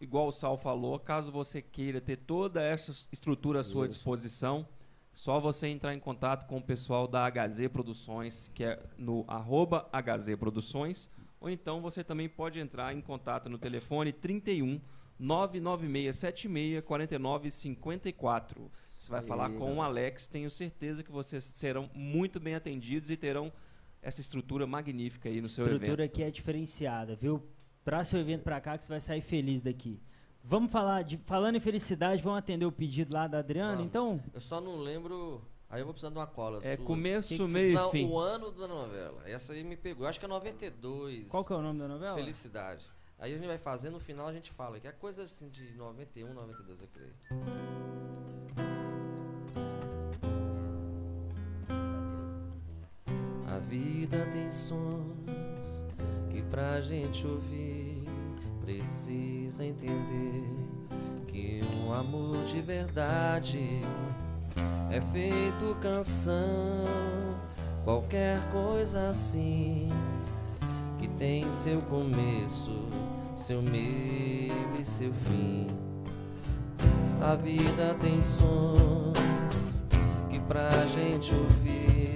[SPEAKER 2] igual o Sal falou, caso você queira ter toda essa estrutura à sua
[SPEAKER 4] Isso.
[SPEAKER 2] disposição, só você entrar em contato com o pessoal da HZ Produções, que é no arroba HZ Produções, ou então você também pode entrar em contato no telefone 31 99676 4954. Você vai falar com o. Alex, tenho certeza que vocês serão muito bem atendidos e terão essa estrutura magnífica aí no seu evento.
[SPEAKER 3] estrutura que é diferenciada, viu? Traz seu evento pra cá que você vai sair feliz daqui. Vamos falar de falando em felicidade, vamos atender o pedido lá da Adriana,
[SPEAKER 1] Vamos.
[SPEAKER 3] então?
[SPEAKER 1] Eu só não lembro. Aí eu vou precisar de uma cola.
[SPEAKER 2] É
[SPEAKER 1] suas.
[SPEAKER 2] começo,
[SPEAKER 3] Que que você-
[SPEAKER 2] meio e
[SPEAKER 1] Não,
[SPEAKER 2] fim.
[SPEAKER 1] o ano da novela. Essa aí me pegou. Eu acho que é 92.
[SPEAKER 3] Qual que é o nome da novela?
[SPEAKER 1] Felicidade. Aí a gente vai fazer, no final a gente fala. Que é coisa assim de 91, 92, eu creio. A vida tem sons que pra gente ouvir precisa entender que um amor de verdade é feito canção, qualquer coisa assim que tem seu começo, seu meio e seu fim. A vida tem sons que pra gente ouvir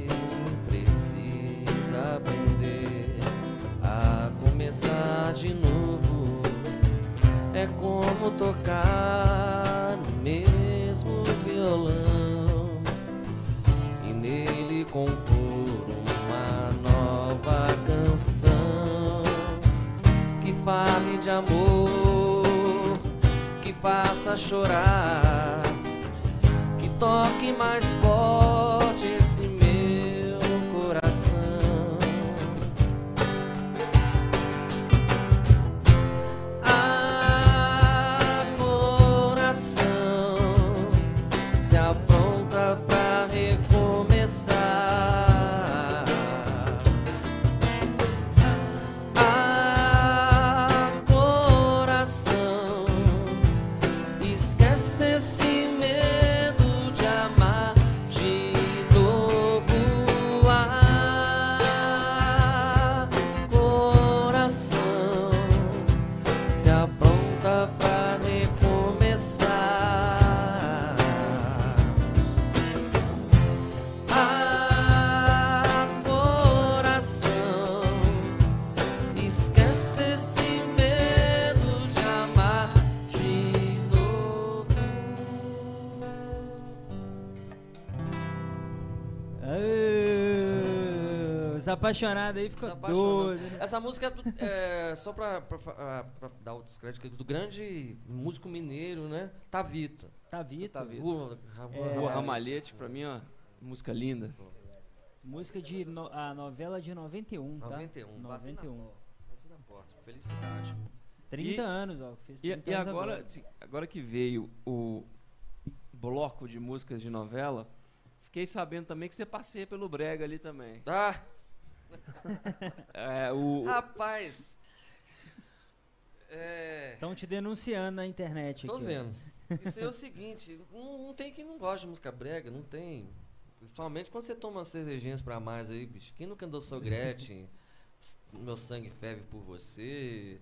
[SPEAKER 1] chorar, que toque mais Ah,
[SPEAKER 3] Os apaixonados aí
[SPEAKER 1] Desapaixonou.
[SPEAKER 3] doidos. né?
[SPEAKER 1] Essa música é, do- é, só pra, pra, pra- pra dar outros créditos, do grande músico mineiro, né? Tavita.
[SPEAKER 3] Tá Vitor.
[SPEAKER 2] Tá Vitor.
[SPEAKER 1] Rua,
[SPEAKER 3] É.
[SPEAKER 2] Rua Ramalhete, pra mim, ó, música linda.
[SPEAKER 3] Música de no- a novela de 91, tá?
[SPEAKER 1] 91, bate na
[SPEAKER 3] 91.
[SPEAKER 1] porta, bate na porta. Felicidade.
[SPEAKER 3] 30
[SPEAKER 2] E-
[SPEAKER 3] anos, ó. Fez
[SPEAKER 2] E,
[SPEAKER 3] 30
[SPEAKER 2] e
[SPEAKER 3] anos
[SPEAKER 2] agora, assim, agora que veio o bloco de músicas de novela, fiquei sabendo também que você passeia pelo Brega ali também.
[SPEAKER 1] Ah,
[SPEAKER 2] É, o,
[SPEAKER 1] rapaz. É.
[SPEAKER 3] Estão te denunciando na internet
[SPEAKER 1] Tô
[SPEAKER 3] aqui. ó.
[SPEAKER 1] vendo. Isso é o seguinte, não, não tem quem não gosta de música brega, não tem. Principalmente quando você toma cervejinhas pra mais aí, bicho. Quem nunca andou sou Gretchen? Meu sangue ferve por você.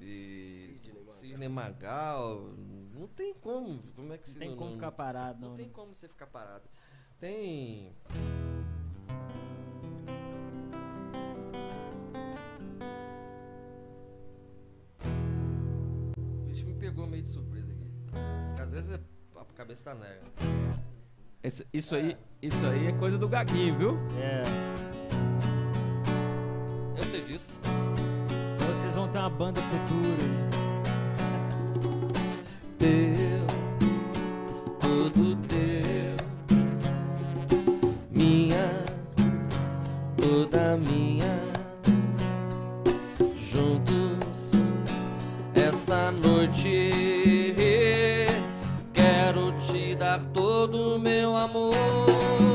[SPEAKER 1] E.
[SPEAKER 4] Sidney Magal.
[SPEAKER 1] Sidney Magal. Não tem como. Como é que
[SPEAKER 3] Não
[SPEAKER 1] se
[SPEAKER 3] tem como ficar parado, não.
[SPEAKER 1] Não tem
[SPEAKER 3] né?
[SPEAKER 1] como você ficar parado. Tem. Bicho me pegou meio de surpresa aqui. Porque às vezes a cabeça tá nega.
[SPEAKER 2] esse- isso, aí, isso aí é coisa do Gaguinho, viu?
[SPEAKER 3] É.
[SPEAKER 1] Eu sei disso.
[SPEAKER 3] Que vocês vão ter uma banda futura.
[SPEAKER 1] Teu, tudo teu. Minha, toda minha. Noite. Quero te dar todo o meu amor.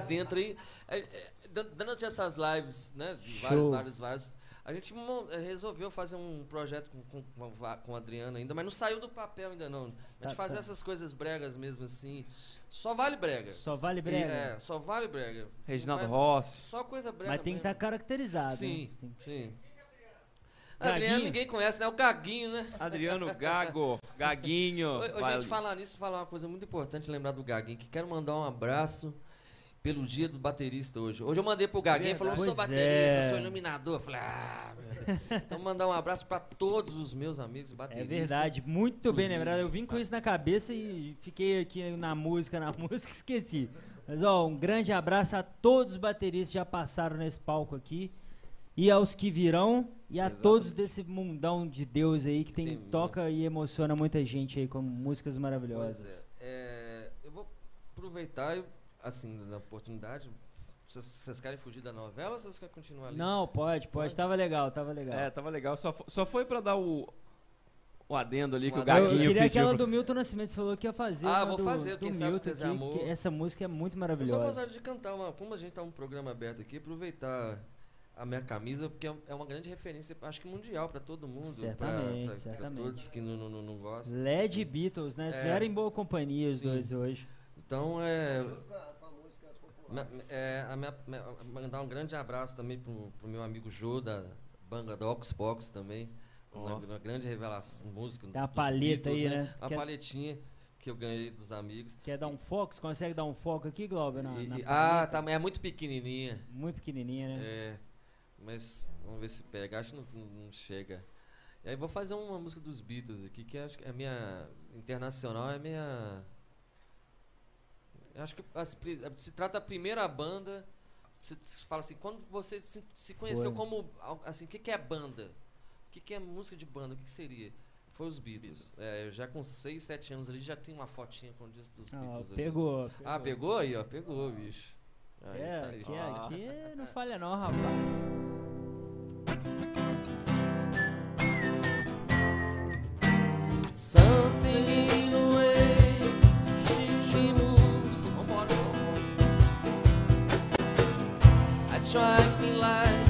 [SPEAKER 1] Que adentro aí, é, é, durante essas lives, né? Vários, vários, vários. A gente eh, resolveu fazer um projeto com, com, com a a Adriana ainda, mas não saiu do papel ainda não. A gente
[SPEAKER 3] Tá,
[SPEAKER 1] fazer
[SPEAKER 3] tá.
[SPEAKER 1] essas coisas bregas mesmo assim. Só vale brega.
[SPEAKER 3] Só vale brega.
[SPEAKER 1] É, só vale brega.
[SPEAKER 2] Reginaldo
[SPEAKER 1] Mas-
[SPEAKER 2] Rossi.
[SPEAKER 1] Só coisa brega.
[SPEAKER 3] Mas tem que
[SPEAKER 1] mesmo.
[SPEAKER 3] estar caracterizado.
[SPEAKER 1] Sim,
[SPEAKER 3] né? Tem-
[SPEAKER 1] sim.
[SPEAKER 3] Gaguinho?
[SPEAKER 1] Adriano ninguém conhece, né? O Gaguinho, né?
[SPEAKER 2] Adriano Gago, Gaguinho.
[SPEAKER 1] Ô,
[SPEAKER 2] vai
[SPEAKER 1] gente, falar nisso, falar uma coisa muito importante, lembrar do Gaguinho, que quero mandar um abraço pelo dia do baterista hoje. Hoje eu mandei pro Gaguinho, ele falou, eu sou baterista,
[SPEAKER 3] é.
[SPEAKER 1] sou iluminador. Eu falei, ah. Então mandar um abraço pra todos os meus amigos
[SPEAKER 3] É
[SPEAKER 1] bateristas.
[SPEAKER 3] verdade, muito bem
[SPEAKER 1] Inclusive,
[SPEAKER 3] lembrado. Eu vim com isso na cabeça e fiquei aqui na música, na música, esqueci. Mas ó, um grande abraço a todos os bateristas que já passaram nesse palco aqui. E aos que virão, e a
[SPEAKER 1] Exatamente.
[SPEAKER 3] todos desse mundão de Deus aí que tem,
[SPEAKER 1] Tem
[SPEAKER 3] toca e emociona muita gente aí com músicas maravilhosas.
[SPEAKER 1] é. É, eu vou aproveitar, assim, da oportunidade. Vocês, vocês querem fugir da novela ou vocês querem continuar ali?
[SPEAKER 3] Não, pode, pode,
[SPEAKER 1] Pode?
[SPEAKER 3] tava legal, tava legal.
[SPEAKER 2] É, tava legal. Só, só foi pra dar o, o adendo ali
[SPEAKER 1] Um
[SPEAKER 2] que o
[SPEAKER 1] adendo.
[SPEAKER 3] eu,
[SPEAKER 2] Gaguinho
[SPEAKER 3] eu queria
[SPEAKER 2] pediu.
[SPEAKER 3] aquela do Milton Nascimento, você falou que ia fazer.
[SPEAKER 1] Ah, vou
[SPEAKER 3] do-
[SPEAKER 1] fazer,
[SPEAKER 3] do
[SPEAKER 1] quem sabe
[SPEAKER 3] Milton
[SPEAKER 1] se quiser
[SPEAKER 3] aqui,
[SPEAKER 1] amor.
[SPEAKER 3] que essa música é muito
[SPEAKER 1] Eu só
[SPEAKER 3] maravilhosa.
[SPEAKER 1] gostaria de cantar uma. Como a gente tá um programa aberto aqui, aproveitar a minha camisa, porque é é uma grande referência, acho que mundial pra todo mundo. pra-
[SPEAKER 3] Certamente,
[SPEAKER 1] pra, pra
[SPEAKER 3] certamente.
[SPEAKER 1] todos que não, não, não- gostam.
[SPEAKER 3] LED Beatles, né?
[SPEAKER 1] É.
[SPEAKER 3] Estiveram em boa companhia os
[SPEAKER 1] Sim.
[SPEAKER 3] dois hoje.
[SPEAKER 1] Então, é. É, a minha- mandar um grande abraço também pro, pro meu amigo Jô, da banda do Ox Pox também. Uma,
[SPEAKER 2] Ó.
[SPEAKER 1] uma grande revelação, música.
[SPEAKER 3] Tem palheta
[SPEAKER 1] Beatles,
[SPEAKER 3] aí, né?
[SPEAKER 1] A
[SPEAKER 3] Quer-
[SPEAKER 1] palhetinha que eu ganhei dos amigos.
[SPEAKER 3] Quer dar um foco? Você consegue dar um foco aqui, Glauber? Na,
[SPEAKER 1] E-
[SPEAKER 3] na
[SPEAKER 1] ah, tá, é muito pequenininha.
[SPEAKER 3] Muito pequenininha, né?
[SPEAKER 1] É, mas vamos ver se pega. Acho que não, não- chega. E aí vou fazer uma música dos Beatles aqui, que acho que é a minha internacional, é a minha. Eu acho que as se trata da primeira banda. Se, se fala assim, quando você se, se conheceu
[SPEAKER 3] Foi.
[SPEAKER 1] como assim, o que, que é banda? O que, que é música de banda? O que, que seria? Foi os Beatles. É, eu já com 6, 7 anos ali já tem uma fotinha com o disco dos
[SPEAKER 3] Ah,
[SPEAKER 1] Beatles. ali.
[SPEAKER 3] pegou,
[SPEAKER 1] Ah, pegou aí, ó. Pegou, bicho. Aí,
[SPEAKER 3] É,
[SPEAKER 1] tá aí.
[SPEAKER 3] aqui,
[SPEAKER 2] Ah.
[SPEAKER 3] aqui não falha não, rapaz.
[SPEAKER 1] Something in the way she try me
[SPEAKER 2] like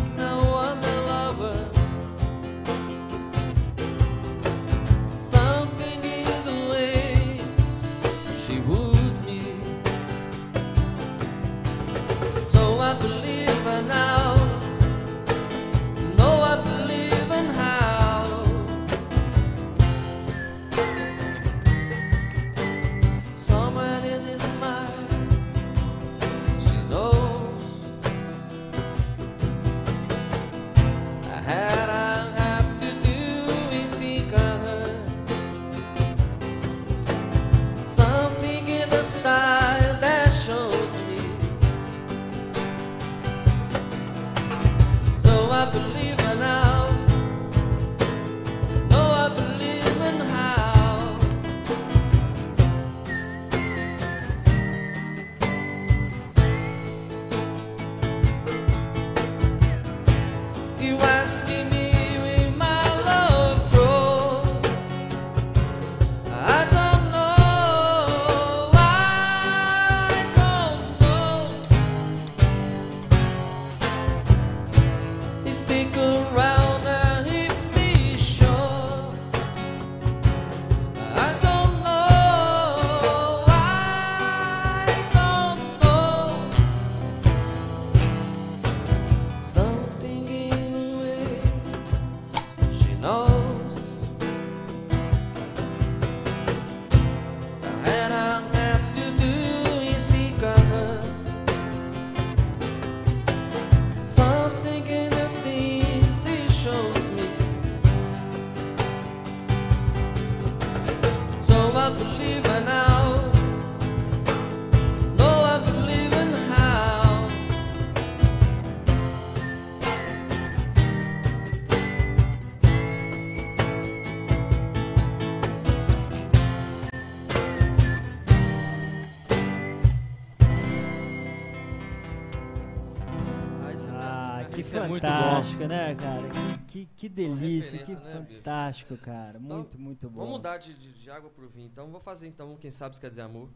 [SPEAKER 2] É
[SPEAKER 3] fantástico, né, cara? Que, que, que delícia, que
[SPEAKER 1] né, bicho?
[SPEAKER 3] fantástico, cara. Muito, muito bom.
[SPEAKER 1] Vamos mudar de, de, de água pro vinho. Então vou fazer então, quem sabe se quer dizer amor.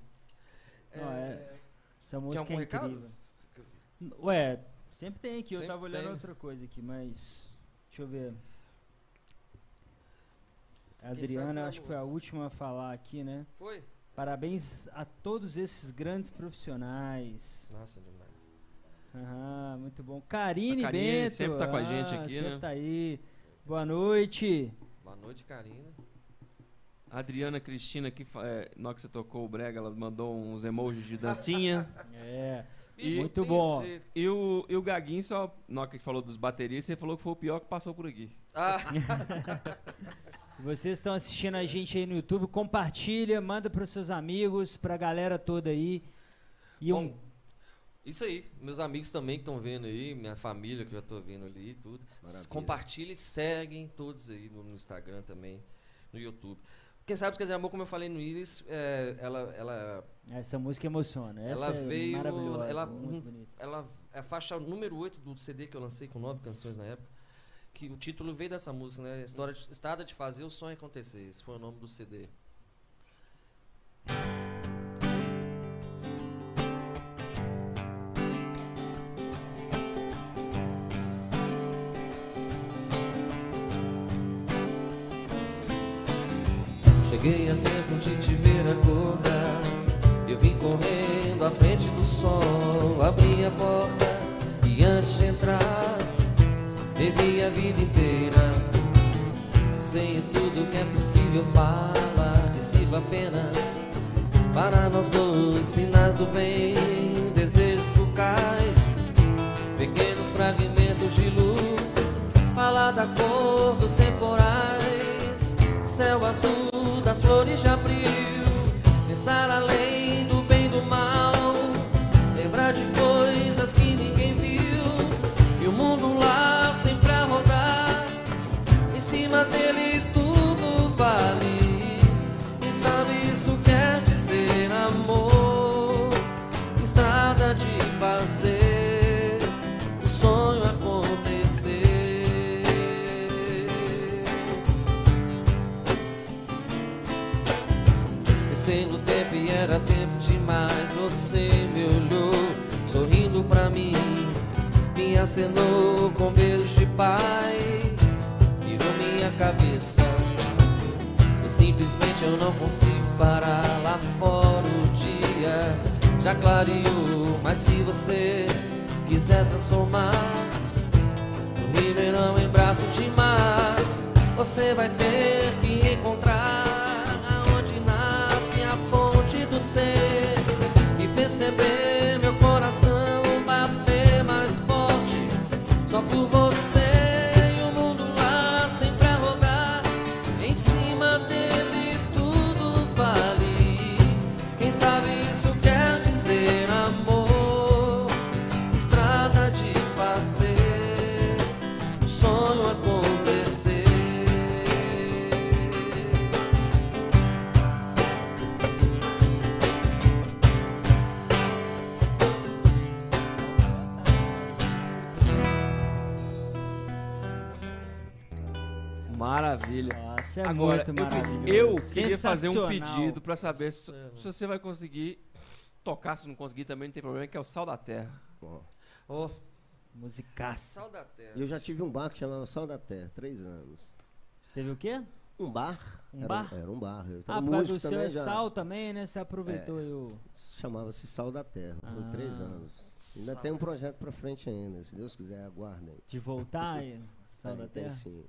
[SPEAKER 3] Não, é- Essa
[SPEAKER 1] Tem
[SPEAKER 3] música
[SPEAKER 1] algum
[SPEAKER 3] é
[SPEAKER 1] recado?
[SPEAKER 3] incrível. Ué, sempre tem aqui. Eu
[SPEAKER 1] Sempre
[SPEAKER 3] tava olhando
[SPEAKER 1] tem.
[SPEAKER 3] outra coisa aqui, mas. Deixa eu ver. A Adriana, acho que foi a última a falar aqui, né?
[SPEAKER 1] Foi?
[SPEAKER 3] Parabéns a todos esses grandes profissionais.
[SPEAKER 1] Nossa, demais.
[SPEAKER 3] Aham, muito bom. Karine,
[SPEAKER 2] A Karine
[SPEAKER 3] Bento.
[SPEAKER 2] sempre tá com a gente
[SPEAKER 3] ah,
[SPEAKER 2] aqui,
[SPEAKER 3] sempre
[SPEAKER 2] né?
[SPEAKER 3] tá aí. Boa noite.
[SPEAKER 1] Boa noite, Karina.
[SPEAKER 2] A Adriana Cristina, que é, na hora que você tocou o brega, ela mandou uns emojis de dancinha.
[SPEAKER 3] É.
[SPEAKER 1] Bicho,
[SPEAKER 3] muito bom.
[SPEAKER 1] jeito.
[SPEAKER 2] e, o, e o Gaguinho, só na hora que falou dos bateristas, ele falou que foi o pior que passou por aqui.
[SPEAKER 1] Ah,
[SPEAKER 3] Vocês estão assistindo a gente aí no YouTube, compartilha, manda para seus amigos, pra galera toda aí. E um,
[SPEAKER 1] Bom, isso aí. Meus amigos também que estão vendo aí, minha família que eu já tô vendo ali e tudo.
[SPEAKER 4] Maravilha.
[SPEAKER 1] Compartilhem, seguem todos aí no, no Instagram também, no YouTube. Quem sabe quer dizer amor, como eu falei no Iris, é, ela, ela,
[SPEAKER 3] essa música emociona. Essa
[SPEAKER 1] ela
[SPEAKER 3] é
[SPEAKER 1] veio.
[SPEAKER 3] maravilhosa,
[SPEAKER 1] Ela,
[SPEAKER 3] muito bonita.
[SPEAKER 1] ela é a faixa número 8 do CD que eu lancei com nove canções na época. Que o título veio dessa música, né? História de, Estrada de Fazer o Sonho Acontecer. Esse foi o nome do CD. Sol, abri a porta e antes de entrar, bebi a vida inteira. Sei tudo que é possível falar, decifro apenas para nós dois sinais do bem, desejos vulcais, pequenos fragmentos de luz, falar da cor dos temporais, céu azul das flores de abril, pensar além do de coisas que ninguém viu, e o mundo lá sempre a rodar, em cima dele tudo vale. Quem sabe isso quer dizer amor, estrada de fazer o sonho acontecer. Descendo o tempo e era tempo demais. Você acenou com beijos de paz, virou minha cabeça. Eu simplesmente eu não consigo parar lá fora o dia já clareou, mas se você quiser transformar o Ribeirão em braço de mar, você vai ter que encontrar aonde nasce a fonte do ser e perceber meu
[SPEAKER 3] Nossa, é
[SPEAKER 2] Agora,
[SPEAKER 3] muito
[SPEAKER 2] eu,
[SPEAKER 3] maravilhoso.
[SPEAKER 2] eu queria fazer um pedido pra saber se, se você vai conseguir tocar, se não conseguir também não tem problema, que é o Sal da Terra.
[SPEAKER 4] Ó,
[SPEAKER 1] Ô,
[SPEAKER 3] Musicaça.
[SPEAKER 1] sal da terra.
[SPEAKER 4] E eu já tive um bar que chamava Sal da Terra, três anos.
[SPEAKER 3] Teve o quê?
[SPEAKER 4] Um bar?
[SPEAKER 3] Um
[SPEAKER 4] era,
[SPEAKER 3] bar?
[SPEAKER 4] Era um bar. Eu
[SPEAKER 3] Ah,
[SPEAKER 4] músico
[SPEAKER 3] do seu
[SPEAKER 4] também
[SPEAKER 3] é
[SPEAKER 4] já.
[SPEAKER 3] sal também, né? Você aproveitou aí o...
[SPEAKER 4] Chamava-se Sal da Terra. Foi
[SPEAKER 3] Ah.
[SPEAKER 4] três anos. Ainda
[SPEAKER 1] Sal
[SPEAKER 4] tem um projeto pra frente ainda. Se Deus quiser, aguardem.
[SPEAKER 3] De voltar aí. Sal
[SPEAKER 4] Tem,
[SPEAKER 3] da
[SPEAKER 4] tem
[SPEAKER 3] terra.
[SPEAKER 4] sim.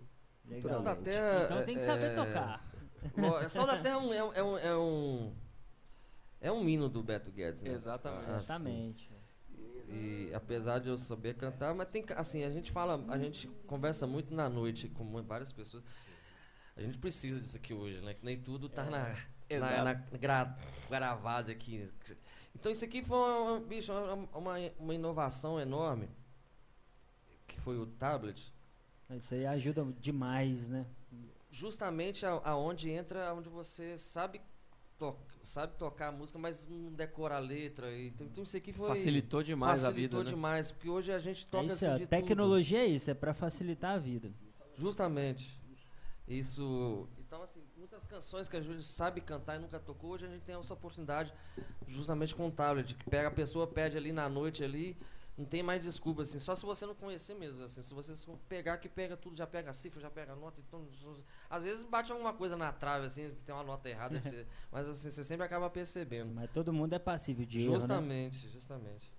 [SPEAKER 3] Legal.
[SPEAKER 1] Da terra.
[SPEAKER 3] Então tem que saber
[SPEAKER 1] é-
[SPEAKER 3] tocar.
[SPEAKER 1] Ó, Sal da Terra é um, é um, é um, é um, é um hino do Beto Guedes, né?
[SPEAKER 2] Exatamente.
[SPEAKER 1] Ah,
[SPEAKER 3] Certamente.
[SPEAKER 1] E apesar de eu saber cantar, mas tem assim, a gente fala, a gente conversa muito na noite com várias pessoas. A gente precisa disso aqui hoje, né? Que nem tudo tá na, na,
[SPEAKER 2] Exato.
[SPEAKER 1] na gra- gravado aqui. Então isso aqui foi uma, bicho, uma, uma inovação enorme, que foi o tablet.
[SPEAKER 3] Isso aí ajuda demais, né?
[SPEAKER 1] justamente a- aonde entra onde você sabe to sabe tocar a música mas não decora a letra e- então, então isso aqui foi
[SPEAKER 2] Facilitou demais
[SPEAKER 1] facilitou
[SPEAKER 2] a vida, né?
[SPEAKER 1] demais porque hoje a gente
[SPEAKER 3] É
[SPEAKER 1] toca
[SPEAKER 3] isso,
[SPEAKER 1] assim
[SPEAKER 3] a
[SPEAKER 1] de
[SPEAKER 3] tecnologia é isso, é pra facilitar a vida.
[SPEAKER 1] tudo. justamente isso então assim muitas canções que a gente sabe cantar e nunca tocou hoje a gente tem essa oportunidade justamente com o tablet que pega a pessoa pede ali na noite ali não tem mais desculpa assim. Só se você não conhecer mesmo assim. Se você pegar que pega tudo já pega a cifra já pega a nota então às vezes bate alguma coisa na trave assim tem uma nota errada você- mas assim você sempre acaba percebendo.
[SPEAKER 3] Mas todo mundo é passível de erro, né?
[SPEAKER 1] justamente justamente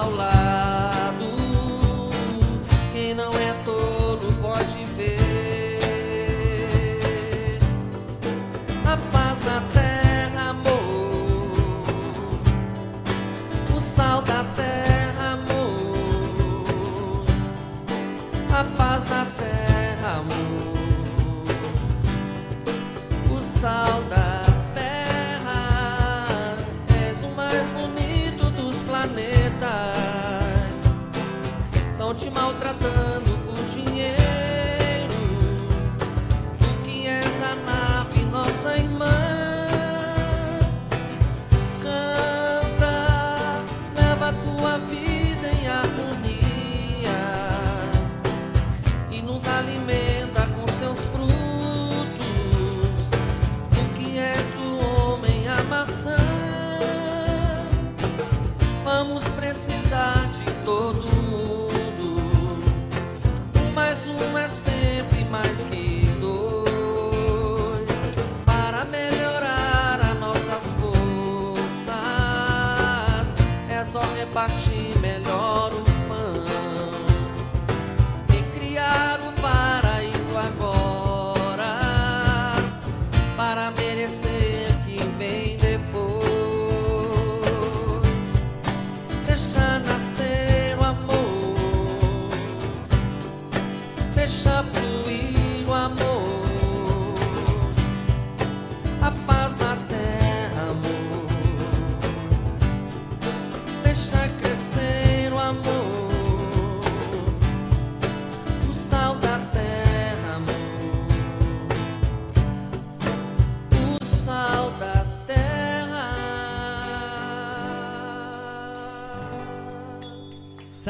[SPEAKER 1] ao lado. Quem não é tolo pode ver. A paz na terra, amor. O sal da terra, amor. A paz na terra, amor.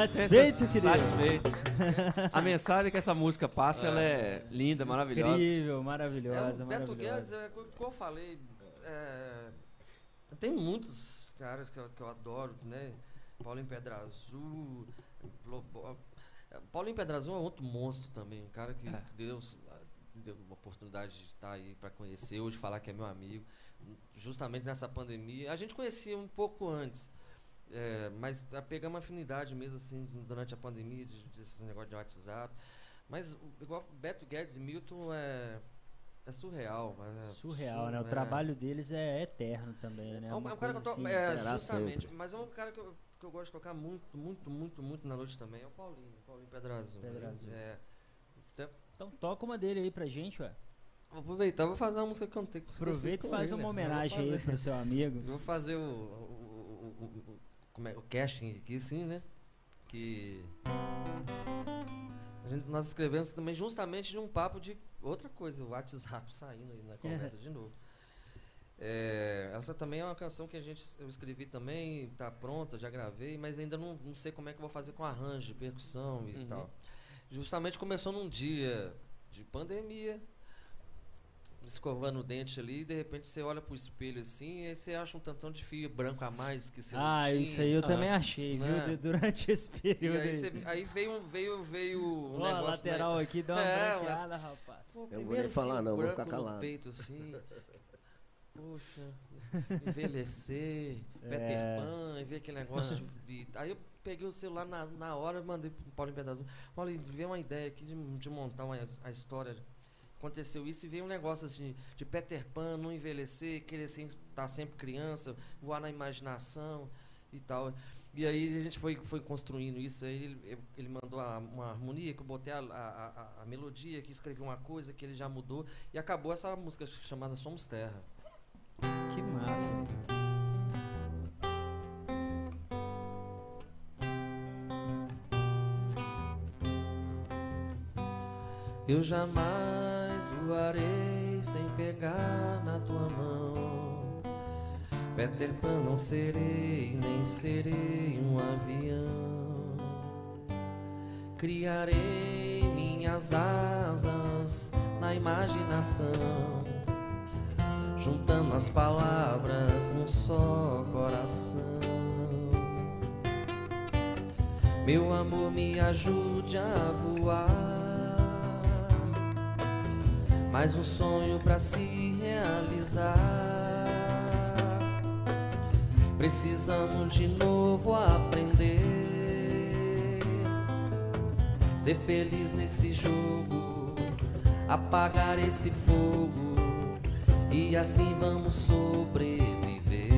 [SPEAKER 3] Satisfeito,
[SPEAKER 2] Sensa-
[SPEAKER 3] querido?
[SPEAKER 2] Satisfeito. A mensagem que essa música passa, ela é linda, maravilhosa.
[SPEAKER 3] Incrível,
[SPEAKER 1] É,
[SPEAKER 3] maravilhosa,
[SPEAKER 1] o Beto Guedes,
[SPEAKER 3] maravilhosa.
[SPEAKER 1] é, co- como eu falei, é, tem muitos caras que eu, que eu adoro, né? Paulinho Pedra Azul. Blo- Bo- é, Paulinho Pedra Azul é outro monstro também, um cara que
[SPEAKER 2] É.
[SPEAKER 1] Deus me deu uma oportunidade de estar aí para conhecer, hoje falar que é meu amigo. Justamente nessa pandemia. A gente conhecia um pouco antes. É, mas a pegar uma afinidade mesmo assim durante a pandemia, de, desses negócios de WhatsApp. Mas igual Beto Guedes e Milton é, é surreal. é
[SPEAKER 3] Surreal, né? O
[SPEAKER 1] é.
[SPEAKER 3] trabalho deles é eterno também, né?
[SPEAKER 1] É um, é um cara que eu
[SPEAKER 3] coisa
[SPEAKER 1] to...
[SPEAKER 3] assim,
[SPEAKER 1] é, justamente,
[SPEAKER 4] sempre.
[SPEAKER 1] mas é um cara que eu, que eu gosto de tocar muito, muito, muito, muito na noite também. É o Paulinho, Paulinho Pedra Azul.
[SPEAKER 3] Pedra
[SPEAKER 1] Ele-
[SPEAKER 3] Azul.
[SPEAKER 1] É, até-
[SPEAKER 3] Então toca uma dele aí pra gente, ué.
[SPEAKER 1] vou aproveitar, vou fazer uma música que eu não tenho
[SPEAKER 3] Aproveita e faz
[SPEAKER 1] ele,
[SPEAKER 3] uma
[SPEAKER 1] né?
[SPEAKER 3] homenagem aí pro seu amigo.
[SPEAKER 1] Vou fazer o- o- como é, o casting aqui, sim, né? Que a gente- nós escrevemos também justamente de um papo de outra coisa, o WhatsApp saindo aí na conversa de novo. É, essa também é uma canção que a gente eu escrevi também, tá pronta, já gravei, mas ainda não, não sei como é que eu vou fazer com arranjo, percussão e
[SPEAKER 2] Uhum.
[SPEAKER 1] tal. Justamente começou num dia de pandemia, escovando o dente ali, e de repente você olha pro espelho assim, e aí você acha um tantão de fio branco a mais que você não
[SPEAKER 3] Ah,
[SPEAKER 1] tinha.
[SPEAKER 3] isso aí eu
[SPEAKER 2] Ah.
[SPEAKER 3] também achei, viu?
[SPEAKER 1] Né?
[SPEAKER 3] de- Durante esse
[SPEAKER 1] E
[SPEAKER 3] período
[SPEAKER 1] aí,
[SPEAKER 3] aí.
[SPEAKER 1] você- aí veio, veio, veio um negócio. né?
[SPEAKER 3] lateral aqui dá uma
[SPEAKER 1] É, mas-
[SPEAKER 3] branqueada, rapaz.
[SPEAKER 1] Pô,
[SPEAKER 4] Eu não vou nem falar não, vou
[SPEAKER 1] branco
[SPEAKER 4] ficar
[SPEAKER 1] no
[SPEAKER 4] calado.
[SPEAKER 1] peito assim. Poxa, envelhecer,
[SPEAKER 3] É.
[SPEAKER 1] Peter Pan, e ver aquele negócio de. Aí eu peguei o celular na, na hora e mandei pro Paulinho Pedaço. Paulinho, veio uma ideia aqui de, de montar uma, a história. Aconteceu isso e veio um negócio assim de Peter Pan, não envelhecer, querer estar tá sempre criança, voar na imaginação e tal. E aí a gente foi, foi construindo isso, aí ele, ele mandou a- uma harmonia, que eu botei a, a, a- melodia, que escrevi uma coisa que ele já mudou, e acabou essa música chamada Somos Terra.
[SPEAKER 3] Que massa.
[SPEAKER 1] Eu jamais voarei sem pegar na tua mão. Peter Pan não serei, nem serei um avião. Criarei minhas asas na imaginação, juntando as palavras num só coração. Meu amor, me ajude a voar. Mais um sonho pra se realizar. Precisamos de novo aprender. Ser feliz nesse jogo. Apagar esse fogo. E assim vamos sobreviver.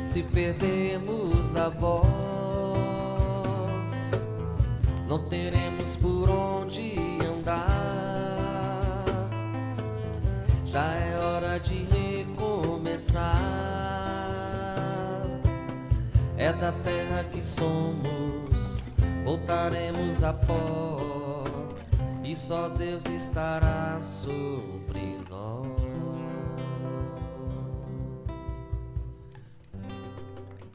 [SPEAKER 1] Se perdermos a voz, não teremos por onde andar. Já é hora de recomeçar. É da terra que somos, voltaremos a pó. E só Deus estará sobre nós.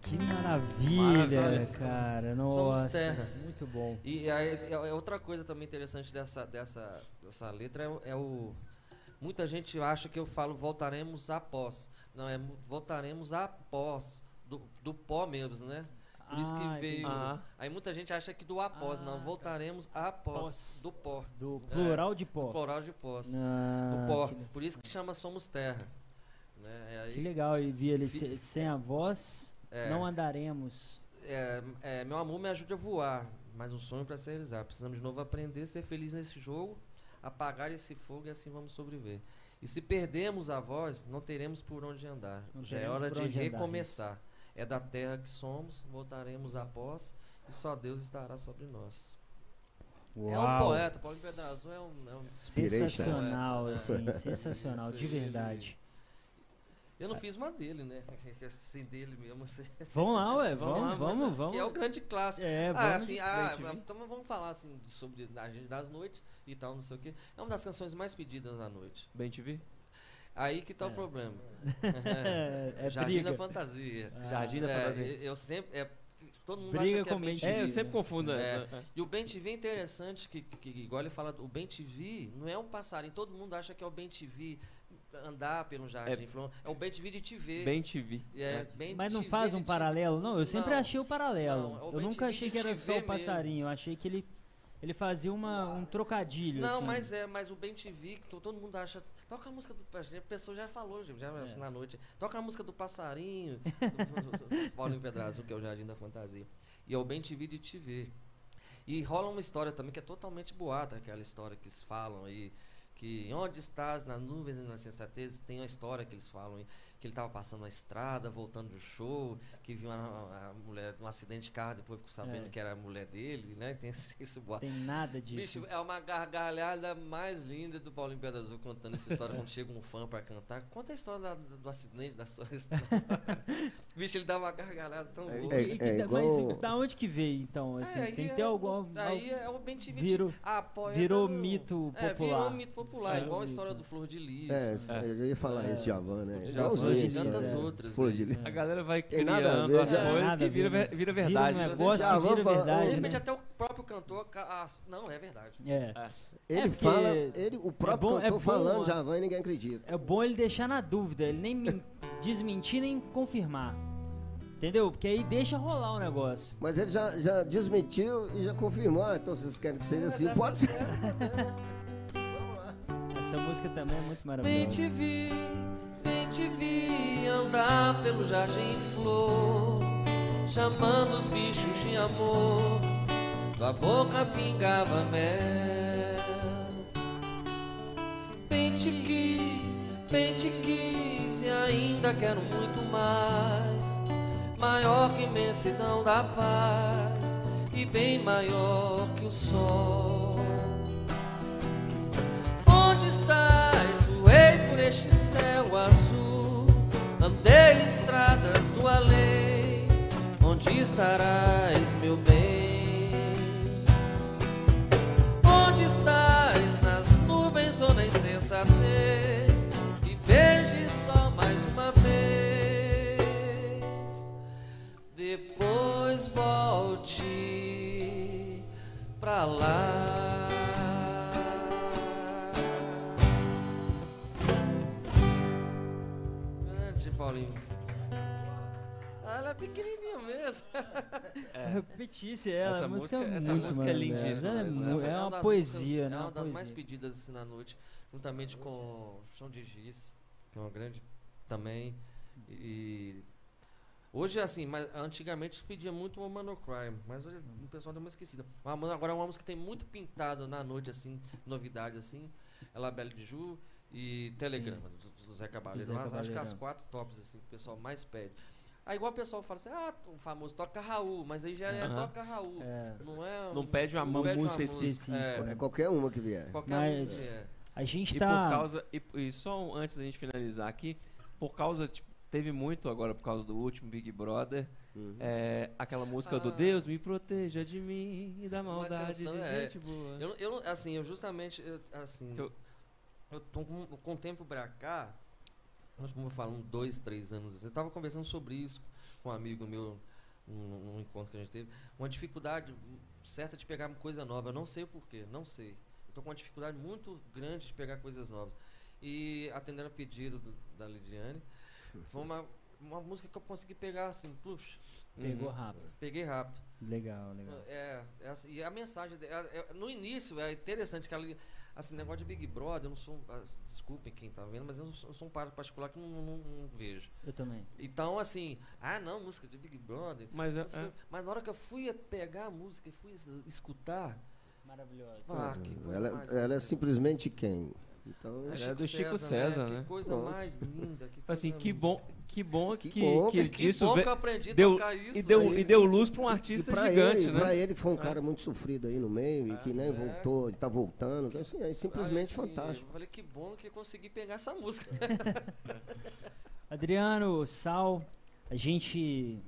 [SPEAKER 3] Que maravilha,
[SPEAKER 2] Maravilha.
[SPEAKER 3] cara.
[SPEAKER 1] Somos
[SPEAKER 3] Nossa.
[SPEAKER 1] terra.
[SPEAKER 3] Muito bom.
[SPEAKER 1] E aí, é- é outra coisa também interessante dessa, dessa, dessa letra é, o- é o. Muita gente acha que eu falo voltaremos após. Não, é voltaremos após. Do, do pó mesmo, né? Por isso que
[SPEAKER 3] Ah,
[SPEAKER 1] veio.
[SPEAKER 2] Ah.
[SPEAKER 1] Aí muita gente acha que do após.
[SPEAKER 3] Ah,
[SPEAKER 1] não,
[SPEAKER 3] tá.
[SPEAKER 1] voltaremos após.
[SPEAKER 3] Pós.
[SPEAKER 1] Do pó.
[SPEAKER 3] Do plural de pó.
[SPEAKER 1] Plural de pós.
[SPEAKER 3] Ah,
[SPEAKER 1] do pó. Por isso que chama Somos Terra. Né? É aí-
[SPEAKER 3] Que legal, e vi se- sem a voz,
[SPEAKER 1] É.
[SPEAKER 3] não andaremos.
[SPEAKER 1] É, é, meu amor me ajude a voar, mas um sonho para se realizar. Precisamos de novo aprender, ser feliz nesse jogo, apagar esse fogo e assim vamos sobreviver. E se perdermos a voz, não teremos por onde andar.
[SPEAKER 3] Não
[SPEAKER 1] Já é hora de
[SPEAKER 3] onde andar,
[SPEAKER 1] recomeçar. É da terra que somos, voltaremos após e só Deus estará sobre nós. É um
[SPEAKER 3] Uau.
[SPEAKER 1] poeta, Paulo Pedrazul é um, é um-
[SPEAKER 3] Sensacional,
[SPEAKER 1] É.
[SPEAKER 3] assim, sensacional, de verdade.
[SPEAKER 1] Eu não fiz uma dele, né? Assim, dele mesmo. Assim.
[SPEAKER 3] Vamos lá, ué,
[SPEAKER 2] Vamos
[SPEAKER 3] vamos,
[SPEAKER 2] lá,
[SPEAKER 3] vamos, vamos.
[SPEAKER 1] Que é o grande clássico.
[SPEAKER 3] É,
[SPEAKER 1] Ah,
[SPEAKER 3] vamos.
[SPEAKER 1] assim, ah, então vamos falar assim sobre a gente das noites e tal, não sei o quê. É uma das canções mais pedidas na noite.
[SPEAKER 2] Bem te vi?
[SPEAKER 1] Aí que tá o
[SPEAKER 3] É.
[SPEAKER 1] problema.
[SPEAKER 3] É, é
[SPEAKER 1] Jardim
[SPEAKER 3] briga.
[SPEAKER 1] da Fantasia.
[SPEAKER 2] Jardim da
[SPEAKER 1] É,
[SPEAKER 2] Fantasia.
[SPEAKER 1] Eu sempre. É, todo mundo
[SPEAKER 3] Briga
[SPEAKER 1] acha que é bem
[SPEAKER 3] mente
[SPEAKER 2] É, eu sempre confundo.
[SPEAKER 1] É.
[SPEAKER 2] né? É.
[SPEAKER 1] E o Bem TV é interessante, que, que, que igual ele fala, o Bem TV não é um passarinho. Todo mundo acha que é o Bem TV andar pelo jardim. falando, É, o Bem TV de TV.
[SPEAKER 2] Bem te vi.
[SPEAKER 1] é, bem
[SPEAKER 3] Mas não
[SPEAKER 1] TV
[SPEAKER 3] faz um paralelo, não? Eu sempre
[SPEAKER 1] Não.
[SPEAKER 3] achei o paralelo.
[SPEAKER 1] Não, é o
[SPEAKER 3] eu
[SPEAKER 1] Ben
[SPEAKER 3] nunca achei que era só o passarinho. Eu achei que ele, ele fazia uma, um trocadilho.
[SPEAKER 1] Não,
[SPEAKER 3] assim.
[SPEAKER 1] mas é, mas o Bem TV, todo mundo acha. Toca a música do. A pessoa já falou, já
[SPEAKER 3] É.
[SPEAKER 1] assim na noite. Toca a música do passarinho. do, do, do Paulinho Pedrazzo, que é o Jardim da Fantasia. E é o Bem TV de TV. E rola uma história também que é totalmente boata, aquela história que eles falam aí. Que onde estás, nas nuvens e na sensatez, tem uma história que eles falam que ele estava passando na estrada, voltando do show, que viu a, a mulher num acidente de carro, depois ficou sabendo
[SPEAKER 3] É.
[SPEAKER 1] que era a mulher dele, né? Tem esse, esse boato.
[SPEAKER 3] Tem nada disso.
[SPEAKER 1] Bicho, é uma gargalhada mais linda do Paulinho Pedra Azul contando essa história quando chega um fã pra cantar. Conta a história da- do, do acidente da sua Bicho, ele dá uma gargalhada tão
[SPEAKER 4] É-
[SPEAKER 1] louca.
[SPEAKER 4] é- é
[SPEAKER 3] da-
[SPEAKER 4] igual-
[SPEAKER 3] Mas da onde que veio, então? Assim,
[SPEAKER 1] É,
[SPEAKER 3] tem que
[SPEAKER 1] é
[SPEAKER 3] ter algum...
[SPEAKER 1] Aí é o TV.
[SPEAKER 3] virou-
[SPEAKER 1] ah,
[SPEAKER 3] virou
[SPEAKER 1] do-
[SPEAKER 3] mito
[SPEAKER 1] É, virou
[SPEAKER 3] popular.
[SPEAKER 1] um mito popular,
[SPEAKER 3] Virou
[SPEAKER 1] igual a
[SPEAKER 3] mito.
[SPEAKER 1] história do Flor de Lis.
[SPEAKER 4] É,
[SPEAKER 2] É.
[SPEAKER 4] eu ia falar esse Javan, né?
[SPEAKER 1] De E tantas
[SPEAKER 4] né?
[SPEAKER 1] outras
[SPEAKER 4] lis.
[SPEAKER 2] A galera vai criando as
[SPEAKER 1] né?
[SPEAKER 2] coisas
[SPEAKER 3] Nada
[SPEAKER 2] que vira, vira
[SPEAKER 3] Vira
[SPEAKER 2] verdade.
[SPEAKER 3] um
[SPEAKER 2] né?
[SPEAKER 3] negócio que vira
[SPEAKER 4] vamos falar-
[SPEAKER 1] De
[SPEAKER 3] verdade,
[SPEAKER 1] repente
[SPEAKER 3] né?
[SPEAKER 1] até o próprio cantor. ca- ah, não, é verdade.
[SPEAKER 3] É.
[SPEAKER 4] Ele
[SPEAKER 3] porque
[SPEAKER 4] fala, ele, o próprio
[SPEAKER 3] bom- é
[SPEAKER 4] cantor
[SPEAKER 3] bom,
[SPEAKER 4] falando. Javan e ninguém acredita.
[SPEAKER 3] É bom ele deixar na dúvida, ele nem men- desmentir nem confirmar. Entendeu? Porque aí deixa rolar o negócio.
[SPEAKER 4] Mas ele já, já desmentiu e já confirmou. Ah, então vocês querem que seja assim? Pode ser.
[SPEAKER 3] Essa música também é muito
[SPEAKER 1] Bem
[SPEAKER 3] maravilhosa.
[SPEAKER 1] te vi, bem te vi andar pelo jardim em flor, chamando os bichos de amor, tua boca pingava mel. Bem te quis, bem te quis e ainda quero muito mais, maior que imensidão da paz e bem maior que o sol. Onde estás? Voei por este céu azul. Andei estradas do além. Onde estarás, meu bem? Onde estás? Nas nuvens ou na insensatez? Me beije só mais uma vez. Depois volte pra lá. Paulinho. Ah, ela é pequenininha mesmo.
[SPEAKER 3] É petice ela,
[SPEAKER 2] Essa
[SPEAKER 3] a música,
[SPEAKER 2] música-
[SPEAKER 3] é
[SPEAKER 2] essa
[SPEAKER 3] muito
[SPEAKER 2] música é lindíssima
[SPEAKER 3] Ela É,
[SPEAKER 2] essa
[SPEAKER 3] é
[SPEAKER 1] uma
[SPEAKER 3] uma poesia, né?
[SPEAKER 1] É uma das mais
[SPEAKER 3] poesia.
[SPEAKER 1] pedidas assim na noite, juntamente com Chão de Giz, que é uma grande também. E hoje assim, mas antigamente se pedia muito o Mano Cry, mas hoje o pessoal deu uma esquecida. Agora uma música que tem muito pintado na noite assim, novidade assim, é La Belle de Ju e Telegrama do, do Zé Cabaleiro. Mas acho que as
[SPEAKER 3] Cabaleiro.
[SPEAKER 1] quatro tops assim que o pessoal mais pede. Aí igual o pessoal fala assim: "Ah, o famoso toca Raul", mas aí já é toca Raul.
[SPEAKER 3] É,
[SPEAKER 1] Não é
[SPEAKER 2] Não pede uma
[SPEAKER 1] não pede
[SPEAKER 2] música
[SPEAKER 3] específica.
[SPEAKER 1] É,
[SPEAKER 4] É qualquer uma que vier.
[SPEAKER 1] qualquer
[SPEAKER 3] Mas-
[SPEAKER 1] um que é.
[SPEAKER 3] a gente
[SPEAKER 2] E
[SPEAKER 3] tá.
[SPEAKER 2] por causa. E, e só um- antes da gente finalizar aqui, por causa. Tipo, teve muito agora por causa do último Big Brother.
[SPEAKER 4] Uhum.
[SPEAKER 2] é, aquela música do
[SPEAKER 1] Ah.
[SPEAKER 2] Deus me proteja de mim e da
[SPEAKER 1] Uma
[SPEAKER 2] maldade
[SPEAKER 1] canção,
[SPEAKER 2] de
[SPEAKER 1] é.
[SPEAKER 2] gente boa.
[SPEAKER 1] Eu, eu assim, eu justamente, eu, assim,
[SPEAKER 2] Eu-
[SPEAKER 1] eu, tô com, com o tempo pra cá, nós vamos falar um, dois, três anos, assim, eu tava conversando sobre isso com um amigo meu, num, encontro que a gente teve, uma dificuldade certa de pegar coisa nova, eu não sei porquê, não sei. Eu tô com uma dificuldade muito grande de pegar coisas novas. E atendendo a pedido do- da Lidiane, foi uma, uma música que eu consegui pegar assim, puxa,
[SPEAKER 3] Pegou
[SPEAKER 2] Uhum.
[SPEAKER 3] rápido.
[SPEAKER 1] peguei rápido.
[SPEAKER 3] Legal, legal.
[SPEAKER 1] É, é assim, e a mensagem, é- é- no início é interessante que ela, assim, negócio de Big Brother, eu não sou, ah, desculpem quem tá vendo, mas eu, não sou, eu sou um par particular que não, não- não vejo.
[SPEAKER 3] Eu também.
[SPEAKER 1] Então, assim, ah não, música de Big Brother.
[SPEAKER 2] Mas é,
[SPEAKER 1] não sei- Mas na hora que eu fui pegar a música e fui es- escutar,
[SPEAKER 3] Maravilhosa.
[SPEAKER 1] ah,
[SPEAKER 4] Ela, ela é simplesmente quem? Então,
[SPEAKER 2] é do Chico César, né?
[SPEAKER 1] Que coisa
[SPEAKER 4] Pronto.
[SPEAKER 1] mais linda. Que
[SPEAKER 2] assim,
[SPEAKER 1] coisa
[SPEAKER 2] que bom, que bom
[SPEAKER 4] Que
[SPEAKER 2] que,
[SPEAKER 4] bom,
[SPEAKER 2] que,
[SPEAKER 1] Que
[SPEAKER 2] disso
[SPEAKER 1] bom que eu aprendi a
[SPEAKER 2] deu,
[SPEAKER 1] tocar isso.
[SPEAKER 2] e, deu,
[SPEAKER 1] aí.
[SPEAKER 2] e deu luz para um
[SPEAKER 4] E
[SPEAKER 2] artista
[SPEAKER 4] pra
[SPEAKER 2] gigante,
[SPEAKER 4] ele,
[SPEAKER 2] né?
[SPEAKER 4] pra ele que foi um cara muito sofrido aí no meio e que nem
[SPEAKER 1] É.
[SPEAKER 4] voltou, ele tá voltando. Então, assim, é simplesmente
[SPEAKER 1] Aí, assim,
[SPEAKER 4] fantástico.
[SPEAKER 1] Eu falei, que bom que eu consegui pegar essa música.
[SPEAKER 3] Adriano, Sal, a gente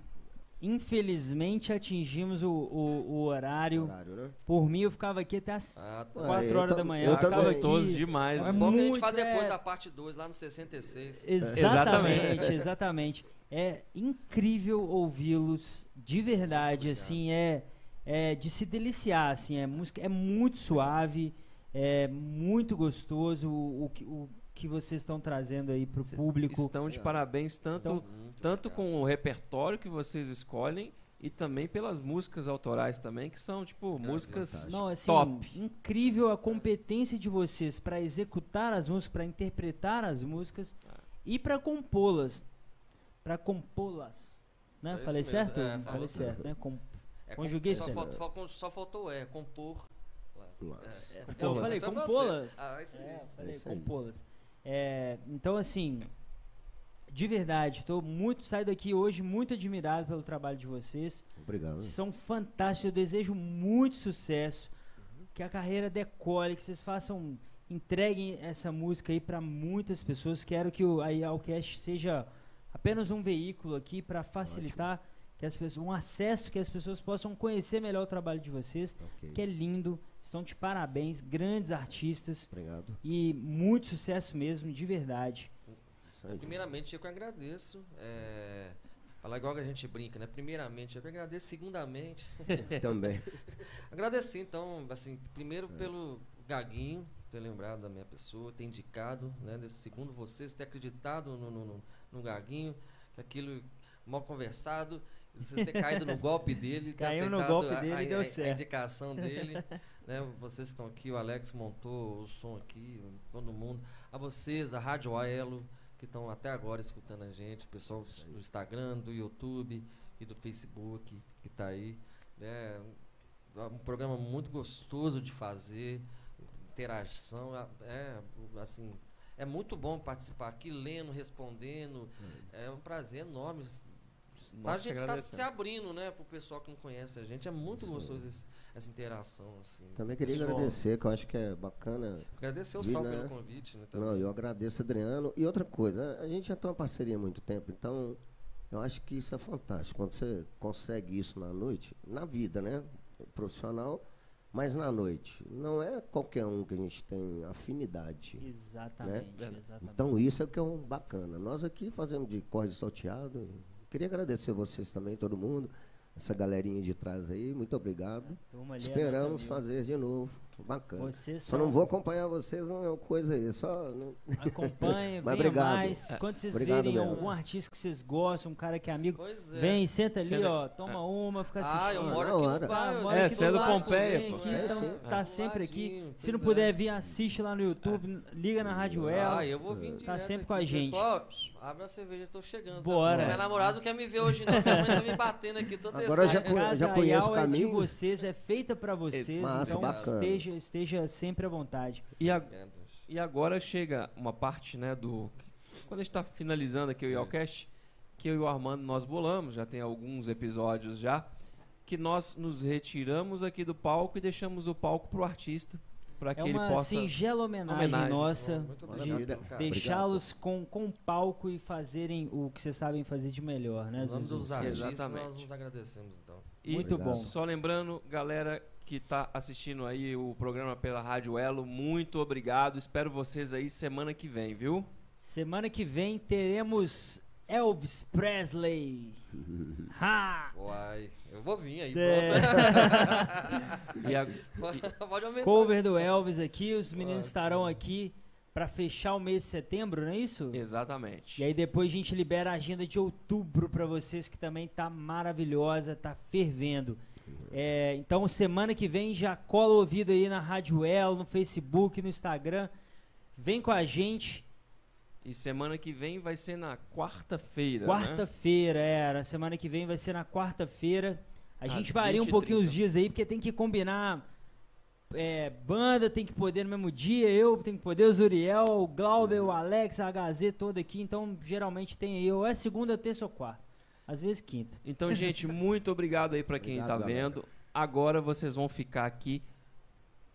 [SPEAKER 3] infelizmente atingimos o, o, o horário.
[SPEAKER 4] Horário, né?
[SPEAKER 3] Por mim, eu ficava aqui até as
[SPEAKER 1] Ah, tá.
[SPEAKER 3] 4
[SPEAKER 4] eu
[SPEAKER 3] horas
[SPEAKER 4] tam-
[SPEAKER 3] da manhã.
[SPEAKER 4] eu também.
[SPEAKER 2] Gostoso
[SPEAKER 3] aqui.
[SPEAKER 2] demais,
[SPEAKER 1] É
[SPEAKER 2] né?
[SPEAKER 1] bom que a gente faz depois
[SPEAKER 3] é.
[SPEAKER 1] a parte 2 lá no 66.
[SPEAKER 3] Exatamente, exatamente. É incrível ouvi-los de verdade, assim, é, é de se deliciar, assim, é música, é muito suave, é muito gostoso o, o que- o que vocês estão trazendo aí pro
[SPEAKER 2] Vocês
[SPEAKER 3] público.
[SPEAKER 2] Estão de parabéns tanto,
[SPEAKER 3] Estão-
[SPEAKER 1] Muito
[SPEAKER 2] tanto com o repertório que vocês escolhem e também pelas músicas autorais também, que são, tipo, músicas
[SPEAKER 4] fantástico.
[SPEAKER 3] Não, assim,
[SPEAKER 2] top.
[SPEAKER 3] incrível a competência de vocês para executar as músicas, para interpretar as músicas e para compô-las, para compô-las, né?
[SPEAKER 1] É isso
[SPEAKER 3] Falei
[SPEAKER 1] mesmo,
[SPEAKER 3] certo?
[SPEAKER 1] é,
[SPEAKER 3] Falei
[SPEAKER 1] certo.
[SPEAKER 3] certo, né? Com-
[SPEAKER 1] É,
[SPEAKER 3] conjuguei
[SPEAKER 1] só,
[SPEAKER 3] certo.
[SPEAKER 1] faltou, faltou- só faltou é, compor.
[SPEAKER 4] Nossa.
[SPEAKER 1] É,
[SPEAKER 3] Eu
[SPEAKER 2] Compô-las.
[SPEAKER 3] falei
[SPEAKER 1] é
[SPEAKER 3] compô-las.
[SPEAKER 1] Ah, isso aí.
[SPEAKER 3] É, falei
[SPEAKER 4] aí.
[SPEAKER 3] compô-las. É, então, assim, de verdade, estou muito saio daqui hoje muito admirado pelo trabalho de vocês.
[SPEAKER 4] Obrigado.
[SPEAKER 3] São fantásticos. Eu desejo muito sucesso. Que a carreira decole, que vocês façam. Entreguem essa música aí para muitas pessoas. Quero que o Alcast seja apenas um veículo aqui para facilitar que as pessoas, um acesso que as pessoas possam conhecer melhor o trabalho de vocês,
[SPEAKER 4] Ok.
[SPEAKER 3] que é lindo. Estão de parabéns, grandes artistas
[SPEAKER 4] Obrigado.
[SPEAKER 3] e muito sucesso mesmo, de verdade.
[SPEAKER 4] Isso aí.
[SPEAKER 1] Primeiramente, eu que agradeço. É, falar igual que a gente brinca, né? Primeiramente, eu que agradeço. Segundamente,
[SPEAKER 4] Também.
[SPEAKER 1] agradecer, então, assim, primeiro pelo Gaguinho ter lembrado da minha pessoa, ter indicado, né? Segundo vocês, ter acreditado no, no, no- no Gaguinho, que aquilo mal conversado, vocês ter caído no golpe dele, ter
[SPEAKER 3] Caiu no
[SPEAKER 1] aceitado
[SPEAKER 3] golpe
[SPEAKER 1] a-
[SPEAKER 3] dele
[SPEAKER 1] a,
[SPEAKER 3] deu
[SPEAKER 1] a- a
[SPEAKER 3] certo.
[SPEAKER 1] indicação dele. né? Vocês que estão aqui, o Alex montou o som aqui, todo mundo. A vocês, a Rádio Aelo, que estão até agora escutando a gente, o pessoal do Instagram, do YouTube e do Facebook que está aí. É um programa muito gostoso de fazer, interação, é- é assim, é muito bom participar aqui, lendo, respondendo, é um prazer enorme. A
[SPEAKER 2] Nós
[SPEAKER 1] gente está se abrindo, né, pro pessoal que não conhece a gente, é muito gostoso esse- essa interação, assim.
[SPEAKER 4] Também queria
[SPEAKER 1] Pessoal,
[SPEAKER 4] agradecer, que eu acho que é bacana.
[SPEAKER 1] Agradecer o Sal
[SPEAKER 4] né?
[SPEAKER 1] pelo convite, né, também.
[SPEAKER 4] Não, eu agradeço, Adriano. E outra coisa, a gente já tem uma parceria há muito tempo, então eu acho que isso é fantástico. Quando você consegue isso na noite, na vida, né? Profissional, mas na noite. Não é qualquer um que a gente tem afinidade.
[SPEAKER 3] Exatamente,
[SPEAKER 2] Né?
[SPEAKER 3] exatamente.
[SPEAKER 4] Então isso é o que é um bacana. Nós aqui fazemos de corte salteado. Queria agradecer vocês também, todo mundo. Essa galerinha de trás aí, muito obrigado. Esperamos fazer de novo. Bacana.
[SPEAKER 3] Vocês
[SPEAKER 4] Só não
[SPEAKER 3] são-
[SPEAKER 4] vou acompanhar vocês, não é uma coisa aí. Só. não-
[SPEAKER 3] Acompanhe,
[SPEAKER 4] Mas
[SPEAKER 3] venha
[SPEAKER 4] obrigado.
[SPEAKER 3] mais. Quando vocês
[SPEAKER 4] Obrigado
[SPEAKER 3] verem
[SPEAKER 4] mesmo.
[SPEAKER 3] algum artista que vocês gostam, um cara que é amigo,
[SPEAKER 1] é.
[SPEAKER 3] vem, senta ali,
[SPEAKER 2] Senta-
[SPEAKER 3] ó, toma uma, fica assistindo.
[SPEAKER 1] Ah, eu
[SPEAKER 4] Ah,
[SPEAKER 1] moro
[SPEAKER 4] na
[SPEAKER 1] aqui
[SPEAKER 4] hora.
[SPEAKER 1] no
[SPEAKER 3] mora
[SPEAKER 2] É,
[SPEAKER 3] aqui
[SPEAKER 2] você é do Pompeia,
[SPEAKER 3] vem
[SPEAKER 2] pô.
[SPEAKER 3] aqui,
[SPEAKER 4] É,
[SPEAKER 3] então
[SPEAKER 4] sim.
[SPEAKER 3] tá sempre aqui. Se não
[SPEAKER 1] pois é.
[SPEAKER 3] puder vir, assiste lá no YouTube, liga na Rádio El.
[SPEAKER 1] Ah, eu vou vir direto
[SPEAKER 3] Tá sempre
[SPEAKER 1] aqui.
[SPEAKER 3] com a gente.
[SPEAKER 1] Pessoal, abre a cerveja, tô chegando. tá?
[SPEAKER 3] Bora.
[SPEAKER 1] Minha namorada não quer me ver hoje não, minha mãe tá me batendo aqui toda
[SPEAKER 4] Agora eu já conheço o
[SPEAKER 3] é de
[SPEAKER 4] caminho.
[SPEAKER 3] vocês, é feita pra vocês,
[SPEAKER 4] Massa,
[SPEAKER 3] então
[SPEAKER 4] bacana.
[SPEAKER 3] Esteja, esteja sempre à vontade.
[SPEAKER 2] E, a- e agora chega uma parte, né, do... Quando a gente tá finalizando aqui o Yalcast, que eu e o Armando nós bolamos, já tem alguns episódios já, que nós nos retiramos aqui do palco e deixamos o palco pro artista, para que
[SPEAKER 3] É
[SPEAKER 2] ele
[SPEAKER 3] uma
[SPEAKER 2] possa...
[SPEAKER 3] singela homenagem,
[SPEAKER 2] Homenagem.
[SPEAKER 3] nossa
[SPEAKER 1] carinho.
[SPEAKER 3] deixá-los com, com palco e fazerem o que vocês sabem fazer de melhor, né, Zuzu?
[SPEAKER 1] dos artistas,
[SPEAKER 2] Exatamente.
[SPEAKER 1] nós nos agradecemos, então.
[SPEAKER 2] E
[SPEAKER 3] Muito
[SPEAKER 4] Obrigado.
[SPEAKER 3] bom.
[SPEAKER 2] Só lembrando, galera que tá assistindo aí o programa pela Rádio Elo, muito obrigado. Espero vocês aí semana que vem, viu?
[SPEAKER 3] Semana que vem teremos Elvis Presley. ha!
[SPEAKER 1] Uai, eu vou vir aí,
[SPEAKER 3] É.
[SPEAKER 2] E a-
[SPEAKER 1] aumentar.
[SPEAKER 3] Cover do Elvis aqui, os meninos estarão aqui pra fechar o mês de setembro, não é isso?
[SPEAKER 2] Exatamente.
[SPEAKER 3] E aí depois a gente libera a agenda de outubro pra vocês, que também tá maravilhosa, tá fervendo. É, então semana que vem já cola o ouvido aí na Rádio El, no Facebook, no Instagram. Vem com a gente.
[SPEAKER 2] E semana que vem vai ser na quarta-feira. né?
[SPEAKER 3] Quarta-feira, é. Na semana que vem vai ser na quarta-feira. A
[SPEAKER 2] Às
[SPEAKER 3] gente varia um
[SPEAKER 2] 20
[SPEAKER 3] pouquinho
[SPEAKER 2] 30.
[SPEAKER 3] os dias aí, porque tem que combinar. é, banda tem que poder no mesmo dia, eu tenho que poder, o Zuriel, o Glauber, o Alex, a HZ toda aqui. Então, geralmente tem aí, ou é segunda, terça ou quarta. Às vezes quinta.
[SPEAKER 2] Então, gente, muito obrigado aí pra quem
[SPEAKER 4] Obrigado,
[SPEAKER 2] tá
[SPEAKER 4] galera.
[SPEAKER 2] vendo. Agora vocês vão ficar aqui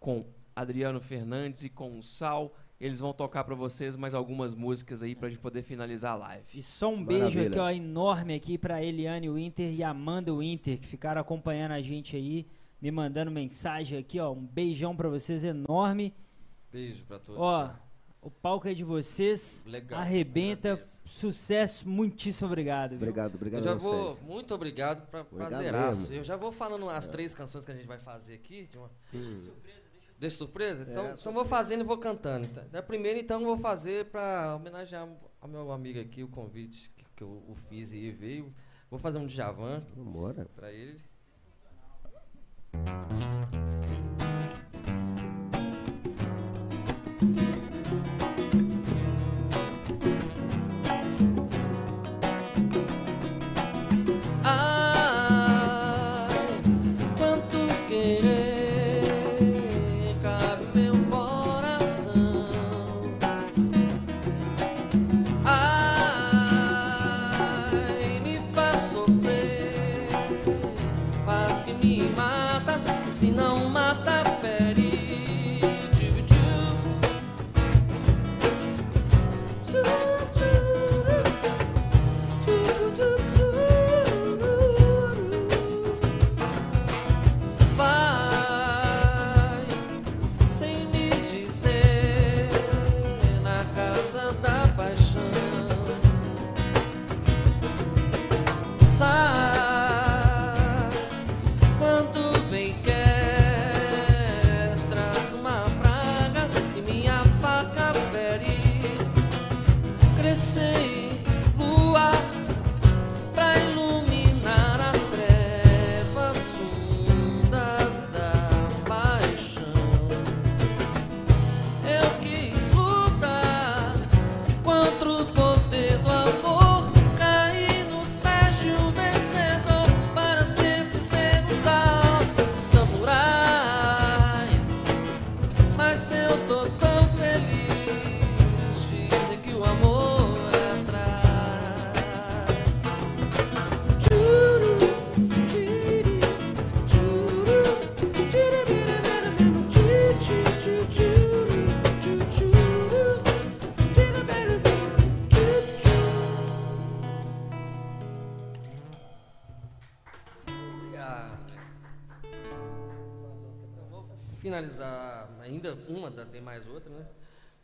[SPEAKER 2] com Adriano Fernandes e com o Sal. Eles vão tocar pra vocês mais algumas músicas aí pra gente poder finalizar a live.
[SPEAKER 3] E só um beijo
[SPEAKER 4] Maravilha.
[SPEAKER 3] aqui, ó, enorme aqui pra Eliane Winter e Amanda Winter, que ficaram acompanhando a gente aí, me mandando mensagem aqui, ó. Um beijão pra vocês enorme.
[SPEAKER 1] Beijo pra todos.
[SPEAKER 3] Ó,
[SPEAKER 1] tá?
[SPEAKER 3] O palco é de vocês.
[SPEAKER 1] Legal,
[SPEAKER 3] Arrebenta.
[SPEAKER 1] agradeço.
[SPEAKER 3] Sucesso. Muitíssimo obrigado. viu?
[SPEAKER 4] Obrigado, obrigado
[SPEAKER 1] Eu já
[SPEAKER 4] a
[SPEAKER 1] vou,
[SPEAKER 4] vocês.
[SPEAKER 1] muito obrigado, pra,
[SPEAKER 4] Obrigado
[SPEAKER 1] prazeraço.
[SPEAKER 4] mesmo.
[SPEAKER 1] Eu já vou falando as três canções que a gente vai fazer aqui. de uma-
[SPEAKER 4] Hum.
[SPEAKER 1] Deixa surpresa? Então,
[SPEAKER 4] É,
[SPEAKER 1] então vou fazendo e vou cantando. Então. Da primeira, então, vou fazer pra homenagear ao meu amigo aqui, o convite que, que eu o fiz e ele veio. Vou fazer um Djavan
[SPEAKER 4] Vambora.
[SPEAKER 1] pra ele. Ai,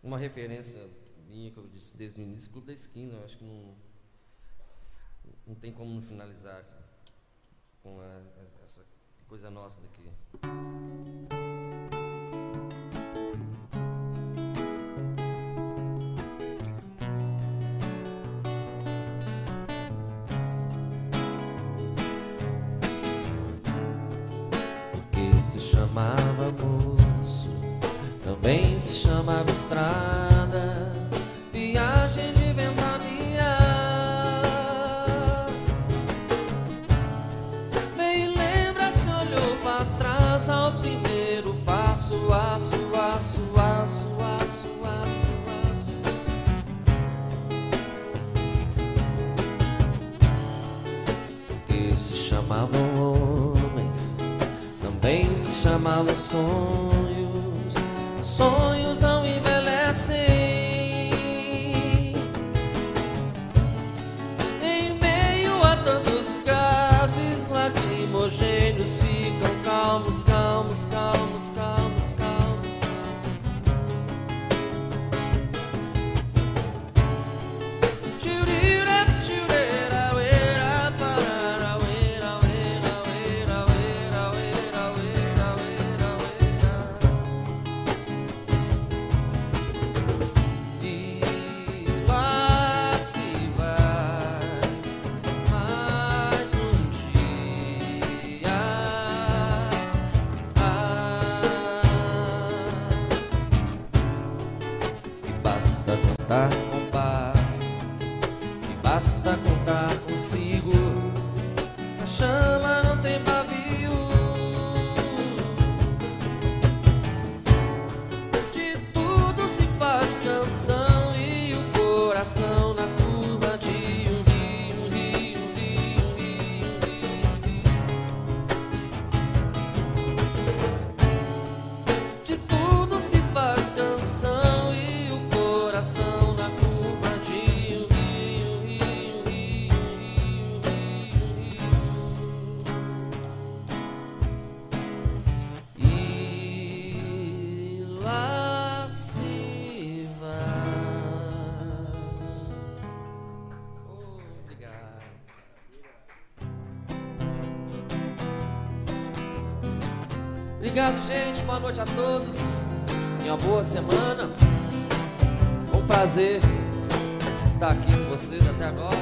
[SPEAKER 1] Uma referência minha que eu disse desde o início, Clube da Esquina. Eu acho que não, não tem como não finalizar com a- essa coisa nossa daqui. que se chamava moço, também se chamava estrada, viagem de ventania. Nem lembra se olhou para trás ao primeiro passo, aço, aço, aço, aço, aço, aço. que se chamavam homens, também se chamavam sonhos. soy. Obrigado, gente. Boa noite a todos. E uma boa semana. Um prazer estar aqui com vocês até agora.